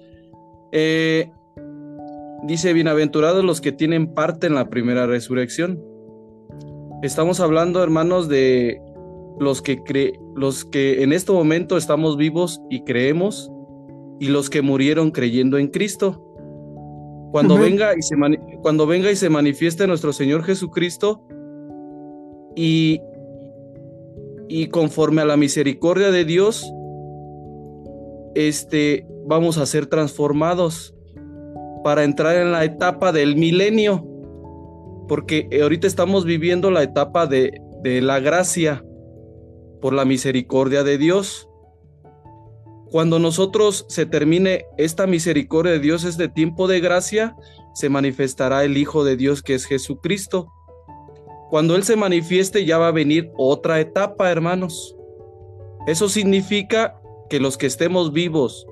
Eh, dice, bienaventurados los que tienen parte en la primera resurrección. Estamos hablando, hermanos, de los que, cre los que en este momento estamos vivos y creemos y los que murieron creyendo en Cristo. Cuando venga, y se cuando venga y se manifieste nuestro Señor Jesucristo y, y conforme a la misericordia de Dios, este, vamos a ser transformados para entrar en la etapa del milenio, porque ahorita estamos viviendo la etapa de, de la gracia por la misericordia de Dios. Cuando nosotros se termine esta misericordia de Dios, este tiempo de gracia, se manifestará el Hijo de Dios que es Jesucristo. Cuando Él se manifieste ya va a venir otra etapa, hermanos. Eso significa que los que estemos vivos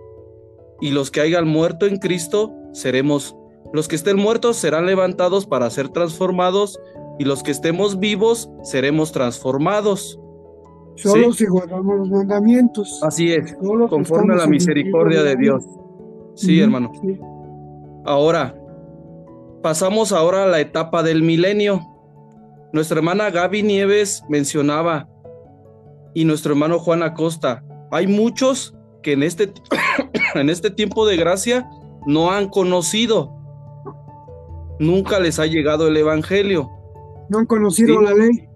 y los que hayan muerto en Cristo seremos, los que estén muertos serán levantados para ser transformados y los que estemos vivos seremos transformados. Solo si guardamos los mandamientos. Así es, conforme a la misericordia de Dios. Sí, hermano. Ahora, pasamos ahora a la etapa del milenio. Nuestra hermana Gaby Nieves mencionaba y nuestro hermano Juan Acosta, hay muchos que en este, en este tiempo de gracia no han conocido. Nunca les ha llegado el Evangelio. No han conocido la ley.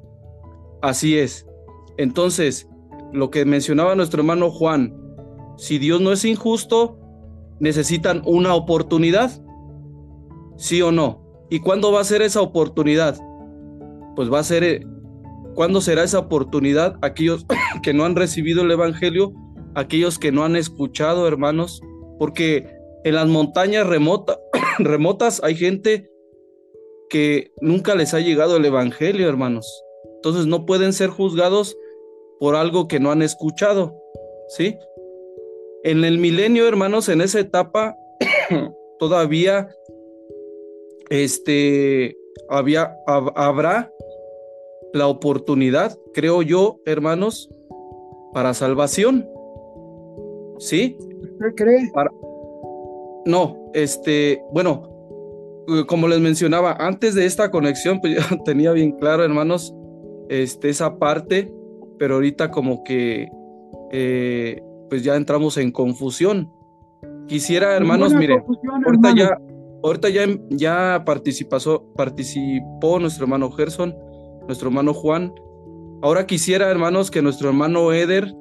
Así es. Entonces, lo que mencionaba nuestro hermano Juan, si Dios no es injusto, necesitan una oportunidad. ¿Sí o no? ¿Y cuándo va a ser esa oportunidad? Pues va a ser, eh, ¿cuándo será esa oportunidad? Aquellos que no han recibido el Evangelio, aquellos que no han escuchado, hermanos, porque en las montañas remotas hay gente que nunca les ha llegado el Evangelio, hermanos. Entonces no pueden ser juzgados por algo que no han escuchado, ¿sí? En el milenio, hermanos, en esa etapa todavía este había habrá la oportunidad, creo yo, hermanos, para salvación. ¿Sí? ¿Qué cree? No, este, bueno, eh, como les mencionaba, antes de esta conexión, pues yo tenía bien claro, hermanos, este, esa parte, pero ahorita como que, eh, pues ya entramos en confusión. Quisiera, hermanos, mire, ahorita ya, ahorita ya, ya participó, participó nuestro hermano Gerson, nuestro hermano Juan. Ahora quisiera, hermanos, que nuestro hermano Eder,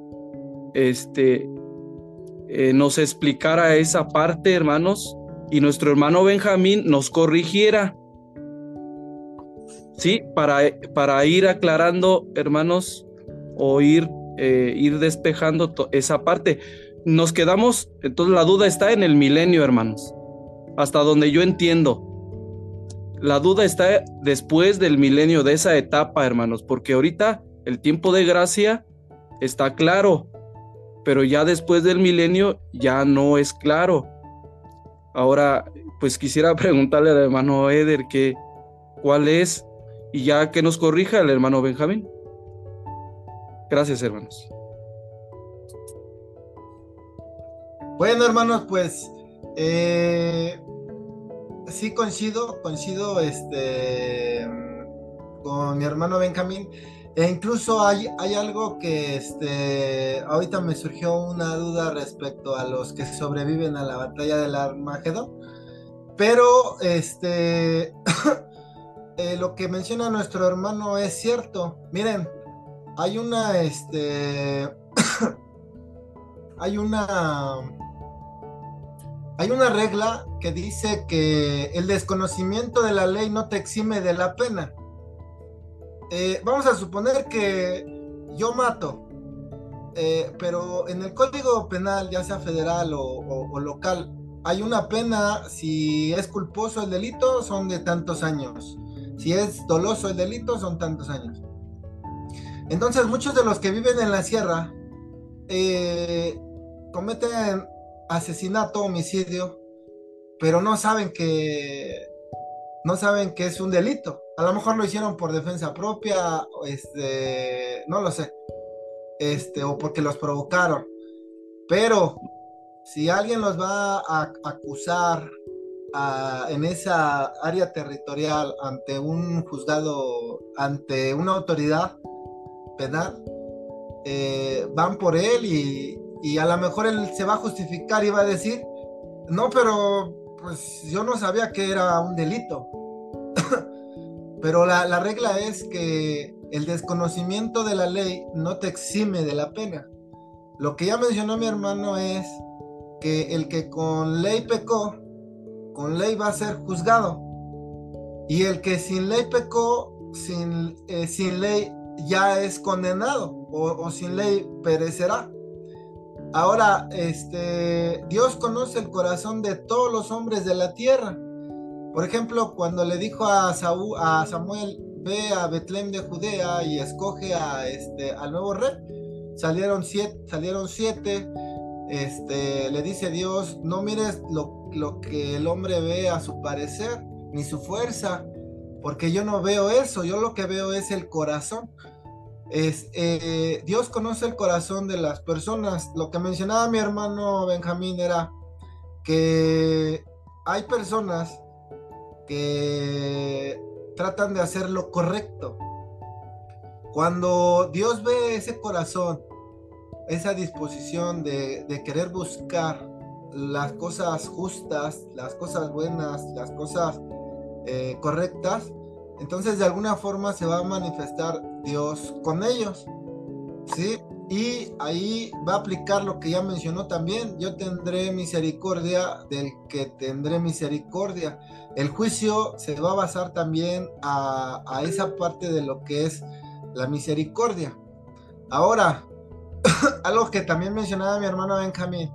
este, eh, nos explicara esa parte, hermanos, y nuestro hermano Benjamín nos corrigiera. Sí, para, para ir aclarando, hermanos, o ir, eh, ir despejando esa parte. Nos quedamos, entonces la duda está en el milenio, hermanos, hasta donde yo entiendo. La duda está después del milenio, de esa etapa, hermanos, porque ahorita el tiempo de gracia está claro, pero ya después del milenio ya no es claro. Ahora, pues quisiera preguntarle al hermano Eder que cuál es y ya que nos corrija el hermano Benjamín. Gracias, hermanos. Bueno, hermanos, pues eh, sí coincido, coincido este, con mi hermano Benjamín. E incluso hay, hay algo que este, ahorita me surgió una duda respecto a los que sobreviven a la batalla del Armagedón. Pero este, eh, lo que menciona nuestro hermano es cierto. Miren, hay una, este, hay una, hay una regla que dice que el desconocimiento de la ley no te exime de la pena. Eh, vamos a suponer que yo mato, eh, pero en el código penal, ya sea federal o, local, hay una pena, si es culposo el delito, son de tantos años. Si es doloso el delito, son tantos años. Entonces, muchos de los que viven en la sierra eh, cometen asesinato, homicidio, pero no saben que no saben que es un delito. A lo mejor lo hicieron por defensa propia, este, no lo sé, este, o porque los provocaron. Pero si alguien los va a acusar en esa área territorial ante un juzgado, ante una autoridad penal, eh, van por él y, y a lo mejor él se va a justificar y va a decir, no, pero pues yo no sabía que era un delito. Pero la, la, regla es que el desconocimiento de la ley no te exime de la pena. Lo que ya mencionó mi hermano es que el que con ley pecó, con ley va a ser juzgado. Y el que sin ley pecó, sin, eh, sin ley ya es condenado o, sin ley perecerá. Ahora, este, Dios conoce el corazón de todos los hombres de la tierra. Por ejemplo, cuando le dijo a, Samuel, ve a Betlem de Judea y escoge este, al nuevo rey, salieron siete, salieron siete este, le dice Dios, no mires lo, lo, que el hombre ve a su parecer, ni su fuerza, porque yo no veo eso, yo lo que veo es el corazón. Eh, Dios conoce el corazón de las personas. Lo que mencionaba mi hermano Benjamín era que hay personas que tratan de hacer lo correcto. Cuando Dios ve ese corazón esa disposición de, querer buscar las cosas justas, las cosas buenas, las cosas eh, correctas, entonces de alguna forma se va a manifestar Dios con ellos. ¿Sí? Y ahí va a aplicar lo que ya mencionó también, yo tendré misericordia del que tendré misericordia. El juicio se va a basar también a, esa parte de lo que es la misericordia. Ahora, algo que también mencionaba mi hermano Benjamín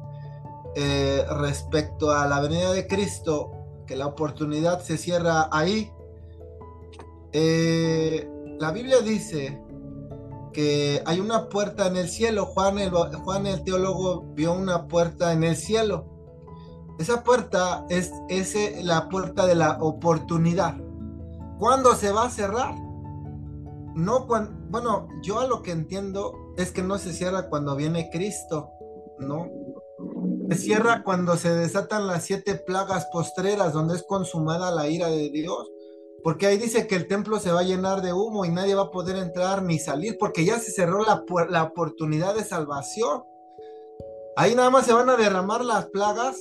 eh, respecto a la venida de Cristo, que la oportunidad se cierra ahí. Eh, la Biblia dice que hay una puerta en el cielo. Juan el, Juan el teólogo vio una puerta en el cielo. Esa puerta es, es la puerta de la oportunidad. ¿Cuándo se va a cerrar? No bueno, yo a lo que entiendo es que no se cierra cuando viene Cristo, ¿no? Se cierra cuando se desatan las siete plagas postreras, donde es consumada la ira de Dios. Porque ahí dice que el templo se va a llenar de humo y nadie va a poder entrar ni salir, porque ya se cerró la, la oportunidad de salvación. Ahí nada más se van a derramar las plagas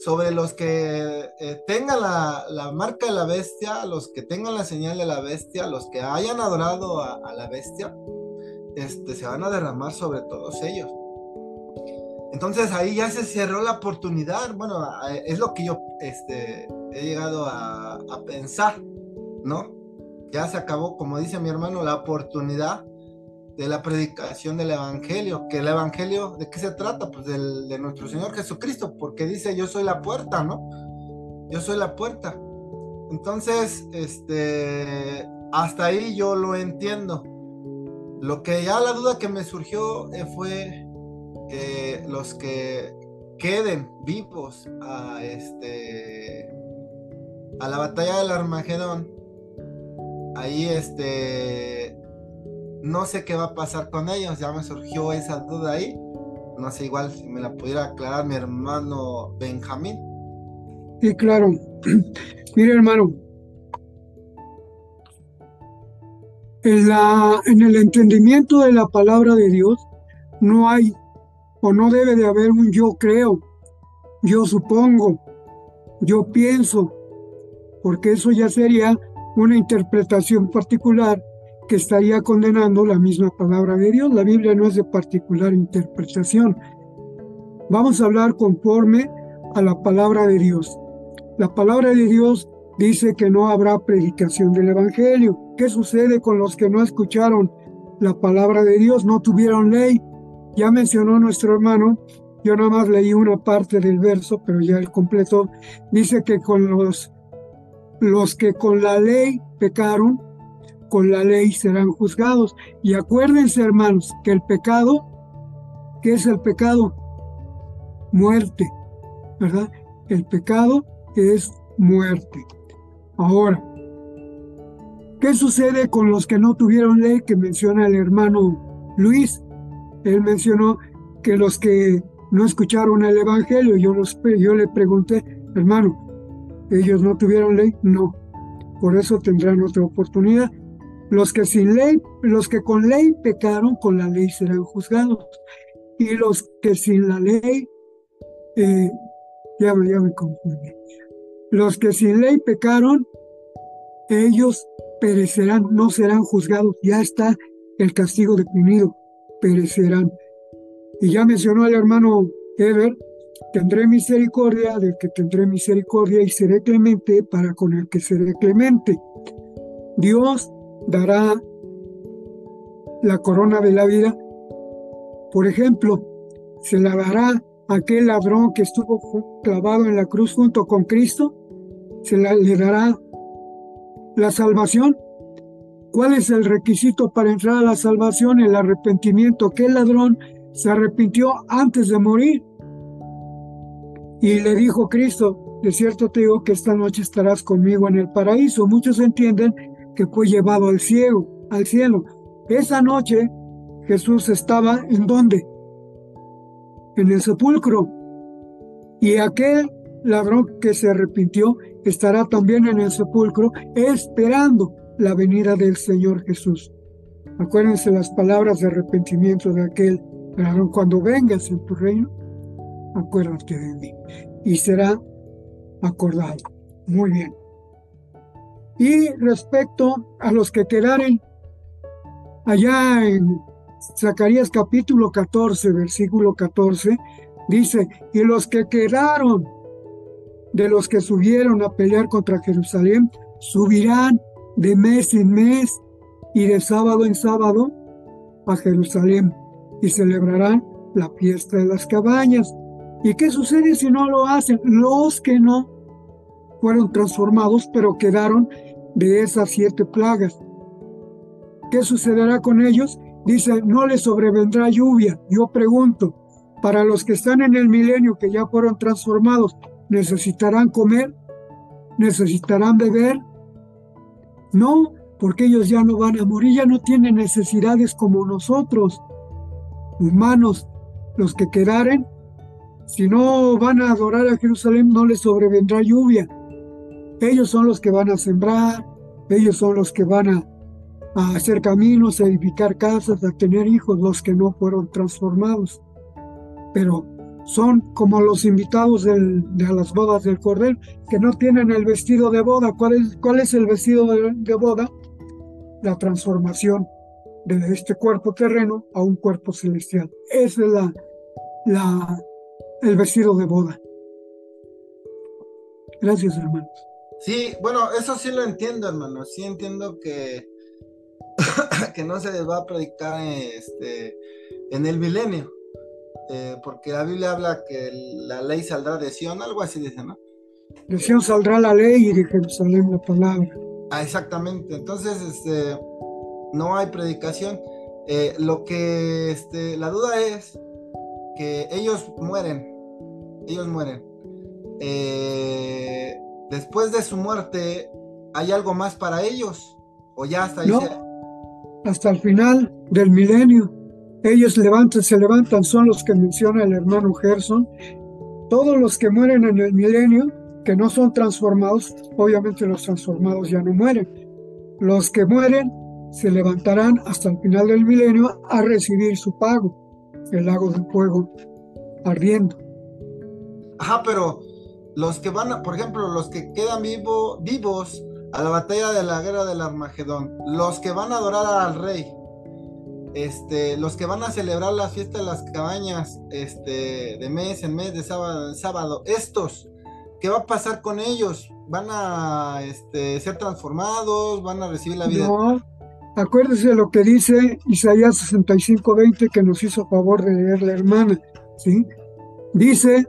sobre los que eh, tengan la, la, marca de la bestia, los que tengan la señal de la bestia, los que hayan adorado a la bestia este, se van a derramar sobre todos ellos. Entonces ahí ya se cerró la oportunidad. Bueno, es lo que yo este, he llegado a, pensar, ¿no? Ya se acabó, como dice mi hermano, la oportunidad de la predicación del Evangelio. Que el Evangelio, ¿de qué se trata? Pues del, de nuestro Señor Jesucristo, porque dice, yo soy la puerta, ¿no? Yo soy la puerta. Entonces, este, hasta ahí yo lo entiendo. Lo que ya la duda que me surgió eh, fue los que queden vivos a este a la batalla del Armagedón, ahí este no sé qué va a pasar con ellos, ya me surgió esa duda ahí. No sé, igual si me la pudiera aclarar mi hermano Benjamín. Sí, claro. Mire, hermano, en, la, en el entendimiento de la palabra de Dios no hay o no debe de haber un yo creo, yo supongo, yo pienso, porque eso ya sería una interpretación particular que estaría condenando la misma palabra de Dios. La Biblia no es de particular interpretación. Vamos a hablar conforme a la palabra de Dios. La palabra de Dios dice que no habrá predicación del Evangelio. ¿Qué sucede con los que no escucharon la palabra de Dios? No tuvieron ley. Ya mencionó nuestro hermano, yo nada más leí una parte del verso, pero ya el completo dice que con los, los que con la ley pecaron, con la ley serán juzgados. Y acuérdense, hermanos, que el pecado, ¿qué es el pecado? Muerte, ¿verdad? El pecado es muerte. Ahora, ¿qué sucede con los que no tuvieron ley que menciona el hermano Luis? Él mencionó que los que no escucharon el Evangelio, yo, yo le pregunté, hermano, ¿ellos no tuvieron ley? No. Por eso tendrán otra oportunidad. Los que sin ley, los que con ley pecaron, con la ley serán juzgados. Y los que sin la ley, eh, ya, ya me confundí Los que sin ley pecaron, ellos perecerán, no serán juzgados. Ya está el castigo definido, perecerán. Y ya mencionó el hermano Ever, tendré misericordia del que tendré misericordia y seré clemente para con el que seré clemente. Dios dará la corona de la vida. Por ejemplo, se la dará aquel ladrón que estuvo clavado en la cruz junto con Cristo, se le dará la salvación. ¿Cuál es el requisito para entrar a la salvación? El arrepentimiento. Aquel ladrón se arrepintió antes de morir. Y le dijo Cristo, de cierto te digo que esta noche estarás conmigo en el paraíso. Muchos entienden que fue llevado al cielo, al cielo. Esa noche Jesús estaba en dónde? En el sepulcro. Y aquel ladrón que se arrepintió estará también en el sepulcro esperando la venida del Señor Jesús. Acuérdense las palabras de arrepentimiento de aquel ladrón. Cuando vengas en tu reino, acuérdate de mí. Y será acordado. Muy bien. Y respecto a los que quedaren allá en Zacarías capítulo 14, versículo 14, dice, y los que quedaron de los que subieron a pelear contra Jerusalén, subirán de mes en mes y de sábado en sábado a Jerusalén y celebrarán la fiesta de las cabañas. ¿Y qué sucede si no lo hacen? Los que no fueron transformados, pero quedaron de esas siete plagas. ¿Qué sucederá con ellos? Dice, no les sobrevendrá lluvia. Yo pregunto, para los que están en el milenio, que ya fueron transformados, ¿necesitarán comer? ¿Necesitarán beber? No, porque ellos ya no van a morir, ya no tienen necesidades como nosotros, humanos, los que quedaren. Si no van a adorar a Jerusalén, no les sobrevendrá lluvia. Ellos son los que van a sembrar, ellos son los que van a hacer caminos, edificar casas, a tener hijos, los que no fueron transformados. Pero son como los invitados de las bodas del Cordero, que no tienen el vestido de boda. ¿Cuál es, cuál el vestido de, boda? La transformación de este cuerpo terreno a un cuerpo celestial. Ese es la, el vestido de boda. Gracias, hermanos. Sí, bueno, eso sí lo entiendo, hermano. Sí entiendo que que no se les va a predicar este, en el milenio, eh, porque la Biblia habla que la ley saldrá de Sion, algo así dice, ¿no? De Sion saldrá la ley y de Jerusalén la palabra. Ah, exactamente, entonces este, no hay predicación. Eh, lo que este, la duda es que ellos mueren, ellos mueren. Eh, después de su muerte, ¿hay algo más para ellos? ¿O ya hasta ahí hasta el final del milenio. Ellos levantan, se levantan, son los que menciona el hermano Gerson. Todos los que mueren en el milenio, que no son transformados, obviamente los transformados ya no mueren. Los que mueren se levantarán hasta el final del milenio a recibir su pago, el lago de fuego ardiendo. Ajá, pero los que van, por ejemplo, los que quedan vivo, vivos a la batalla de la guerra del Armagedón, los que van a adorar al rey, este, los que van a celebrar la fiesta de las cabañas, este, de mes en mes, de sábado en sábado, estos, ¿qué va a pasar con ellos? ¿Van a este, ser transformados? ¿Van a recibir la vida? No, acuérdese de lo que dice Isaías 65:20 que nos hizo favor de leer la hermana, ¿sí? Dice,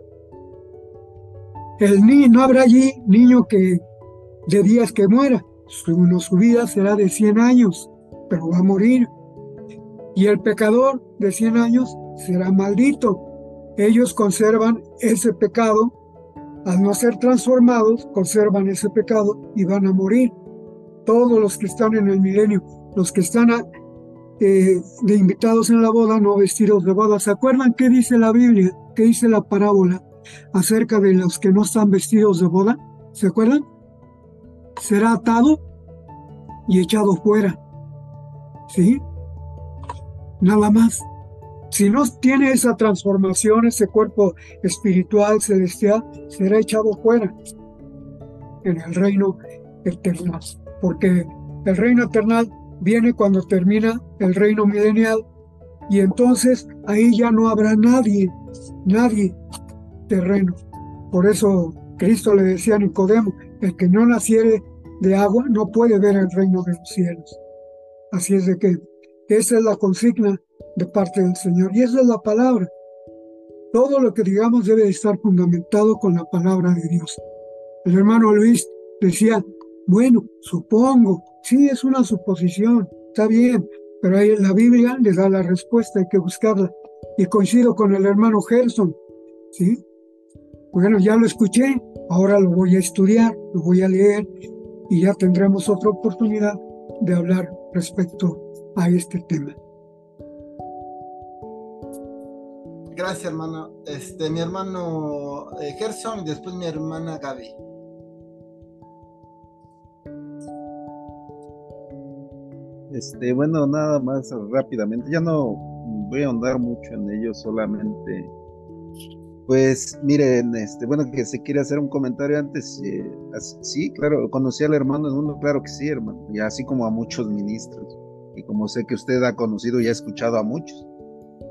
el niño, no habrá allí niño que de días que muera. Su, su vida será de 100 años, pero va a morir. Y el pecador de 100 años será maldito. Ellos conservan ese pecado, al no ser transformados, conservan ese pecado y van a morir. Todos los que están en el milenio, los que están eh, de invitados en la boda, no vestidos de boda. ¿Se acuerdan qué dice la Biblia? ¿Qué dice la parábola acerca de los que no están vestidos de boda? ¿Se acuerdan? será atado y echado fuera. ¿Sí? Nada más. Si no tiene esa transformación, ese cuerpo espiritual, celestial, será echado fuera. en el reino eterno, porque el reino eterno viene cuando termina el reino milenial y entonces ahí ya no habrá nadie, nadie terreno. Por eso Cristo le decía a Nicodemo, el que no naciere de agua no puede ver el reino de los cielos. Así es de que esa es la consigna de parte del Señor y esa es la palabra. Todo lo que digamos debe estar fundamentado con la palabra de Dios. El hermano Luis decía, bueno, supongo, sí es una suposición, está bien, pero ahí la Biblia le da la respuesta, hay que buscarla. Y coincido con el hermano Gerson, ¿sí? Bueno, ya lo escuché, ahora lo voy a estudiar, lo voy a leer y ya tendremos otra oportunidad de hablar respecto a este tema. Gracias, hermano. Este, mi hermano eh, Gerson y después mi hermana Gaby. Este, bueno, nada más rápidamente. Ya no voy a ahondar mucho en ello, solamente. Pues miren, este, bueno, que se quiere hacer un comentario antes. Eh, sí, claro, conocí al hermano en uno, claro que sí, hermano, y así como a muchos ministros. Y como sé que usted ha conocido y ha escuchado a muchos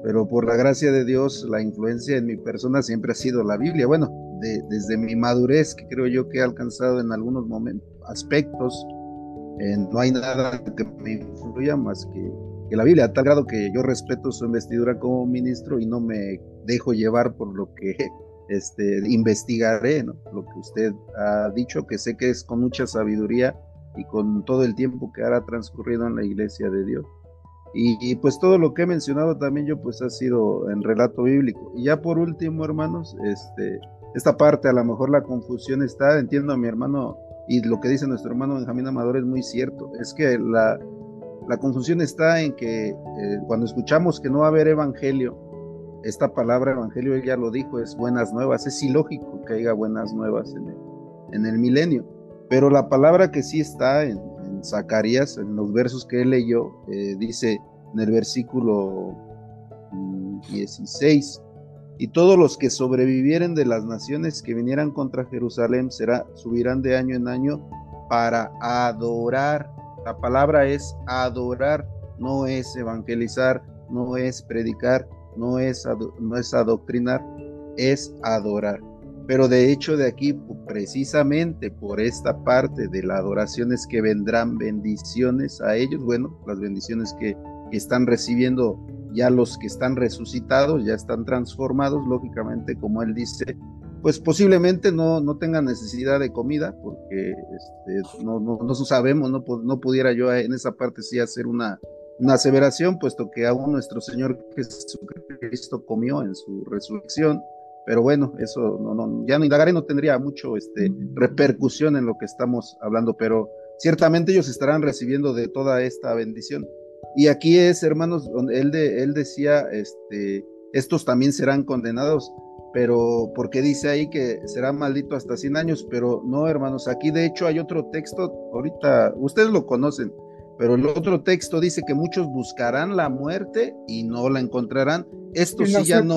pero por la gracia de Dios, la influencia en mi persona siempre ha sido la Biblia. Bueno, desde mi madurez, que creo yo que he alcanzado en algunos momentos, aspectos, eh, no hay nada que me influya más que, que, la Biblia, a tal grado que yo respeto su investidura como ministro y no me dejo llevar por lo que este, investigaré, ¿no? lo que usted ha dicho, que sé que es con mucha sabiduría y con todo el tiempo que ha transcurrido en la iglesia de Dios. Y, pues todo lo que he mencionado también yo pues ha sido en relato bíblico. Y ya por último, hermanos, este, esta parte a lo mejor la confusión está, entiendo a mi hermano y lo que dice nuestro hermano Benjamín Amador es muy cierto. Es que la, la confusión está en que eh, cuando escuchamos que no va a haber evangelio, esta palabra evangelio, él ya lo dijo, es buenas nuevas. Es ilógico que haya buenas nuevas en el, en el milenio. Pero la palabra que sí está en, Zacarías, en los versos que él leyó, eh, dice en el versículo 16, mm, y todos los que sobrevivieren de las naciones que vinieran contra Jerusalén será, subirán de año en año para adorar. La palabra es adorar, no es evangelizar, no es predicar, no es, no es adoctrinar, es adorar. Pero de hecho de aquí, precisamente por esta parte de la adoración es que vendrán bendiciones a ellos, bueno, las bendiciones que, están recibiendo ya los que están resucitados, ya están transformados, lógicamente, como él dice, pues posiblemente no, no tengan necesidad de comida, porque este, no, no, no, sabemos, no, no pudiera yo en esa parte sí hacer una, una aseveración, puesto que aún nuestro Señor Jesucristo comió en su resurrección, pero bueno, eso no, no, ya no indagaré, no tendría mucho este, repercusión en lo que estamos hablando, pero ciertamente ellos estarán recibiendo de toda esta bendición. Y aquí es, hermanos, donde él, de, él decía, este, estos también serán condenados, pero porque dice ahí que será maldito hasta 100 años, pero no, hermanos, aquí de hecho hay otro texto, ahorita ustedes lo conocen, pero el otro texto dice que muchos buscarán la muerte y no la encontrarán. Esto sí ya no.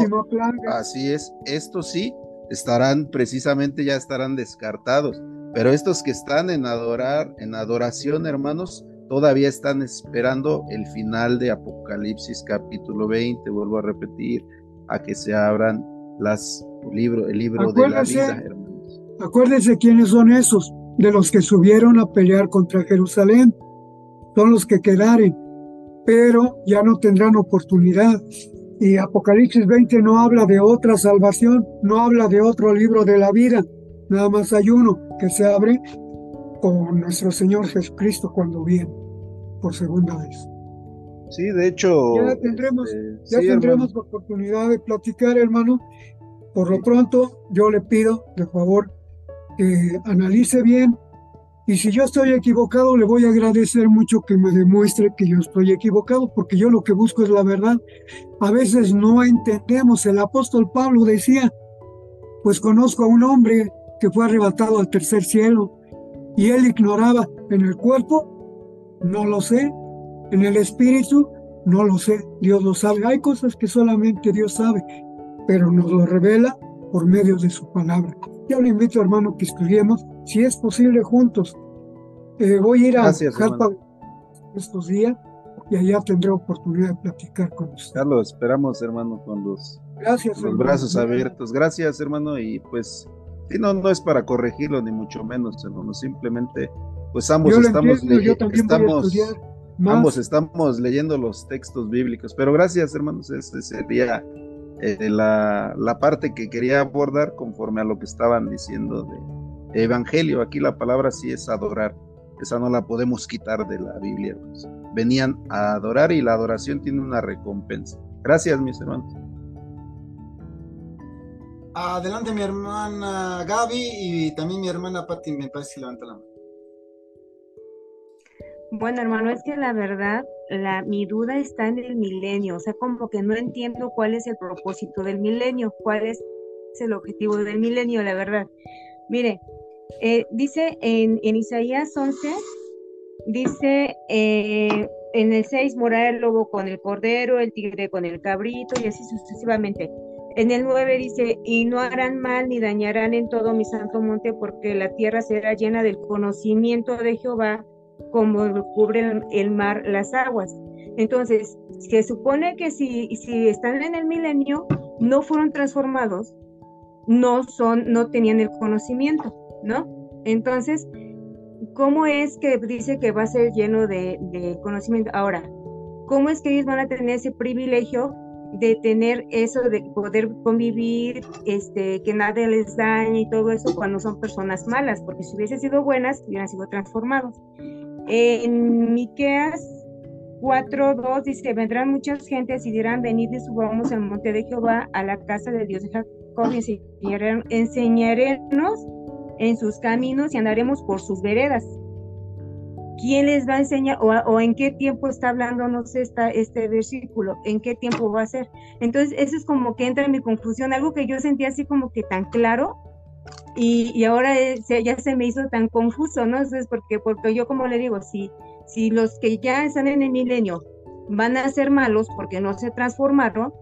Así es, estos sí estarán precisamente ya estarán descartados. Pero estos que están en adorar, en adoración, hermanos, todavía están esperando el final de Apocalipsis capítulo 20, vuelvo a repetir, a que se abran las libro, el libro de la vida, hermanos. Acuérdense quiénes son esos, de los que subieron a pelear contra Jerusalén son los que quedaren, pero ya no tendrán oportunidad. Y Apocalipsis 20 no habla de otra salvación, no habla de otro libro de la vida, nada más hay uno que se abre con nuestro Señor Jesucristo cuando viene por segunda vez. Sí, de hecho. Ya tendremos, este, ya tendremos oportunidad de platicar, hermano. Por lo pronto, yo le pido, de favor, que analice bien y si yo estoy equivocado, le voy a agradecer mucho que me demuestre que yo estoy equivocado, porque yo lo que busco es la verdad. A veces no entendemos. El apóstol Pablo decía, pues conozco a un hombre que fue arrebatado al tercer cielo y él ignoraba en el cuerpo, no lo sé, en el espíritu, no lo sé, Dios lo sabe. Hay cosas que solamente Dios sabe, pero nos lo revela por medio de su palabra. Yo le invito, hermano, que estudiemos si es posible, juntos. Eh, voy a ir a Jalpa estos días y allá tendré oportunidad de platicar con usted. Ya lo esperamos, hermano, con los, Gracias, los brazos abiertos. Gracias, hermano, y pues, y no, no es para corregirlo, ni mucho menos, hermano, simplemente, pues ambos estamos, estamos, ambos estamos leyendo los textos bíblicos, pero gracias, hermanos, ese sería eh, la, la, parte que quería abordar conforme a lo que estaban diciendo de evangelio. Aquí la palabra sí es adorar, esa no la podemos quitar de la Biblia, hermanos venían a adorar y la adoración tiene una recompensa. Gracias, mis hermanos. Adelante mi hermana Gaby y también mi hermana Patti, me parece que levanta la mano. Bueno, hermano, es que la verdad, la, mi duda está en el milenio, o sea, como que no entiendo cuál es el propósito del milenio, cuál es el objetivo del milenio, la verdad. Mire, eh, dice en, en Isaías 11, Dice eh, en el 6, morar el lobo con el cordero, el tigre con el cabrito y así sucesivamente. En el 9 dice, y no harán mal ni dañarán en todo mi santo monte, porque la tierra será llena del conocimiento de Jehová, como lo cubre el, mar las aguas. Entonces, se supone que si, si están en el milenio, no fueron transformados, no son, no tenían el conocimiento, ¿no? Entonces, ¿cómo es que dice que va a ser lleno de, conocimiento? Ahora, ¿cómo es que ellos van a tener ese privilegio de tener eso, de poder convivir, este, que nadie les dañe y todo eso cuando son personas malas? Porque si hubiesen sido buenas, hubieran sido transformados. En Miqueas 4.2 dice, vendrán muchas gentes y dirán, venid y subamos al monte de Jehová, a la casa de Dios de Jacob, y enseñaremos en sus caminos y andaremos por sus veredas. ¿Quién les va a enseñar o, en qué tiempo está hablando, no sé, está este versículo? ¿En qué tiempo va a ser? Entonces, eso es como que entra en mi confusión, algo que yo sentía así como que tan claro y, ahora ya se me hizo tan confuso, ¿no? Entonces, porque, porque yo como le digo, si, si los que ya están en el milenio van a ser malos porque no se transformaron,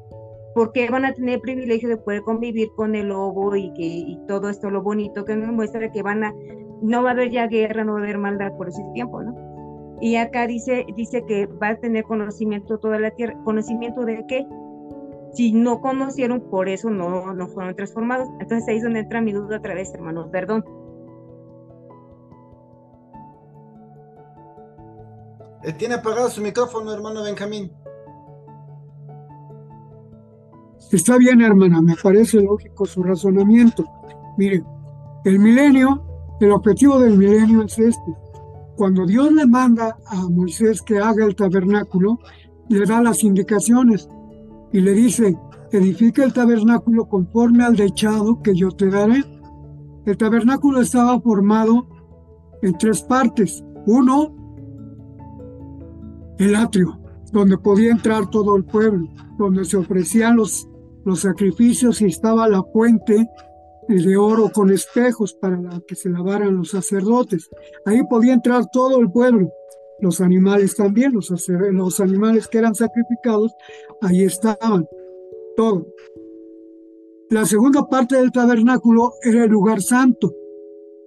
porque van a tener el privilegio de poder convivir con el lobo y que todo esto lo bonito que nos muestra que van a no va a haber ya guerra, no va a haber maldad por ese tiempo, ¿no? Y acá dice dice que va a tener conocimiento toda la tierra, conocimiento de qué? Si no conocieron, por eso no, no fueron transformados. Entonces ahí es donde entra mi duda otra vez, hermanos, perdón. Eh, tiene apagado su micrófono, hermano Benjamín. Está bien, hermana, me parece lógico su razonamiento. Mire, el milenio, el objetivo del milenio es este. Cuando Dios le manda a Moisés que haga el tabernáculo, le da las indicaciones y le dice, edifica el tabernáculo conforme al dechado que yo te daré. El tabernáculo estaba formado en tres partes. Uno, el atrio, donde podía entrar todo el pueblo, donde se ofrecían los los sacrificios y estaba la fuente de oro con espejos para que se lavaran los sacerdotes. Ahí podía entrar todo el pueblo, los animales también, los, los animales que eran sacrificados, ahí estaban, todo. La segunda parte del tabernáculo era el lugar santo,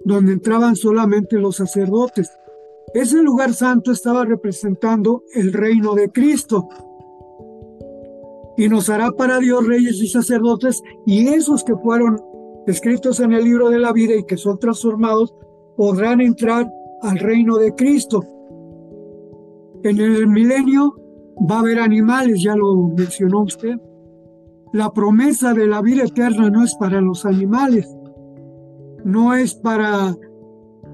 donde entraban solamente los sacerdotes. Ese lugar santo estaba representando el reino de Cristo, y nos hará para Dios reyes y sacerdotes, y esos que fueron escritos en el libro de la vida y que son transformados podrán entrar al reino de Cristo. En el milenio va a haber animales, ya lo mencionó usted. La promesa de la vida eterna no es para los animales, no es para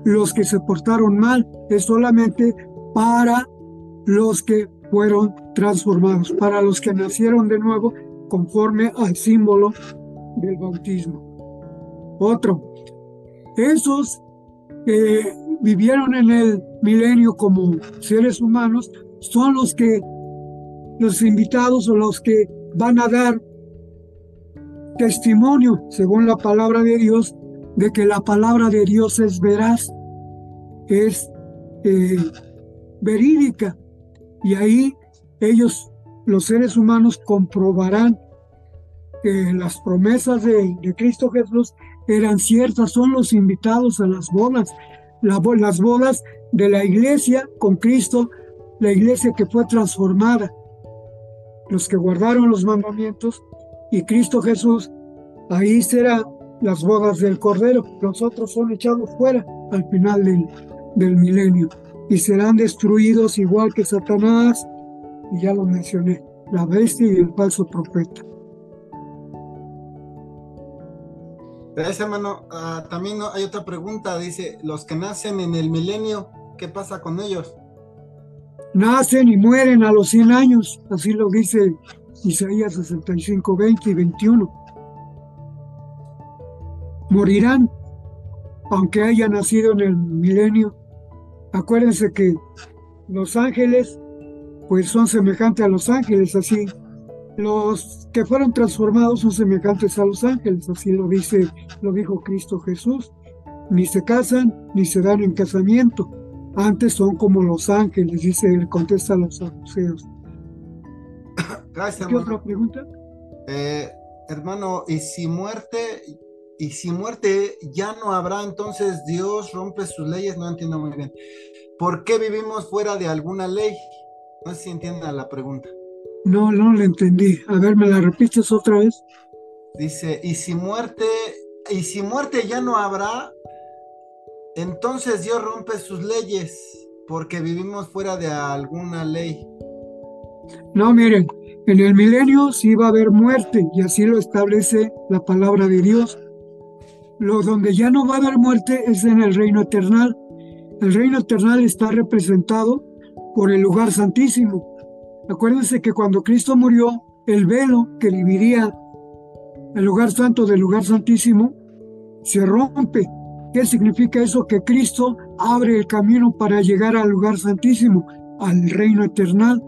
los que se portaron mal, es solamente para los que fueron transformados, para los que nacieron de nuevo conforme al símbolo del bautismo. Otro, esos que vivieron en el milenio como seres humanos son los que los invitados o los que van a dar testimonio, según la palabra de Dios, de que la palabra de Dios es veraz, es eh, verídica, y ahí ellos, los seres humanos, comprobarán que las promesas de, Cristo Jesús eran ciertas, son los invitados a las bodas, las bodas de la iglesia con Cristo, la iglesia que fue transformada, los que guardaron los mandamientos y Cristo Jesús, ahí será las bodas del Cordero, los otros son echados fuera al final del, del milenio y serán destruidos igual que Satanás, y ya lo mencioné, la bestia y el falso profeta. Gracias, hermano. Ah, también hay otra pregunta. Dice, los que nacen en el milenio, ¿qué pasa con ellos? Nacen y mueren a los 100 años. Así lo dice Isaías 65, 20 y 21. Morirán, aunque hayan nacido en el milenio. Acuérdense que los ángeles, pues son semejantes a los ángeles, así los que fueron transformados son semejantes a los ángeles, así lo dice, lo dijo Cristo Jesús. Ni se casan ni se dan en casamiento. Antes son como los ángeles, dice él, contesta a los saduceos. Gracias, ¿Qué otra pregunta? Eh, hermano, y si muerte, y si muerte ya no habrá, entonces Dios rompe sus leyes, no entiendo muy bien. ¿Por qué vivimos fuera de alguna ley? No sé si entiendan la pregunta. No, no le entendí. A ver, ¿me la repites otra vez? Dice, y si muerte, y si muerte ya no habrá, entonces Dios rompe sus leyes, porque vivimos fuera de alguna ley. No, miren, en el milenio sí va a haber muerte, y así lo establece la palabra de Dios. Lo donde ya no va a haber muerte es en el reino eternal. El reino eternal está representado por el lugar santísimo. Acuérdense que cuando Cristo murió, el velo que dividía el lugar santo del lugar santísimo se rompe. ¿Qué significa eso? Que Cristo abre el camino para llegar al lugar santísimo, al reino eternal.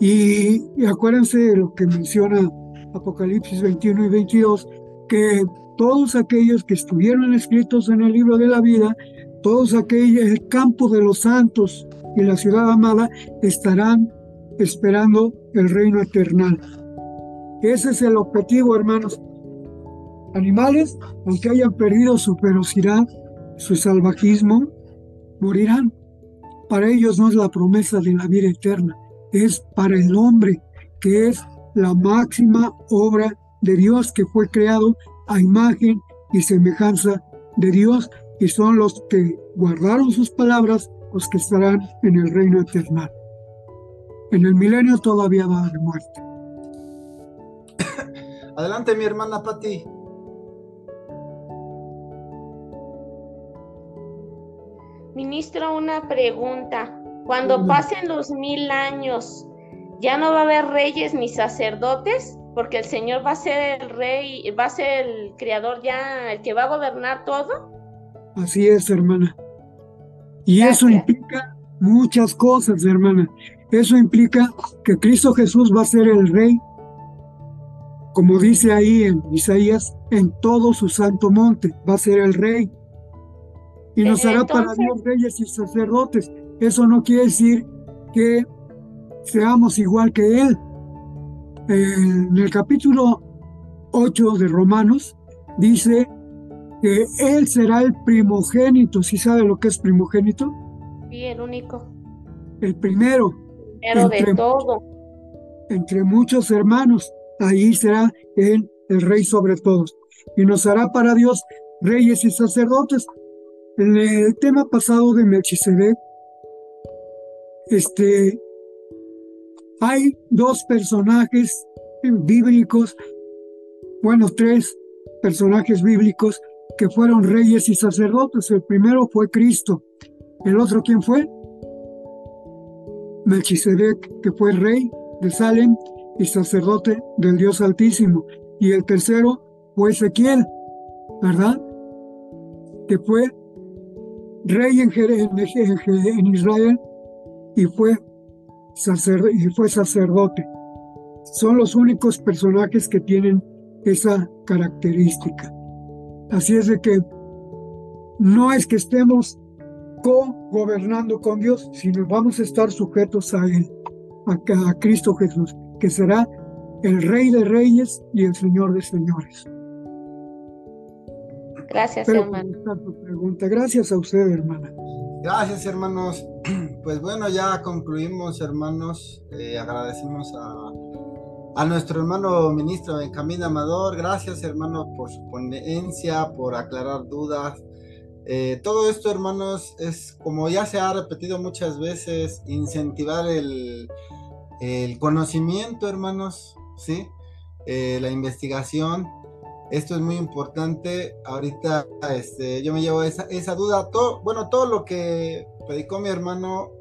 Y, acuérdense de lo que menciona Apocalipsis 21 y 22, que todos aquellos que estuvieron escritos en el libro de la vida, todos aquellos, el campo de los santos y la ciudad amada estarán esperando el reino eternal. Ese es el objetivo, hermanos. Animales, aunque hayan perdido su ferocidad, su salvajismo, morirán. Para ellos no es la promesa de la vida eterna, es para el hombre, que es la máxima obra de Dios que fue creado a imagen y semejanza de Dios, y son los que guardaron sus palabras los que estarán en el reino eterno. En el milenio todavía va a haber muerte. Adelante, mi hermana Patti. Ministro, una pregunta. Cuando pasen los mil años, ¿ya no va a haber reyes ni sacerdotes? Porque el Señor va a ser el rey, va a ser el creador ya, el que va a gobernar todo. Así es, hermana. Y eso implica muchas cosas, hermana. Eso implica que Cristo Jesús va a ser el rey, como dice ahí en Isaías, en todo su santo monte, va a ser el rey. Y nos hará para Dios reyes y sacerdotes. Eso no quiere decir que seamos igual que Él. En el capítulo 8 de Romanos dice que Él será el primogénito. ¿Sí sabe lo que es primogénito? Sí, el único. El primero. Pero de todo. Entre muchos hermanos, ahí será él el rey sobre todos. Y nos hará para Dios reyes y sacerdotes. En el tema pasado de Melchizedek, este, hay dos personajes bíblicos, bueno, tres personajes bíblicos que fueron reyes y sacerdotes. El primero fue Cristo. ¿El otro quién fue? Melchizedek, que fue rey de Salem y sacerdote del Dios Altísimo. Y el tercero fue Ezequiel, ¿verdad? Que fue rey en, en Israel y fue, y fue sacerdote. Son los únicos personajes que tienen esa característica. Así es de que no es que estemos co-gobernando con Dios, sino vamos a estar sujetos a Él, a, a Cristo Jesús, que será el Rey de Reyes y el Señor de Señores. Gracias, hermano. Pregunta. Gracias a usted, hermana. Gracias, hermanos. Pues bueno, ya concluimos, hermanos. Eh, agradecemos a, a, nuestro hermano ministro Benjamín Amador. Gracias, hermano, por su ponencia, por aclarar dudas. Eh, todo esto, hermanos, es como ya se ha repetido muchas veces, incentivar el, el conocimiento, hermanos, ¿sí? Eh, la investigación. Esto es muy importante. Ahorita este, yo me llevo esa, duda. Todo, bueno, todo lo que predicó mi hermano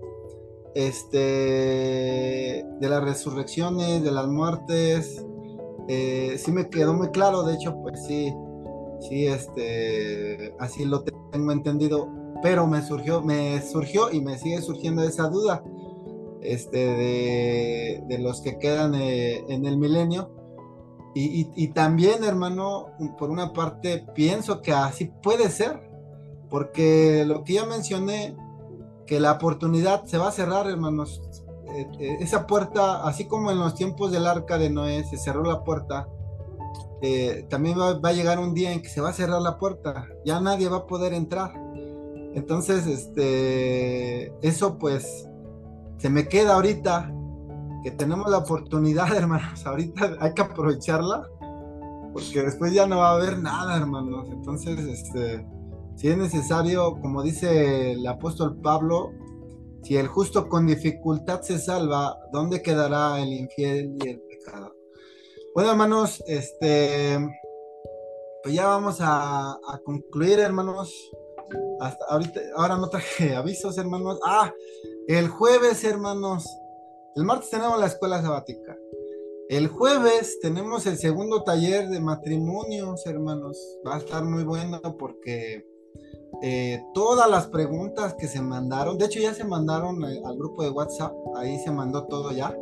este, de las resurrecciones, de las muertes, eh, sí me quedó muy claro. De hecho, pues sí, sí, este, así lo tengo entendido. Pero me surgió, me surgió y me sigue surgiendo esa duda este, de, de los que quedan eh, en el milenio. Y, también, hermano, por una parte, pienso que así puede ser, porque lo que ya mencioné, que la oportunidad se va a cerrar, hermanos. Eh, eh, esa puerta, así como en los tiempos del arca de Noé se cerró la puerta, también va, va, a llegar un día en que se va a cerrar la puerta, ya nadie va a poder entrar. Entonces, este, eso pues se me queda ahorita que tenemos la oportunidad, hermanos. Ahorita hay que aprovecharla, porque después ya no va a haber nada, hermanos. Entonces, este, si es necesario, como dice el apóstol Pablo, si el justo con dificultad se salva, ¿dónde quedará el infiel y el pecado? Bueno, hermanos, este, pues ya vamos a, a concluir, hermanos. Ahorita, ahora no traje avisos, hermanos. Ah, el jueves, hermanos, el martes tenemos la escuela sabática. El jueves tenemos el segundo taller de matrimonios, hermanos. Va a estar muy bueno porque eh, todas las preguntas que se mandaron, de hecho ya se mandaron al grupo de WhatsApp, ahí se mandó todo ya.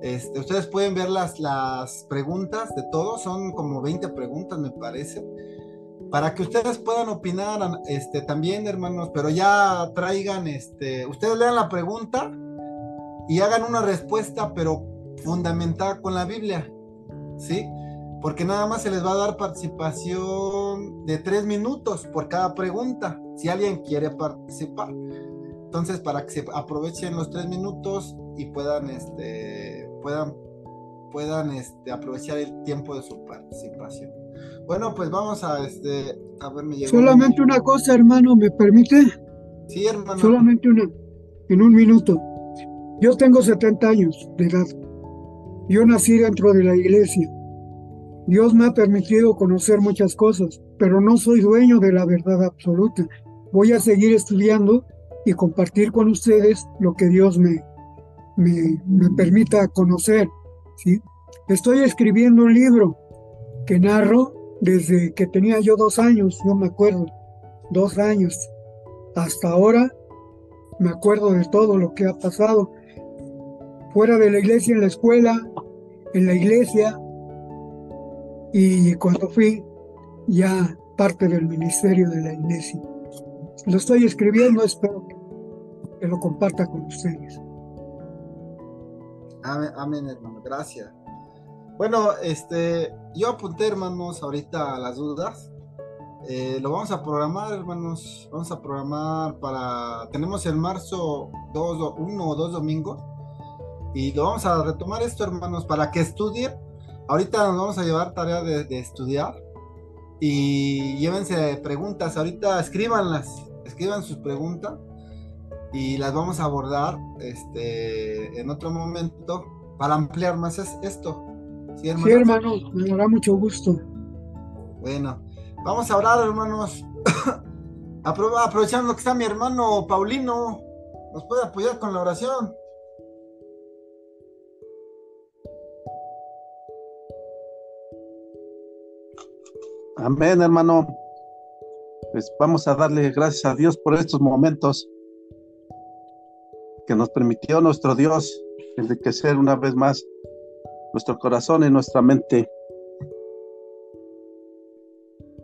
Este, ustedes pueden ver las, las preguntas de todos, son como 20 preguntas me parece para que ustedes puedan opinar este, también, hermanos, pero ya traigan, este, ustedes lean la pregunta y hagan una respuesta, pero fundamentada con la Biblia, ¿sí? Porque nada más se les va a dar participación de tres minutos por cada pregunta, si alguien quiere participar. Entonces, para que se aprovechen los tres minutos y puedan, este, puedan, puedan, este, aprovechar el tiempo de su participación. Bueno, pues vamos a este, a ver, me Solamente una cosa, hermano, ¿me permite? Sí, hermano. Solamente una, en un minuto. Yo tengo 70 años de edad. Yo nací dentro de la iglesia. Dios me ha permitido conocer muchas cosas, pero no soy dueño de la verdad absoluta. Voy a seguir estudiando y compartir con ustedes lo que Dios me, me, me permita conocer. ¿sí? Estoy escribiendo un libro que narro desde que tenía yo dos años, yo me acuerdo, dos años, hasta ahora me acuerdo de todo lo que ha pasado, fuera de la iglesia, en la escuela, en la iglesia, y cuando fui ya parte del ministerio de la iglesia. Lo estoy escribiendo, espero que lo comparta con ustedes. Amén, amén hermano, gracias. Bueno, este, yo apunté, hermanos, ahorita las dudas. Eh, lo vamos a programar, hermanos. Vamos a programar para. Tenemos en marzo dos, uno o dos domingos. Y lo vamos a retomar esto, hermanos, para que estudien. Ahorita nos vamos a llevar tarea de, estudiar. Y llévense preguntas. Ahorita escríbanlas. Escriban sus preguntas. Y las vamos a abordar este, en otro momento para ampliar más esto. Sí, hermano, me dará mucho gusto. Bueno, vamos a orar, hermanos. Aprovechando que está mi hermano Paulino, ¿nos puede apoyar con la oración? Amén, hermano. Pues vamos a darle gracias a Dios por estos momentos que nos permitió nuestro Dios enriquecer una vez más nuestro corazón y nuestra mente.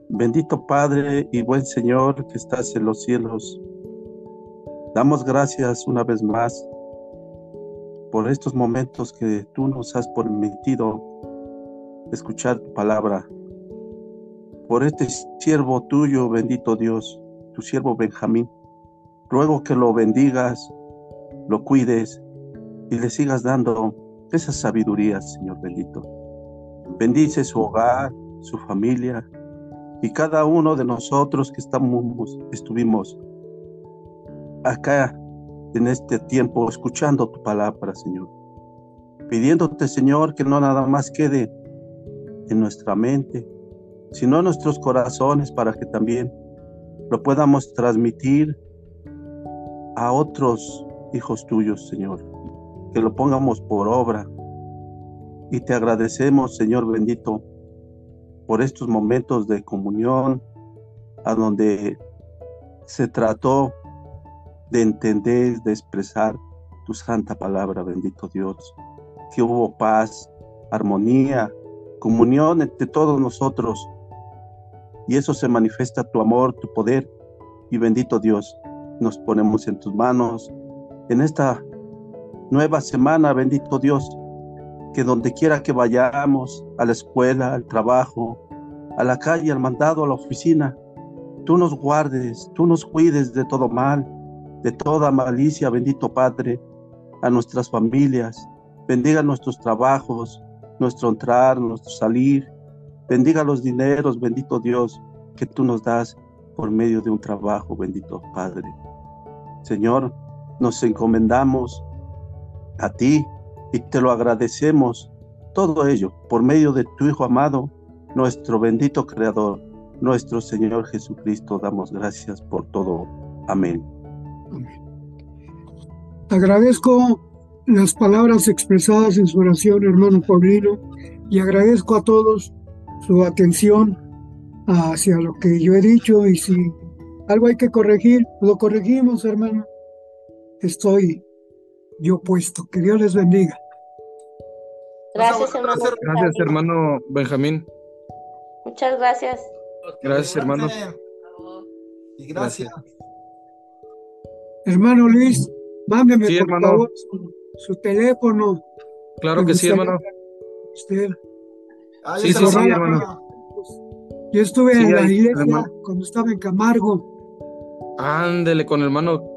Bendito Padre y buen Señor que estás en los cielos. Damos gracias una vez más por estos momentos que tú nos has permitido escuchar tu palabra, por este siervo tuyo, bendito Dios, tu siervo Benjamín. Ruego que lo bendigas, lo cuides y le sigas dando esa sabiduría, Señor bendito. Bendice su hogar, su familia y cada uno de nosotros que estamos, estuvimos acá en este tiempo escuchando tu palabra, Señor. Pidiéndote, Señor, que no nada más quede en nuestra mente, sino nuestros corazones para que también lo podamos transmitir a otros hijos tuyos, Señor. Que lo pongamos por obra. Y te agradecemos, Señor bendito, por estos momentos de comunión, a donde se trató de entender, de expresar tu santa palabra, bendito Dios. Que hubo paz, armonía, comunión entre todos nosotros. Y eso se manifiesta tu amor, tu poder. Y bendito Dios, nos ponemos en tus manos en esta nueva semana, bendito Dios, que donde quiera que vayamos, a la escuela, al trabajo, a la calle, al mandado, a la oficina, tú nos guardes, tú nos cuides de todo mal, de toda malicia, bendito Padre, a nuestras familias, bendiga nuestros trabajos, nuestro entrar, nuestro salir, bendiga los dineros, bendito Dios, que tú nos das por medio de un trabajo, bendito Padre. Señor, nos encomendamos a ti y te lo agradecemos todo ello por medio de tu Hijo amado, nuestro bendito Creador, nuestro Señor Jesucristo. Damos gracias por todo. Amén. Agradezco las palabras expresadas en su oración, hermano Paulino, y agradezco a todos su atención hacia lo que yo he dicho y si algo hay que corregir, lo corregimos, hermano. Estoy yo puesto. Que Dios les bendiga. Gracias, hermano. Gracias, hermano Benjamín. Muchas gracias. Gracias, hermano. Y gracias. Hermano Luis, mándeme por favor su, teléfono. Claro que sí, hermano. Usted. Ah, sí, sí, sí, hermano. Yo estuve en la iglesia cuando estaba en Camargo. Ándele con hermano